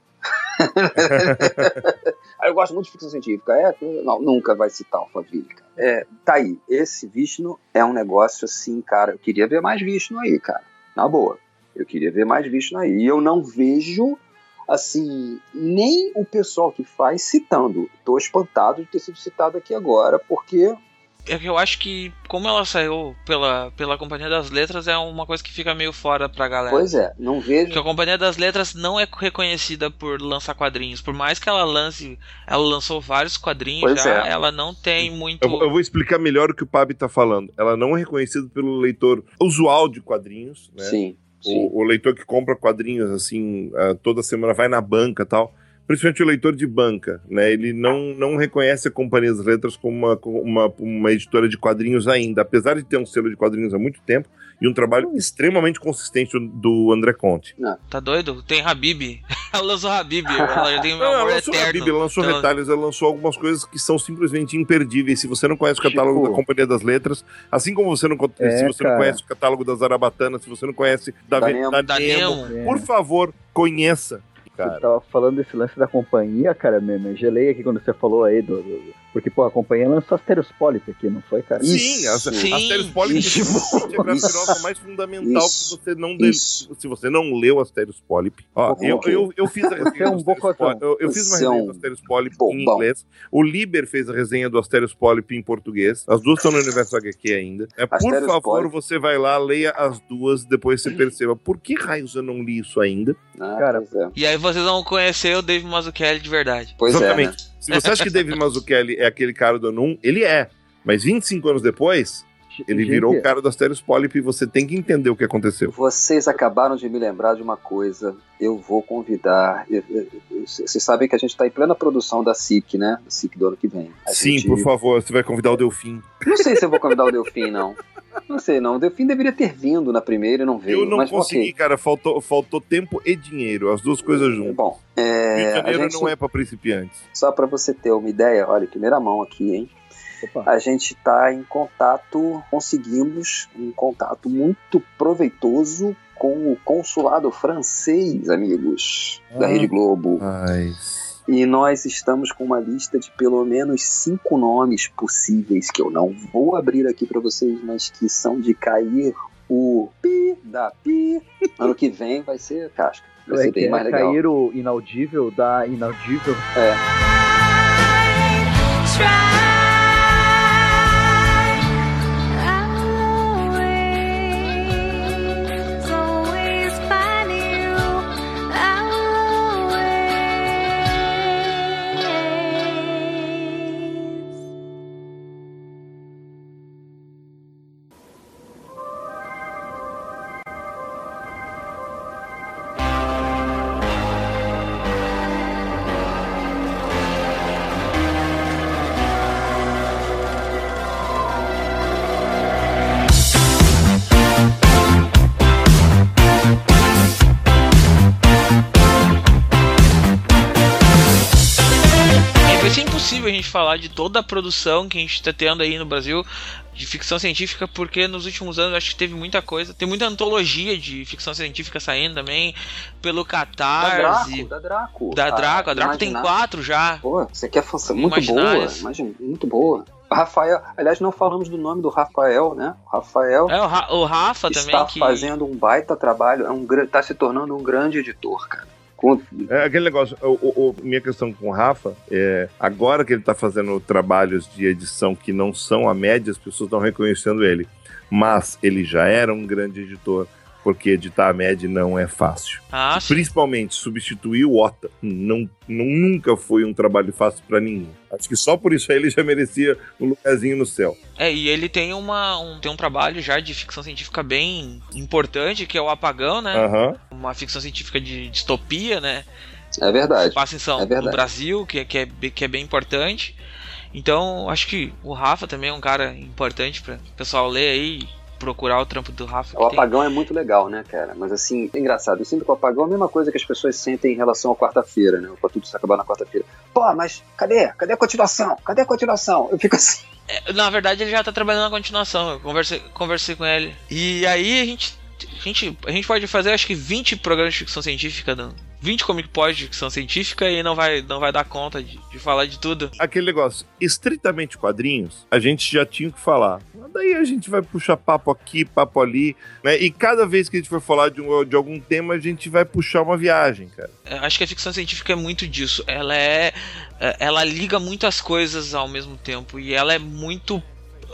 Eu gosto muito de ficção científica. É, não, nunca vai citar Alphaville, cara. É, tá aí. Esse Vishnu é um negócio assim, cara. Eu queria ver mais Vishnu aí, cara. Na boa. Eu queria ver mais Vishnu aí. E eu não vejo, assim, nem o pessoal que faz citando. Tô espantado de ter sido citado aqui agora, porque que eu acho que, como ela saiu pela, pela Companhia das Letras, é uma coisa que fica meio fora pra galera. Pois é, não vejo. Porque a Companhia das Letras não é reconhecida por lançar quadrinhos. Por mais que ela lance. Ela lançou vários quadrinhos Pois já, é. ela não tem muito. Eu, vou- eu vou explicar melhor o que o Pab tá falando. Ela não é reconhecida pelo leitor usual de quadrinhos, né? Sim, sim. O, o leitor que compra quadrinhos assim ah, toda semana vai na banca e tal. Principalmente o leitor de banca, né? Ele não, não reconhece a Companhia das Letras como uma, uma, uma editora de quadrinhos ainda, apesar de ter um selo de quadrinhos há muito tempo e um trabalho extremamente consistente do- André Conte. Tá doido? Tem Habib. ela lançou Habib. Ela já tem um Não, ela amor lançou a eterno. Ela lançou Então, retalhos, ela lançou algumas coisas que são simplesmente imperdíveis. Se você não conhece o catálogo Tipo- da Companhia das Letras, assim como você não, É, se você não conhece o catálogo da Zarabatana, se você não conhece da, Da Nemo. da Da Nemo, Nemo. Por favor, conheça. Você Cara. tava falando desse lance da companhia, cara, me, me gelei aqui quando você falou aí do. do- porque, pô, a companhia lançou Asterios Polyp aqui, não foi, cara? Sim, as, Sim, Asterios Polyp é a mais fundamental Isso. que você não. Isso. Se você não leu Asterios Polyp, ó, eu, eu, eu fiz a resenha é um do Asterios eu, eu fiz uma é resenha do Asterios Polyp em inglês. O Liber fez a resenha do Asterios Polyp em português. As duas estão no universo HQ ainda. É, por Asterios favor, Polyp. você vai lá, leia as duas, depois você perceba por que raios eu não li isso ainda. Ah, Cara, é. E aí vocês vão conhecer o Dave Mazzucchelli de verdade. Pois é, né? Se você acha que David Mazzucchelli é aquele cara do Anum, ele é. Mas 25 anos depois, Ele Gente. virou o cara do Asterios Polyp e você tem que entender o que aconteceu. Vocês acabaram de me lembrar de uma coisa. Eu vou convidar. Vocês sabem que a gente está em plena produção da SIC, né? Da SIC do ano que vem. A Sim, gente- por favor, você vai convidar o Delfim. Não sei se eu vou convidar o Delfim, não. Não sei, não. O Delfim deveria ter vindo na primeira e não veio. Eu não mas, consegui, ok. cara. Faltou, faltou tempo e dinheiro, as duas coisas juntas. Bom, Rio de é, a Janeiro gente, não é pra principiantes. só para você ter uma ideia, olha, primeira mão aqui, hein? Opa. A gente está em contato, conseguimos um contato muito proveitoso com o consulado francês, amigos, da Ah. Rede Globo. Mas. E nós estamos com uma lista de pelo menos cinco nomes possíveis que eu não vou abrir aqui para vocês, mas que são de cair o pi da pi. Ano que vem vai ser casca. Vai É ser bem é mais legal. cair o inaudível da inaudível. É, gente falar de toda a produção que a gente tá tendo aí no Brasil de ficção científica, porque nos últimos anos acho que teve muita coisa. Tem muita antologia de ficção científica saindo também, pelo Da Catarse, Draco, da Draco. da Draco. A Draco tem quatro já. Pô, você quer fazer muito boa, imagina, muito boa. Rafael, aliás, não falamos do nome do Rafael, né? O Rafael É, o, Ra- o Rafa está também, que. fazendo um baita trabalho, é um, gran- tá se tornando um grande editor, cara. Com- É aquele negócio, o, o- minha questão com o Rafa é agora que ele tá fazendo trabalhos de edição que não são a média, as pessoas estão reconhecendo ele. Mas ele já era um grande editor, porque editar a média não é fácil. Ah. Principalmente substituir o Ota. Não, não- nunca foi um trabalho fácil pra ninguém. Acho que só por isso aí ele já merecia um lugarzinho no céu. É, e ele tem, uma, um, tem um trabalho já de ficção científica bem importante, que é o Apagão, né? Aham. Uma ficção científica de distopia, né? É verdade. passa em São É verdade. no Brasil, que, é- que, é, que é bem importante. Então, acho que o Rafa também é um cara importante para o pessoal ler aí, procurar o trampo do Rafa. O que tem. apagão é muito legal, né, cara? Mas assim, é engraçado. Eu sinto que o apagão é a mesma coisa que as pessoas sentem em relação à quarta-feira, né? Pra tudo se acabar na quarta-feira. Pô, mas cadê? Cadê a continuação? Cadê a continuação? Eu fico assim. É, Na verdade, ele já tá trabalhando na continuação. Eu conversei, conversei com ele. E aí a gente, a gente. A gente pode fazer acho que 20 programas de ficção científica, não? 20 comic pod de ficção científica e não vai, não vai dar conta de, de falar de tudo. Aquele negócio, estritamente quadrinhos, a gente já tinha que falar. Daí a gente vai puxar papo aqui, papo ali, né? E cada vez que a gente for falar de, um- de algum tema, a gente vai puxar uma viagem, cara. É, Acho que a ficção científica é muito disso. Ela é. é, Ela liga muitas coisas ao mesmo tempo. E ela é muito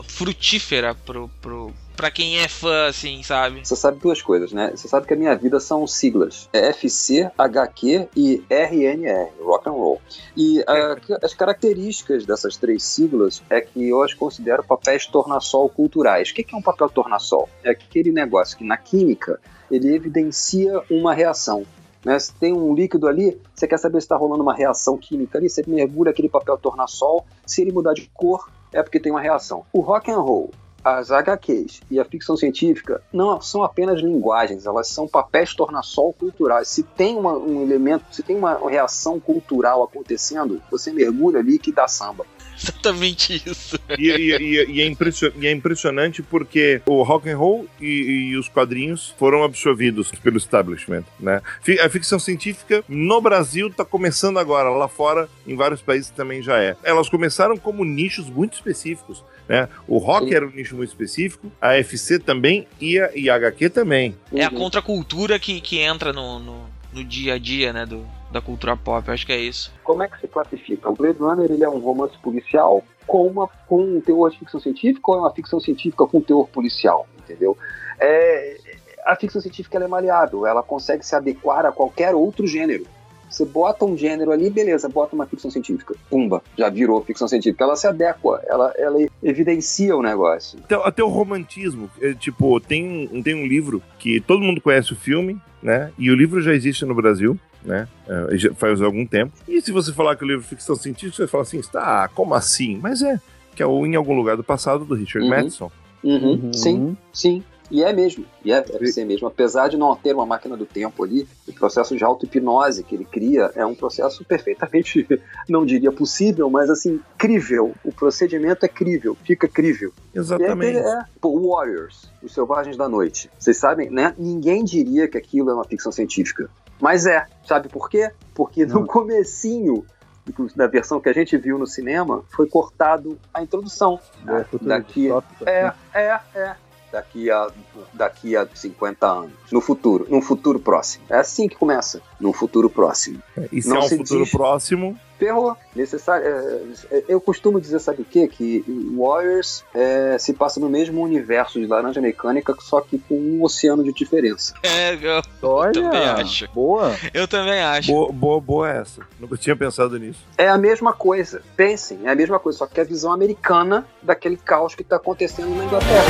frutífera pro, pro, pra quem é fã, assim, sabe? Você sabe duas coisas, né? Você sabe que a minha vida são siglas. É FC, HQ e RNR, Rock and Roll. E ah, as características dessas três siglas é que eu as considero papéis tornassol culturais. O que que é um papel tornassol? É aquele negócio que na química ele evidencia uma reação. Né? Se tem um líquido ali, você quer saber se está rolando uma reação química ali, você mergulha aquele papel tornassol, se ele mudar de cor, é porque tem uma reação. O rock and roll, as HQs e a ficção científica não são apenas linguagens, elas são papéis tornassol culturais. Se tem uma- um elemento, se tem uma reação cultural acontecendo, você mergulha ali que dá samba. Exatamente isso. E, e- e- e é impressio- e é impressionante porque o rock and roll e, e os quadrinhos foram absorvidos pelo establishment, né? A ficção científica no Brasil está começando agora, lá fora, em vários países também já é. Elas começaram como nichos muito específicos, né? O rock Sim. era um nicho muito específico, a FC também e a, e a HQ também. É a Uhum. contracultura que, que entra no, no, no dia a dia, né? Do, da cultura pop. Acho que é isso. Como é que se classifica? O Blade Runner ele é um romance policial com, uma, com um teor de ficção científica ou é uma ficção científica com teor policial? Entendeu? É, a ficção científica é maleável, ela consegue se adequar a qualquer outro gênero. Você bota um gênero ali, beleza, bota uma ficção científica. Pumba, já virou ficção científica. Ela se adequa, ela, ela evidencia o negócio. Até, até o romantismo. É, tipo, tem, um- tem um livro que todo mundo conhece o filme, né? E o livro já existe no Brasil, né? É, já faz algum tempo. E se você falar que o livro é ficção científica, você fala assim, tá, como assim? Mas é, que é o Em Algum Lugar do Passado, do Richard Uhum. Madison. Uhum, Uhum. Sim, sim. E é mesmo, e é, deve ser mesmo. Apesar de não ter uma máquina do tempo ali, o processo de auto-hipnose que ele cria é um processo perfeitamente, não diria possível, mas assim, crível. O procedimento é crível, fica crível. E é, Exatamente. é, pô, Warriors, os Selvagens da Noite. Vocês sabem, né? Ninguém diria que aquilo é uma ficção científica. Mas é. Sabe por quê? Porque no comecinho da versão que a gente viu no cinema, foi cortado a introdução. É, futuro daqui, é, assim. é, é. Daqui a, daqui a 50 anos. No futuro. Num futuro próximo. É assim que começa. Num futuro próximo. E se não é um futuro diz- próximo, Ferrou. Necessário. é, eu costumo dizer, sabe o quê? Que Warriors é, se passa no mesmo universo de Laranja Mecânica, só que com um oceano de diferença. É, eu, Olha, também acho. boa. eu também acho. boa, boa, boa essa. Nunca tinha pensado nisso. É a mesma coisa. Pensem, é a mesma coisa, só que é a visão americana daquele caos que está acontecendo na Inglaterra.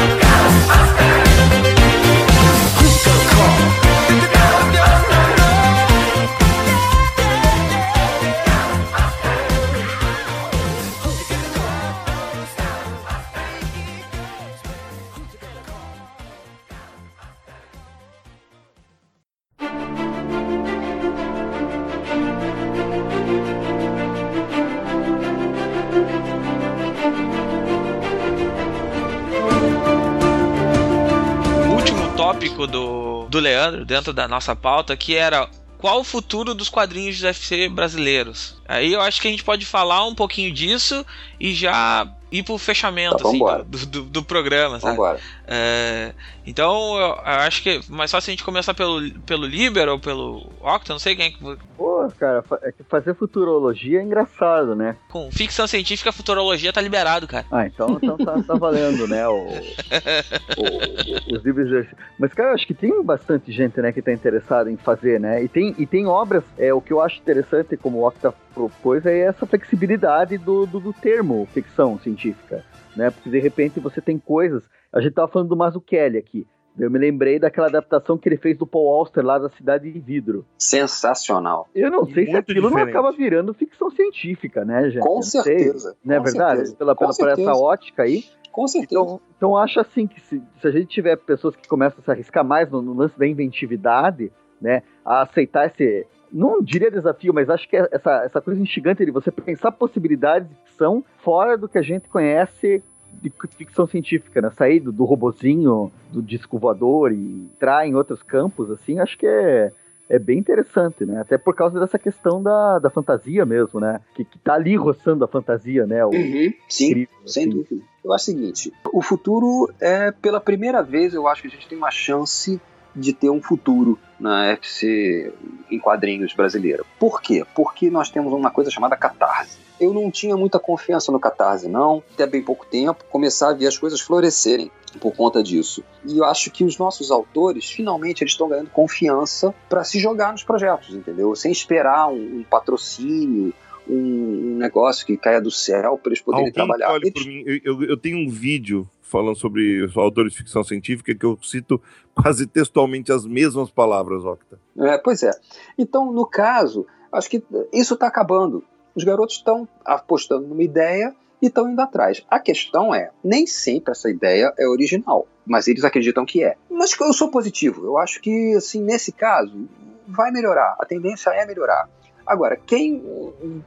Do, Leandro, dentro da nossa pauta, que era qual o futuro dos quadrinhos de UFC brasileiros. Aí eu acho que a gente pode falar um pouquinho disso e já ir pro fechamento Tá, assim, do, do, do programa, sabe? Vambora. É, então eu, eu acho que é mais fácil a gente começar pelo, pelo Liber ou pelo Octa, não sei quem é que. Pô, cara, é que fazer futurologia é engraçado, né? Com ficção científica, futurologia tá liberado, cara. Ah, então, então tá, tá valendo, né? O, o- os livros de... Mas, cara, eu acho que tem bastante gente, né, que tá interessada em fazer, né? E tem, e tem obras, é, o que eu acho interessante, como o Octa propôs, é essa flexibilidade do, do, do termo ficção científica, né? Porque, de repente, você tem coisas... A gente tava falando do Mazzucchelli aqui. Eu me lembrei daquela adaptação que ele fez do Paul Auster lá da Cidade de Vidro. Sensacional. Eu não sei se aquilo não diferente. acaba virando ficção científica, né, gente? Com Não sei. certeza. Não é com verdade? certeza, Pela, pela, por essa ótica aí. Com certeza. Então, então acho assim que se, se a gente tiver pessoas que começam a se arriscar mais no, no lance da inventividade, né, a aceitar esse, não diria desafio, mas acho que é essa, essa coisa instigante de você pensar possibilidades de ficção fora do que a gente conhece de ficção científica, né? Sair do, do robozinho, do disco voador e entrar em outros campos, assim, acho que é, é bem interessante, né? Até por causa dessa questão da, da fantasia mesmo, né? Que, que tá ali roçando a fantasia, né? O Uhum, sim, incrível, sem assim. dúvida. Eu acho o seguinte: o futuro é, pela primeira vez, eu acho que a gente tem uma chance de ter um futuro na FC em quadrinhos brasileira. Por quê? Porque nós temos uma coisa chamada catarse. Eu não tinha muita confiança no catarse, não, até bem pouco tempo, começar a ver as coisas florescerem por conta disso. E eu acho que os nossos autores, finalmente, eles estão ganhando confiança para se jogar nos projetos, entendeu? Sem esperar um, um patrocínio, um, um negócio que caia do céu para eles poderem Alguém trabalhar. olhe Eles- por mim. Eu, eu- eu tenho um vídeo falando sobre autores de ficção científica que eu cito quase textualmente as mesmas palavras, Octa. É, pois é. Então, no caso, acho que isso está acabando. Os garotos estão apostando numa ideia e estão indo atrás. A questão é, nem sempre essa ideia é original, mas eles acreditam que é. Mas eu sou positivo. Eu acho que, assim, nesse caso, vai melhorar. A tendência é melhorar. Agora, quem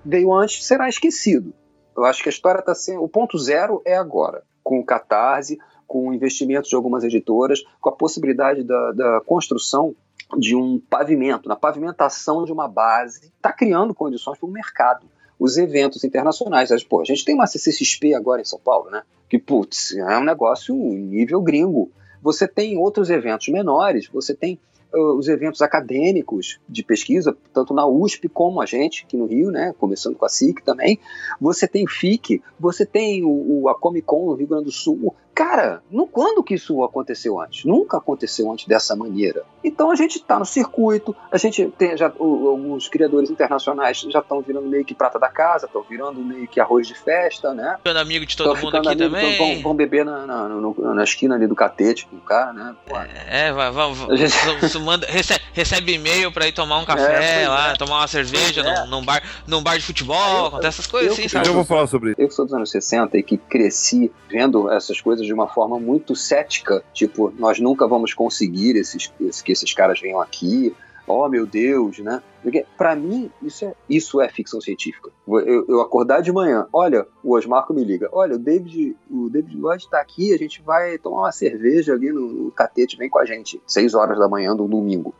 veio antes será esquecido. Eu acho que a história está sendo. O ponto zero é agora, com o Catarse, com o investimento de algumas editoras, com a possibilidade da, da construção de um pavimento, na pavimentação de uma base, está criando condições para o mercado. Os eventos internacionais, pô, a gente tem uma CCXP agora em São Paulo, né? Que, putz, é um negócio nível gringo. Você tem outros eventos menores, você tem os eventos acadêmicos de pesquisa, tanto na USP como a gente, aqui no Rio, né? Começando com a SIC também. Você tem o FIC, você tem o- a Comic Con no Rio Grande do Sul. Cara, no, quando que isso aconteceu antes? Nunca aconteceu antes dessa maneira. Então a gente está no circuito, a gente tem já o, alguns criadores internacionais já estão virando meio que prata da casa, estão virando meio que arroz de festa, né? Ficando amigo de todo Tão mundo aqui amigo, também. Vão, vão beber na, na, no- na esquina ali do catete com o cara, né? Pô, É, vai, vai, vai, gente- manda, recebe, recebe e-mail pra ir tomar um café pois lá, é. tomar uma cerveja é. num, num bar, num bar de futebol, Eu- acontece essas coisas eu- assim, eu- sabe? Eu vou falar sobre isso. Eu que sou dos anos 60 e que cresci vendo essas coisas de uma forma muito cética, tipo, nós nunca vamos conseguir esses, esse- que esses caras venham aqui, oh meu Deus, né? Pra mim, isso é, isso é ficção científica. Eu, eu acordar de manhã, olha, o Osmarco me liga, olha, o David, o David Lloyd tá aqui, a gente vai tomar uma cerveja ali no, no catete, vem com a gente, 6 horas da manhã do domingo,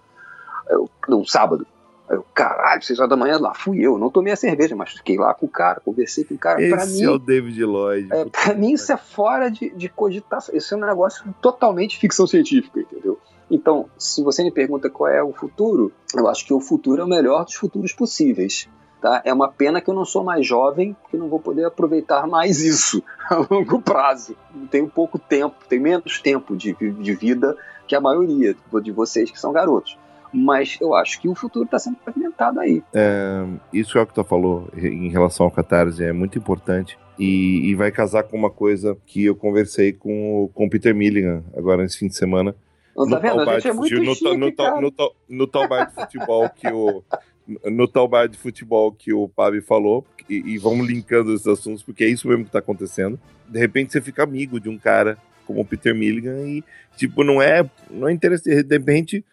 eu, num sábado. Aí Eu, caralho, 6 horas da manhã lá fui eu, não tomei a cerveja, mas fiquei lá com o cara, conversei com o cara. pra Esse mim, é o David Lloyd. é, pra mim isso é fora de, de cogitação. Isso é um negócio totalmente ficção científica, entendeu? Então, se você me pergunta qual é o futuro, eu acho que o futuro é o melhor dos futuros possíveis. Tá? É uma pena que eu não sou mais jovem, que não vou poder aproveitar mais isso a longo prazo. Tenho pouco tempo, tenho menos tempo de, de vida que a maioria de vocês que são garotos. Mas eu acho que o futuro está sendo pavimentado aí. Isso é o que tu falou em relação ao Catarse, é muito importante. E, e vai casar com uma coisa que eu conversei com, o- com o Peter Milligan agora nesse fim de semana. Não tá vendo? A gente é muito no, chique, no, no tal- no tal bar de futebol que o no tal bar de futebol que o Pabi falou e, e vamos linkando esses assuntos porque é isso mesmo que tá acontecendo. De repente você fica amigo de um cara como o Peter Milligan e tipo não é não é interessante. De repente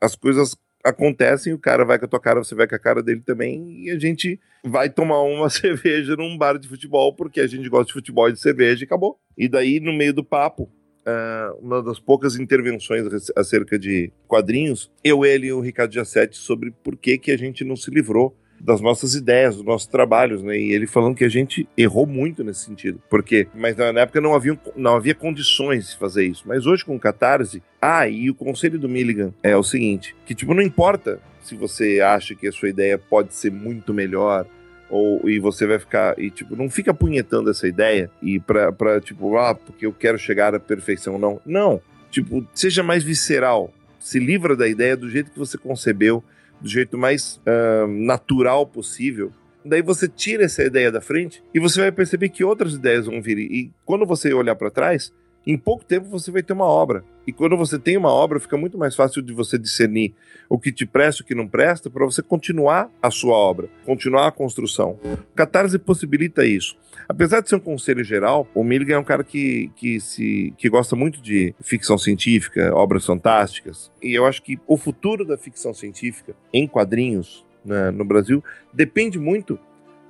as coisas acontecem, o cara vai com a tua cara, você vai com a cara dele também, e a gente vai tomar uma cerveja num bar de futebol, porque a gente gosta de futebol e de cerveja e acabou. E daí, no meio do papo, ah, uma das poucas intervenções acerca de quadrinhos, eu, ele e o Ricardo Giassetti sobre por que, que a gente não se livrou das nossas ideias, dos nossos trabalhos, né? E ele falando que a gente errou muito nesse sentido. Porque, mas na época não havia, não havia condições de fazer isso. Mas hoje com o Catarse, ah, e o conselho do Milligan é o seguinte, que tipo, não importa se você acha que a sua ideia pode ser muito melhor, ou e você vai ficar e tipo não fica punhetando essa ideia e pra, pra tipo ah porque eu quero chegar à perfeição não não tipo seja mais visceral se livra da ideia do jeito que você concebeu do jeito mais ah, natural possível. Daí você tira essa ideia da frente e você vai perceber que outras ideias vão vir. E quando você olhar para trás em pouco tempo você vai ter uma obra e quando você tem uma obra fica muito mais fácil de você discernir o que te presta e o que não presta para você continuar a sua obra, continuar a construção. O Catarse possibilita isso. Apesar de ser um conselho geral, o Milligan é um cara que, que, se, que gosta muito de ficção científica, obras fantásticas. E eu acho que o futuro da ficção científica em quadrinhos né, no Brasil depende muito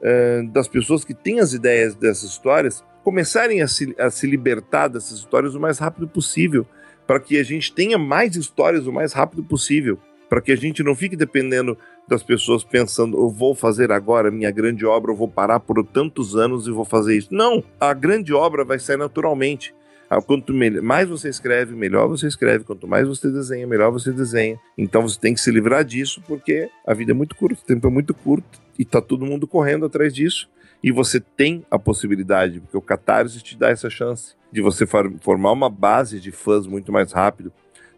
eh, das pessoas que têm as ideias dessas histórias começarem a se, a se libertar dessas histórias o mais rápido possível, para que a gente tenha mais histórias o mais rápido possível para que a gente não fique dependendo das pessoas pensando, eu vou fazer agora minha grande obra, eu vou parar por tantos anos e vou fazer isso. Não, a grande obra vai sair naturalmente. Ah, Quanto mais você escreve, melhor você escreve. Quanto mais você desenha, melhor você desenha. Então você tem que se livrar disso, porque a vida é muito curta, o tempo é muito curto e tá todo mundo correndo atrás disso. E você tem a possibilidade, porque o Catarse te dá essa chance de você for- formar uma base de fãs muito mais rápido,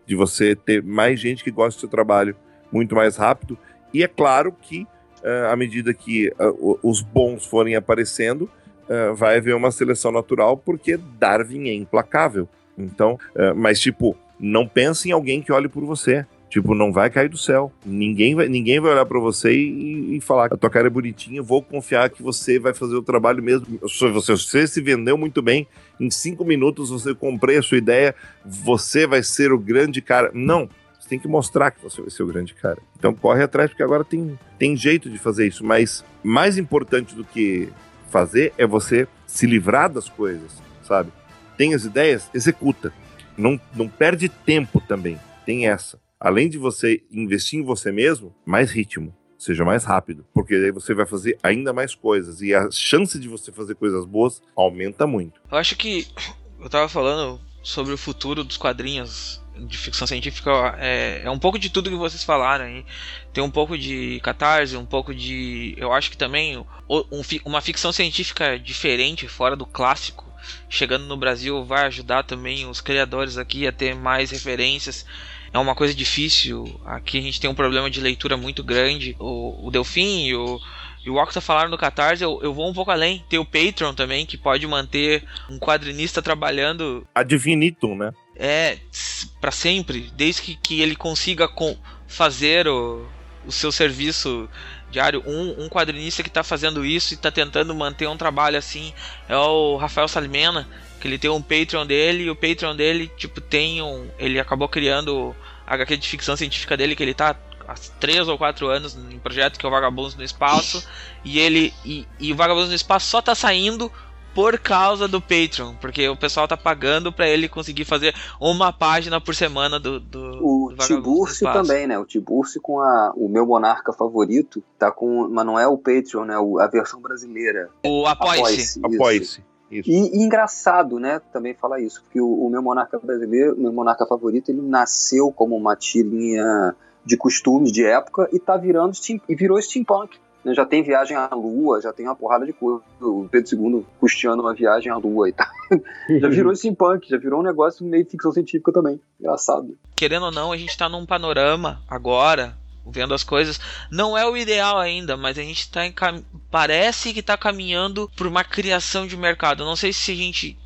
de você ter mais gente que gosta do seu trabalho muito mais rápido. E é claro que, eh, à medida que o- os bons forem aparecendo, eh, vai haver uma seleção natural, porque Darwin é implacável. Então, mas tipo, não pense em alguém que olhe por você. Tipo, não vai cair do céu. Ninguém vai, ninguém vai olhar pra você e, e falar: a tua cara é bonitinha, vou confiar que você vai fazer o trabalho mesmo. Se você, você se vendeu muito bem, em cinco minutos você comprei a sua ideia, você vai ser o grande cara. Não. Você tem que mostrar que você vai ser o grande cara. Então corre atrás, porque agora tem, tem jeito de fazer isso. Mas mais importante do que fazer é você se livrar das coisas, sabe? Tem as ideias, executa. Não, não perde tempo também. Tem essa. Além de você investir em você mesmo, mais ritmo. Seja mais rápido. Porque aí você vai fazer ainda mais coisas. E a chance de você fazer coisas boas aumenta muito. Eu acho que eu tava falando sobre o futuro dos quadrinhos de ficção científica é, é um pouco de tudo que vocês falaram aí. Tem um pouco de catarse, um pouco de. Eu acho que também um uma ficção científica diferente, fora do clássico, chegando no Brasil vai ajudar também os criadores aqui a ter mais referências. É uma coisa difícil. Aqui a gente tem um problema de leitura muito grande. O, o Delfim e o, e o Octa falaram no Catarse, eu, eu vou um pouco além. Tem o Patreon também, que pode manter um quadrinista trabalhando. Ad infinitum, né? É, para sempre. Desde que, que ele consiga com, fazer o, o seu serviço diário. Um, um quadrinista que está fazendo isso e está tentando manter um trabalho assim é o Rafael Salimena, que ele tem um Patreon dele e o Patreon dele, tipo, tem um. Ele acabou criando a HQ de ficção científica dele, que ele tá há três ou quatro anos em projeto que é o Vagabundos no Espaço. E ele. E, e o Vagabundos no Espaço só tá saindo por causa do Patreon, porque o pessoal tá pagando para ele conseguir fazer uma página por semana do, do o do Tiburcio também, né? O Tiburcio com a, o meu monarca favorito, tá com, mas não é o Patreon, né? O, a versão brasileira. O Apoia-se. Apoia-se. E, e, engraçado, né, também falar isso, porque o, o meu monarca brasileiro, meu monarca favorito, ele nasceu como uma tirinha de costumes de época e tá virando e virou steampunk. Né? Já tem viagem à Lua, já tem uma porrada de coisa. O Pedro II custeando uma viagem à Lua e tal. já virou steampunk, já virou um negócio meio ficção científica também. Engraçado. Querendo ou não, a gente tá num panorama agora, vendo as coisas. Não é o ideal ainda, mas a gente tá em cam... parece que tá caminhando por uma criação de mercado. Não sei se a gente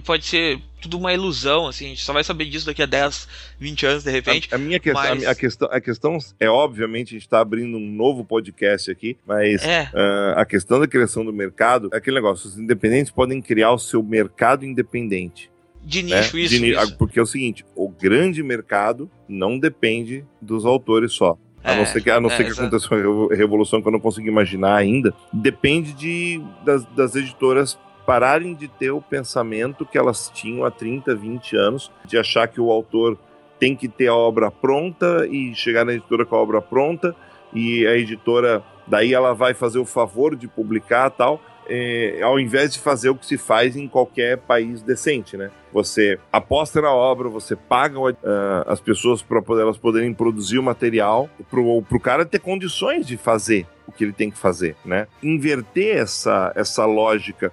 pode ser tudo uma ilusão, assim, a gente só vai saber disso daqui a 10, 20 anos, de repente. A, a minha questão, mas... a, questão, a questão é, obviamente, a gente está abrindo um novo podcast aqui, mas é. uh, a questão da criação do mercado é aquele negócio, os independentes podem criar o seu mercado independente. De né? nicho, né? isso, De, isso. Porque é o seguinte, o grande mercado não depende dos autores só. A não é, ser que, a não é, ser que aconteça uma revolução que eu não consigo imaginar ainda. Depende de, das, das editoras pararem de ter o pensamento que elas tinham há 30, 20 anos, de achar que o autor tem que ter a obra pronta e chegar na editora com a obra pronta e a editora daí ela vai fazer o favor de publicar tal, é, ao invés de fazer o que se faz em qualquer país decente, né? Você aposta na obra, você paga uh, as pessoas para elas poderem produzir o material, para o cara ter condições de fazer o que ele tem que fazer, né? Inverter essa, essa lógica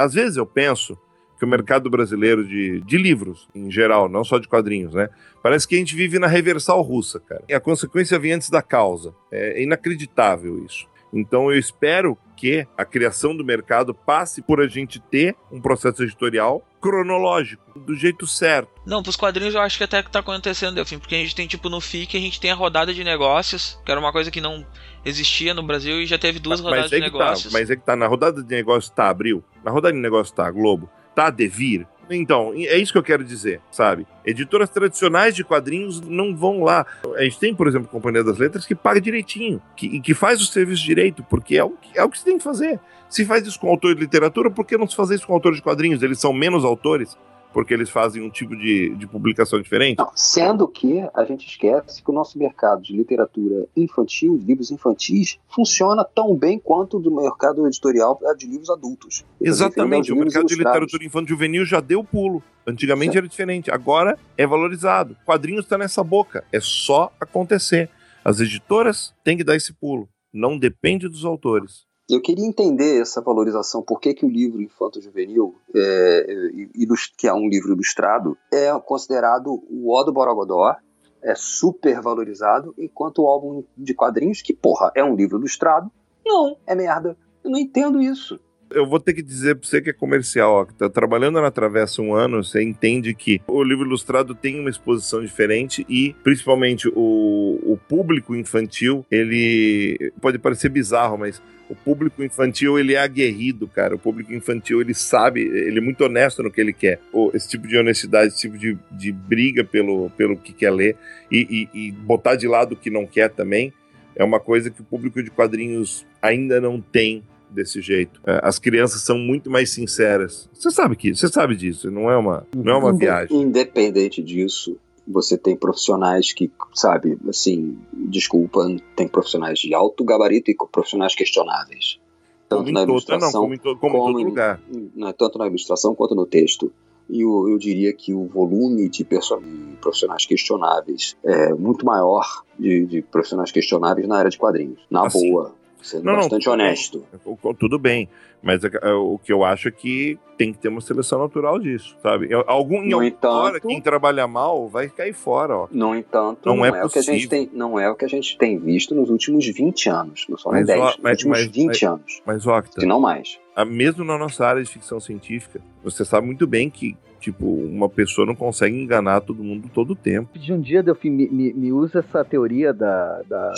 às vezes eu penso que o mercado brasileiro de, de livros, em geral, não só de quadrinhos, né? Parece que a gente vive na reversal russa, cara. E a consequência vem antes da causa. É inacreditável isso. Então eu espero que a criação do mercado passe por a gente ter um processo editorial cronológico, do jeito certo. Não, pros quadrinhos eu acho que até que tá acontecendo, Delfim, porque a gente tem, tipo, no FIC, a gente tem a rodada de negócios, que era uma coisa que não existia no Brasil e já teve duas mas, rodadas mas é de tá, negócios. Tá, mas é que tá, na rodada de negócios tá Abril, na rodada de negócios tá Globo, tá Devir, então, é isso que eu quero dizer, sabe? Editoras tradicionais de quadrinhos não vão lá. A gente tem, por exemplo, a Companhia das Letras que paga direitinho, que, que faz o serviço direito, porque é o, é o que se tem que fazer. Se faz isso com autor de literatura, por que não se fazer isso com autores de quadrinhos? Eles são menos autores porque eles fazem um tipo de, de publicação diferente? Não, sendo que a gente esquece que o nosso mercado de literatura infantil, de livros infantis, funciona tão bem quanto o do mercado editorial de livros adultos. Exatamente, o mercado de literatura infantil juvenil já deu pulo. Antigamente certo. era diferente, agora é valorizado. Quadrinhos está nessa boca, é só acontecer. As editoras têm que dar esse pulo. Não depende dos autores. Eu queria entender essa valorização, por que, que o livro infanto-juvenil, é, que é um livro ilustrado, é considerado o ó do Borogodó, é super valorizado, enquanto o álbum de quadrinhos, que porra, é um livro ilustrado, não, é merda. Eu não entendo isso. Eu vou ter que dizer pra você que é comercial, ó, que tá trabalhando na Travessa um ano, você entende que o livro ilustrado tem uma exposição diferente e, principalmente, o, o público infantil, ele pode parecer bizarro, mas o público infantil ele é aguerrido, cara. O público infantil ele sabe, ele é muito honesto no que ele quer. Esse tipo de honestidade, esse tipo de, de briga pelo, pelo que quer ler e, e, e botar de lado o que não quer também é uma coisa que o público de quadrinhos ainda não tem desse jeito. É, as crianças são muito mais sinceras. Você sabe que, você sabe disso, não é uma, não é uma viagem. Independente disso, você tem profissionais que, sabe, assim, desculpa, tem profissionais de alto gabarito e profissionais questionáveis. Tanto como na ilustração, não, como, como, como em todo lugar. Né, tanto na ilustração quanto no texto. E eu, eu diria que o volume de profissionais questionáveis é muito maior de, de profissionais questionáveis na área de quadrinhos. Na assim, boa Sendo Não, não, bastante bem. honesto. Tudo bem, mas é- é o que eu acho é que tem que ter uma seleção natural disso, sabe? Algum, em No alguma entanto- hora, quem trabalha mal vai cair fora, ó. No entanto, Não não, é é, o que a gente tem, não é o que a gente tem visto nos últimos 20 anos. Não nem Mas, 10, ó, nos mas- últimos mas- 20 anos. Mas, Octa, Se não mais. mesmo na nossa área de ficção científica, você sabe muito bem que, tipo, uma pessoa não consegue enganar todo mundo todo o tempo. De um dia, Delfim, me, me, me usa essa teoria da, da-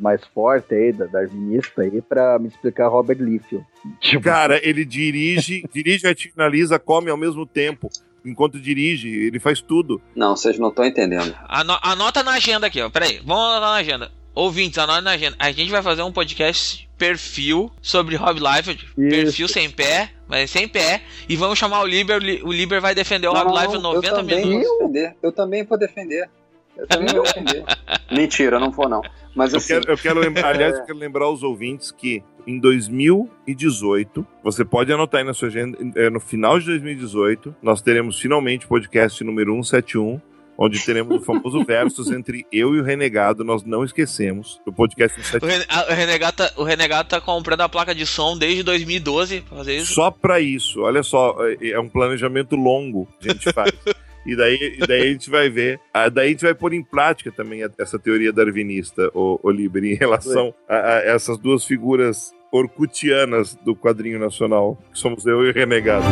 mais forte aí, da darwinista aí, pra me explicar Robert Liefeld. Tipo, Cara, ele dirige, dirige, finaliza, come ao mesmo tempo. Enquanto dirige, ele faz tudo. Não, vocês não estão entendendo. Ano- anota na agenda aqui, ó. Peraí, vamos anotar na agenda. Ouvintes, anota na agenda. A gente vai fazer um podcast perfil sobre Rob Liefeld. Isso. Perfil sem pé, mas sem pé. E vamos chamar o Liber. O Liber vai defender o Não, Rob Liefeld eu 90 também minutos. vou defender. Eu também vou defender. Eu também vou defender. Mentira, eu não vou não. Mas Eu assim, quero, eu quero lembrar, aliás, eu quero lembrar aos ouvintes que em 2018, você pode anotar aí na sua agenda, é, no final de 2018, nós teremos finalmente o podcast número 171, onde teremos o famoso versus entre eu e o Renegado, nós não esquecemos, o podcast O, 171. Ren- a- o Renegado tá, o Renegado tá comprando a placa de som desde 2012 pra fazer isso. Só pra isso, olha só, é é um planejamento longo que a gente faz. E daí, e daí a gente vai ver. Daí a gente vai pôr em prática também essa teoria darwinista, o, o Liber, em relação a, a essas duas figuras orcutianas do quadrinho nacional, que somos eu e o Renegado.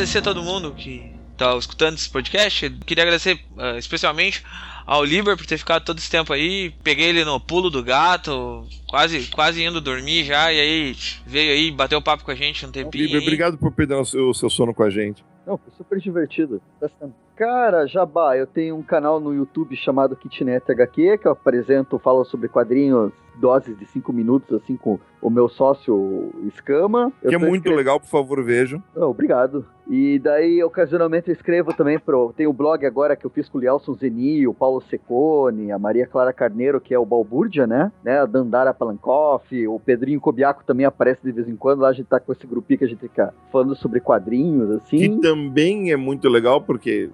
Agradecer a todo mundo que tá escutando esse podcast. Eu queria agradecer ah, especialmente ao Liber por ter ficado todo esse tempo aí. Peguei ele no pulo do gato, quase, quase indo dormir já. E aí veio aí, bateu papo com a gente um tempinho. Liber, obrigado por perder o seu, o seu sono com a gente. Não, foi super divertido. Tá sendo. Cara, Jabá, eu tenho um canal no YouTube chamado Kitnet HQ, que eu apresento, falo sobre quadrinhos, doses de 5 minutos, assim, com o meu sócio Escama. Que é muito escre- legal, por favor, vejam. Oh, obrigado. E daí, ocasionalmente, eu escrevo também pro. Tem o blog agora que eu fiz com o Lielson Zeni, o Paulo Secone, a Maria Clara Carneiro, que é o Balbúrdia, né? né? A Dandara Palankoff, o Pedrinho Cobiaco também aparece de vez em quando. Lá a gente tá com esse grupinho que a gente fica falando sobre quadrinhos, assim. Que também é muito legal, porque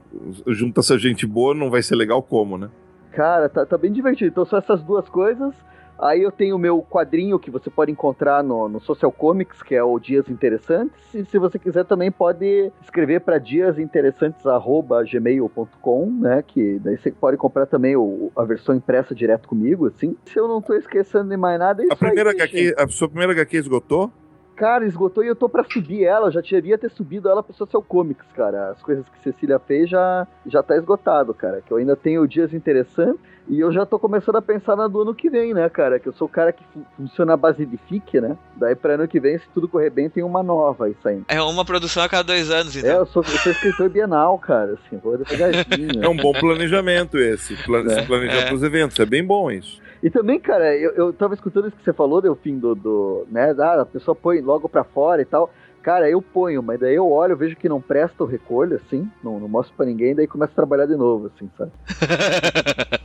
junta essa gente boa, não vai ser legal como, né? Cara, tá, tá bem divertido. Então são essas duas coisas. Aí eu tenho o meu quadrinho que você pode encontrar no, no Social Comics, que é o Dias Interessantes. E se você quiser também pode escrever para diasinteressantes@gmail.com, né? Que daí você pode comprar também o, a versão impressa direto comigo, assim. Se eu não tô esquecendo de mais nada, é A isso primeira aí, HQ, gente. a sua primeira HQ esgotou? Cara, esgotou e eu tô pra subir ela. Eu já devia ter subido ela pro Social Comics, cara. As coisas que Cecília fez já, já tá esgotado, cara. Que eu ainda tenho dias interessantes. E eu já tô começando a pensar na do ano que vem, né, cara? Que eu sou o cara que fu- funciona à base de FIC, né? Daí pra ano que vem, se tudo correr bem, tem uma nova aí saindo. É uma produção a cada dois anos, É, então. eu sou, eu sou escritor bienal, cara. Assim, vou devagarzinho. É um bom planejamento esse. Plan É. Se planejar É. pros eventos. É bem bom isso. E também, cara, eu, eu tava escutando isso que você falou, deu fim do, do. né? Ah, a pessoa põe logo pra fora e tal. Cara, eu ponho, mas daí eu olho, vejo que não presta, eu recolho, assim, não, não mostro pra ninguém, daí começo a trabalhar de novo, assim, sabe?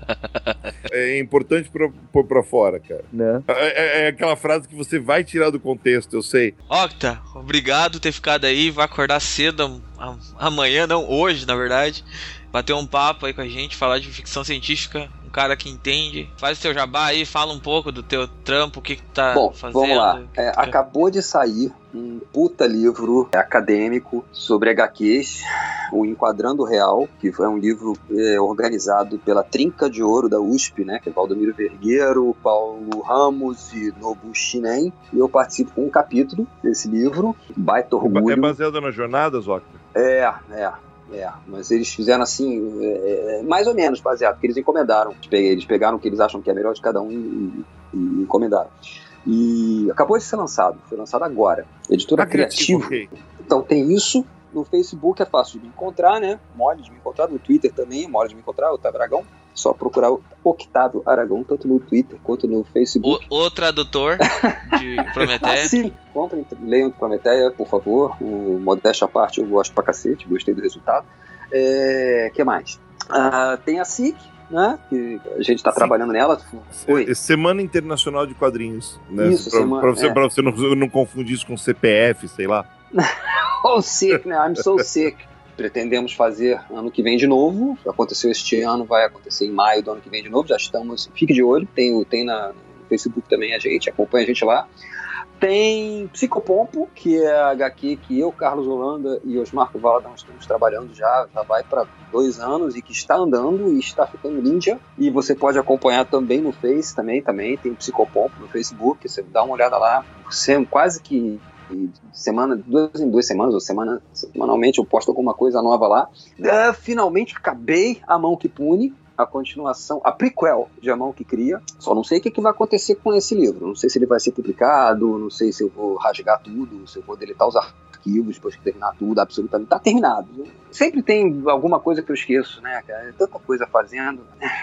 É importante pra- pôr pra fora, cara. Né? É, é- é aquela frase que você vai tirar do contexto, eu sei. Octa, obrigado por ter ficado aí. Vai acordar cedo am- am- amanhã, não, hoje, na verdade. Bater um papo aí com a gente, falar de ficção científica. Cara que entende. Faz o teu jabá aí, fala um pouco do teu trampo, o que, que tá Bom, fazendo. vamos lá. É, acabou de sair um puta livro acadêmico sobre HQs, o Enquadrando Real, que foi um livro é, organizado pela Trinca de Ouro da USP, né? Que é Valdomiro Vergueiro, Paulo Ramos e Nobu Shinen. E eu participo com um capítulo desse livro. Baita É orgulho. baseado nas jornadas, Octa? É, é. É, mas eles fizeram assim, é, é, mais ou menos baseado, porque eles encomendaram. Eles pe- Eles pegaram o que eles acham que é melhor de cada um e, e encomendaram. E acabou de ser lançado, foi lançado agora. Editora Criativa. ok. Então tem isso. No Facebook é fácil de me encontrar, né? Mole de me encontrar. No Twitter também, mole de me encontrar, o Tabragão. Só procurar o Octávio Aragão, tanto no Twitter quanto no Facebook. O, o tradutor de Prometeia. Ah, sim. Comprem, leiam Prometeia, por favor. O Modéstia à parte, eu gosto pra cacete, gostei do resultado. É, que mais? Ah, tem a SIC, né? Que a gente está trabalhando nela. Oi. Semana Internacional de Quadrinhos. Né? Isso, pra, semana- pra você, é. pra você não, não confundir isso com CPF, sei lá. Oh, sick, né? I'm so sick. Pretendemos fazer ano que vem de novo. Aconteceu este ano, vai acontecer em maio do ano que vem de novo. Já estamos. Fique de olho. Tem, tem na, no Facebook também a gente, acompanha a gente lá. Tem Psicopompo, que é a HQ que eu, Carlos Holanda e Osmar Valadão estamos trabalhando já, já vai para dois anos e que está andando e está ficando ninja. E você pode acompanhar também no Face, também, também tem Psicopompo no Facebook, você dá uma olhada lá, quase que de semana, duas em duas semanas, ou semana, semanalmente eu posto alguma coisa nova lá. Ah, finalmente acabei A Mão que Pune, a continuação, a prequel de A Mão que Cria. Só não sei o que, que vai acontecer com esse livro. Não sei se ele vai ser publicado, não sei se eu vou rasgar tudo, se eu vou deletar os arquivos depois que terminar tudo, absolutamente. Tá terminado. Sempre tem alguma coisa que eu esqueço, né, cara? É tanta coisa fazendo.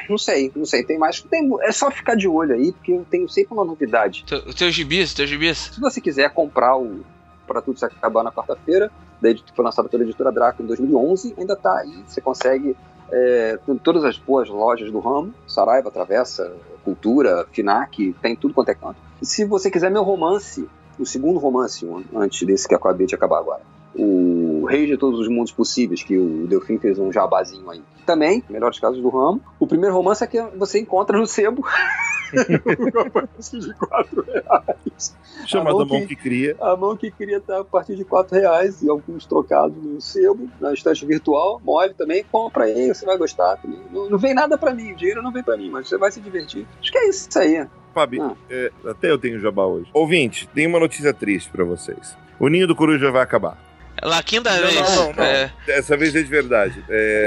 Não sei, não sei. Tem mais. Tem, é só ficar de olho aí, porque eu tenho sempre uma novidade. Teu- Os teus gibis, teus gibis. Se você quiser comprar o Para Tudo Se Acabar na quarta-feira, que foi lançado pela editora Draco em 2011, ainda tá aí. Você consegue é, em todas as boas lojas do ramo, Saraiva, Travessa, Cultura, Finac, tem tudo quanto é canto. Se você quiser meu romance, o segundo romance, antes desse que acabei de acabar agora, o Rei de Todos os Mundos Possíveis, que o Delfim fez um jabazinho aí. Também, melhores casos do ramo. O primeiro romance é que você encontra no sebo. a partir de 4 reais. Chamada mão Mão que- que Cria. A mão que queria estar a partir de 4 reais e alguns trocados no sebo, na estante virtual, mole também, compra aí, você vai gostar também. Não, não vem nada pra mim, o dinheiro não vem pra mim, mas você vai se divertir. Acho que é isso aí. Fabi, Ah. é, até eu tenho jabá hoje. Ouvinte, tem uma notícia triste pra vocês. O Ninho do Coruja vai acabar. É lá, quinta Não, vez. não, não, não. É, Dessa vez é de verdade. É,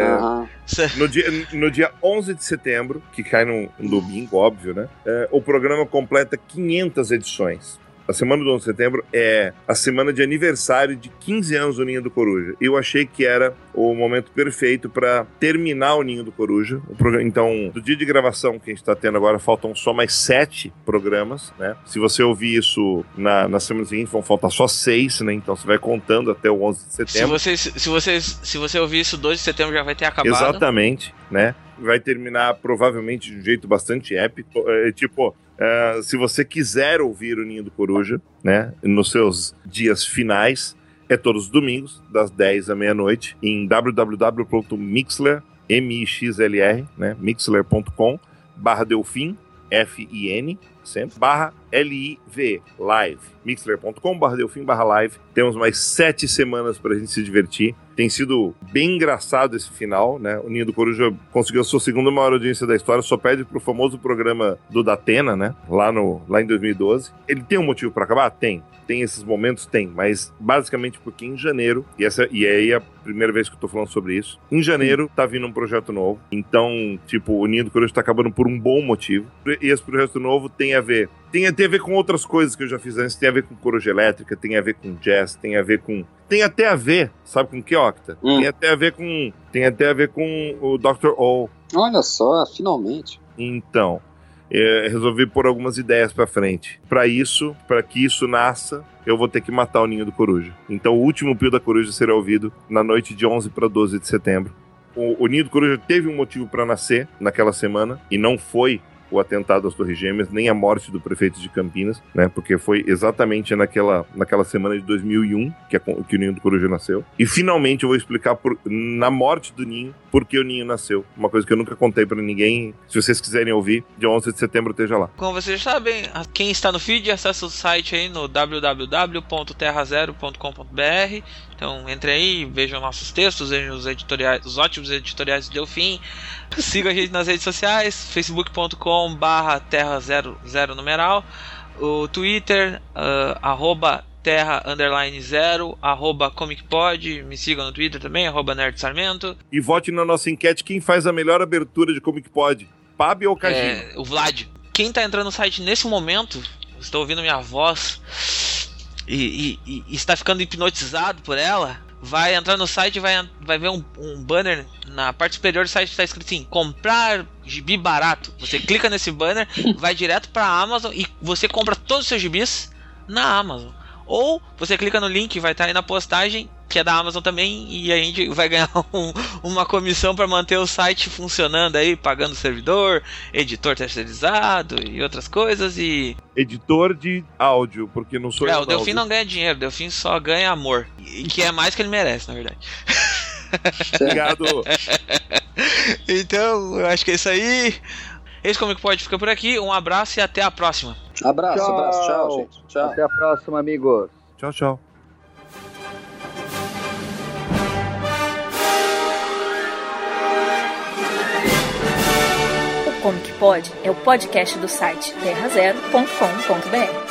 cê- no, dia, no dia 11 de setembro, que cai num, num domingo, óbvio, né? é, o programa completa 500 edições. A semana do 11 de setembro é a semana de aniversário de 15 anos do Ninho do Coruja. Eu achei que era o momento perfeito para terminar o Ninho do Coruja. Então, do dia de gravação que a gente está tendo agora, faltam só mais sete programas, né? Se você ouvir isso na, na semana seguinte, vão faltar só seis, né? Então você vai contando até o 11 de se, setembro. vocês, se, vocês, se você ouvir isso 2 de setembro já vai ter acabado. Exatamente, né? Vai terminar provavelmente de um jeito bastante épico. É, tipo, é, se você quiser ouvir o Ninho do Coruja, né? Nos seus dias finais, é todos os domingos, das 10 à meia-noite, em www.mixler, M-I-X-L-R, né? Mixler.com, barra Delfim, F-I-N, sempre, barra L-I-V, live. Mixler.com, barra Delfim, barra live. Temos mais sete semanas pra gente se divertir. Tem sido bem engraçado esse final, né? O Ninho do Coruja conseguiu a sua segunda maior audiência da história, só perde pro famoso programa do Datena, né? Lá, no, lá em 2012. Ele tem um motivo pra acabar? Tem. Tem esses momentos? Tem. Mas basicamente porque em janeiro, e, essa, e aí é a primeira vez que eu tô falando sobre isso, em janeiro tá vindo um projeto novo. Então, tipo, o Ninho do Coruja tá acabando por um bom motivo. E esse projeto novo tem a ver tem, tem a ver com outras coisas que eu já fiz antes. Tem a ver com coruja elétrica, tem a ver com jazz, tem a ver com. Tem até a ver, sabe com que, Octa? Hum. Tem até a ver com. Tem até a ver com o Dr. O. Olha só, finalmente. Então, é, resolvi pôr algumas ideias pra frente. Pra isso, pra que isso nasça, eu vou ter que matar o ninho do coruja. Então, o último pio da coruja será ouvido na noite de 11 para 12 de setembro. O, o ninho do coruja teve um motivo pra nascer naquela semana e não foi o atentado às Torres Gêmeas, nem a morte do prefeito de Campinas, né? Porque foi exatamente naquela, naquela semana de 2001 que, a, que o Ninho do Coruja nasceu. E finalmente eu vou explicar por, na morte do Ninho por que o Ninho nasceu. Uma coisa que eu nunca contei pra ninguém. Se vocês quiserem ouvir, dia 11 de setembro esteja lá. Como vocês sabem, quem está no feed acessa o site aí no www.terrazero.com.br. Então entre aí, vejam nossos textos, vejam os editoriais, os ótimos editoriais do Delfim. Siga a gente nas redes sociais, facebook.com barra terra zero, zero numeral, o Twitter, ah, arroba terra underline zero, arroba comicpod, me sigam no Twitter também, arroba nerd sarmento. E vote na nossa enquete quem faz a melhor abertura de Comic Pod. Pab ou Kajima? É, o Vlad. Quem tá entrando no site nesse momento, está ouvindo minha voz e, e- e- e está ficando hipnotizado por ela, vai entrar no site e vai, vai ver um, um banner na parte superior do site que está escrito assim: comprar gibi barato. Você clica nesse banner, vai direto para a Amazon e você compra todos os seus gibis na Amazon. Ou você clica no link, vai estar aí na postagem, que é da Amazon também, e a gente vai ganhar um, uma comissão para manter o site funcionando aí, pagando servidor, editor terceirizado e outras coisas e editor de áudio, porque não sou é, eu. o Delfim não ganha dinheiro, o Delfim só ganha amor, e que é mais que ele merece, na verdade. Obrigado. então, eu acho que é isso aí. Esse Como que Pode ficar por aqui. Um abraço e até a próxima. Abraço, tchau. abraço. Tchau, gente. Tchau. Até a próxima, amigos. Tchau, tchau. O Como que Pode é o podcast do site terrazero.com.br.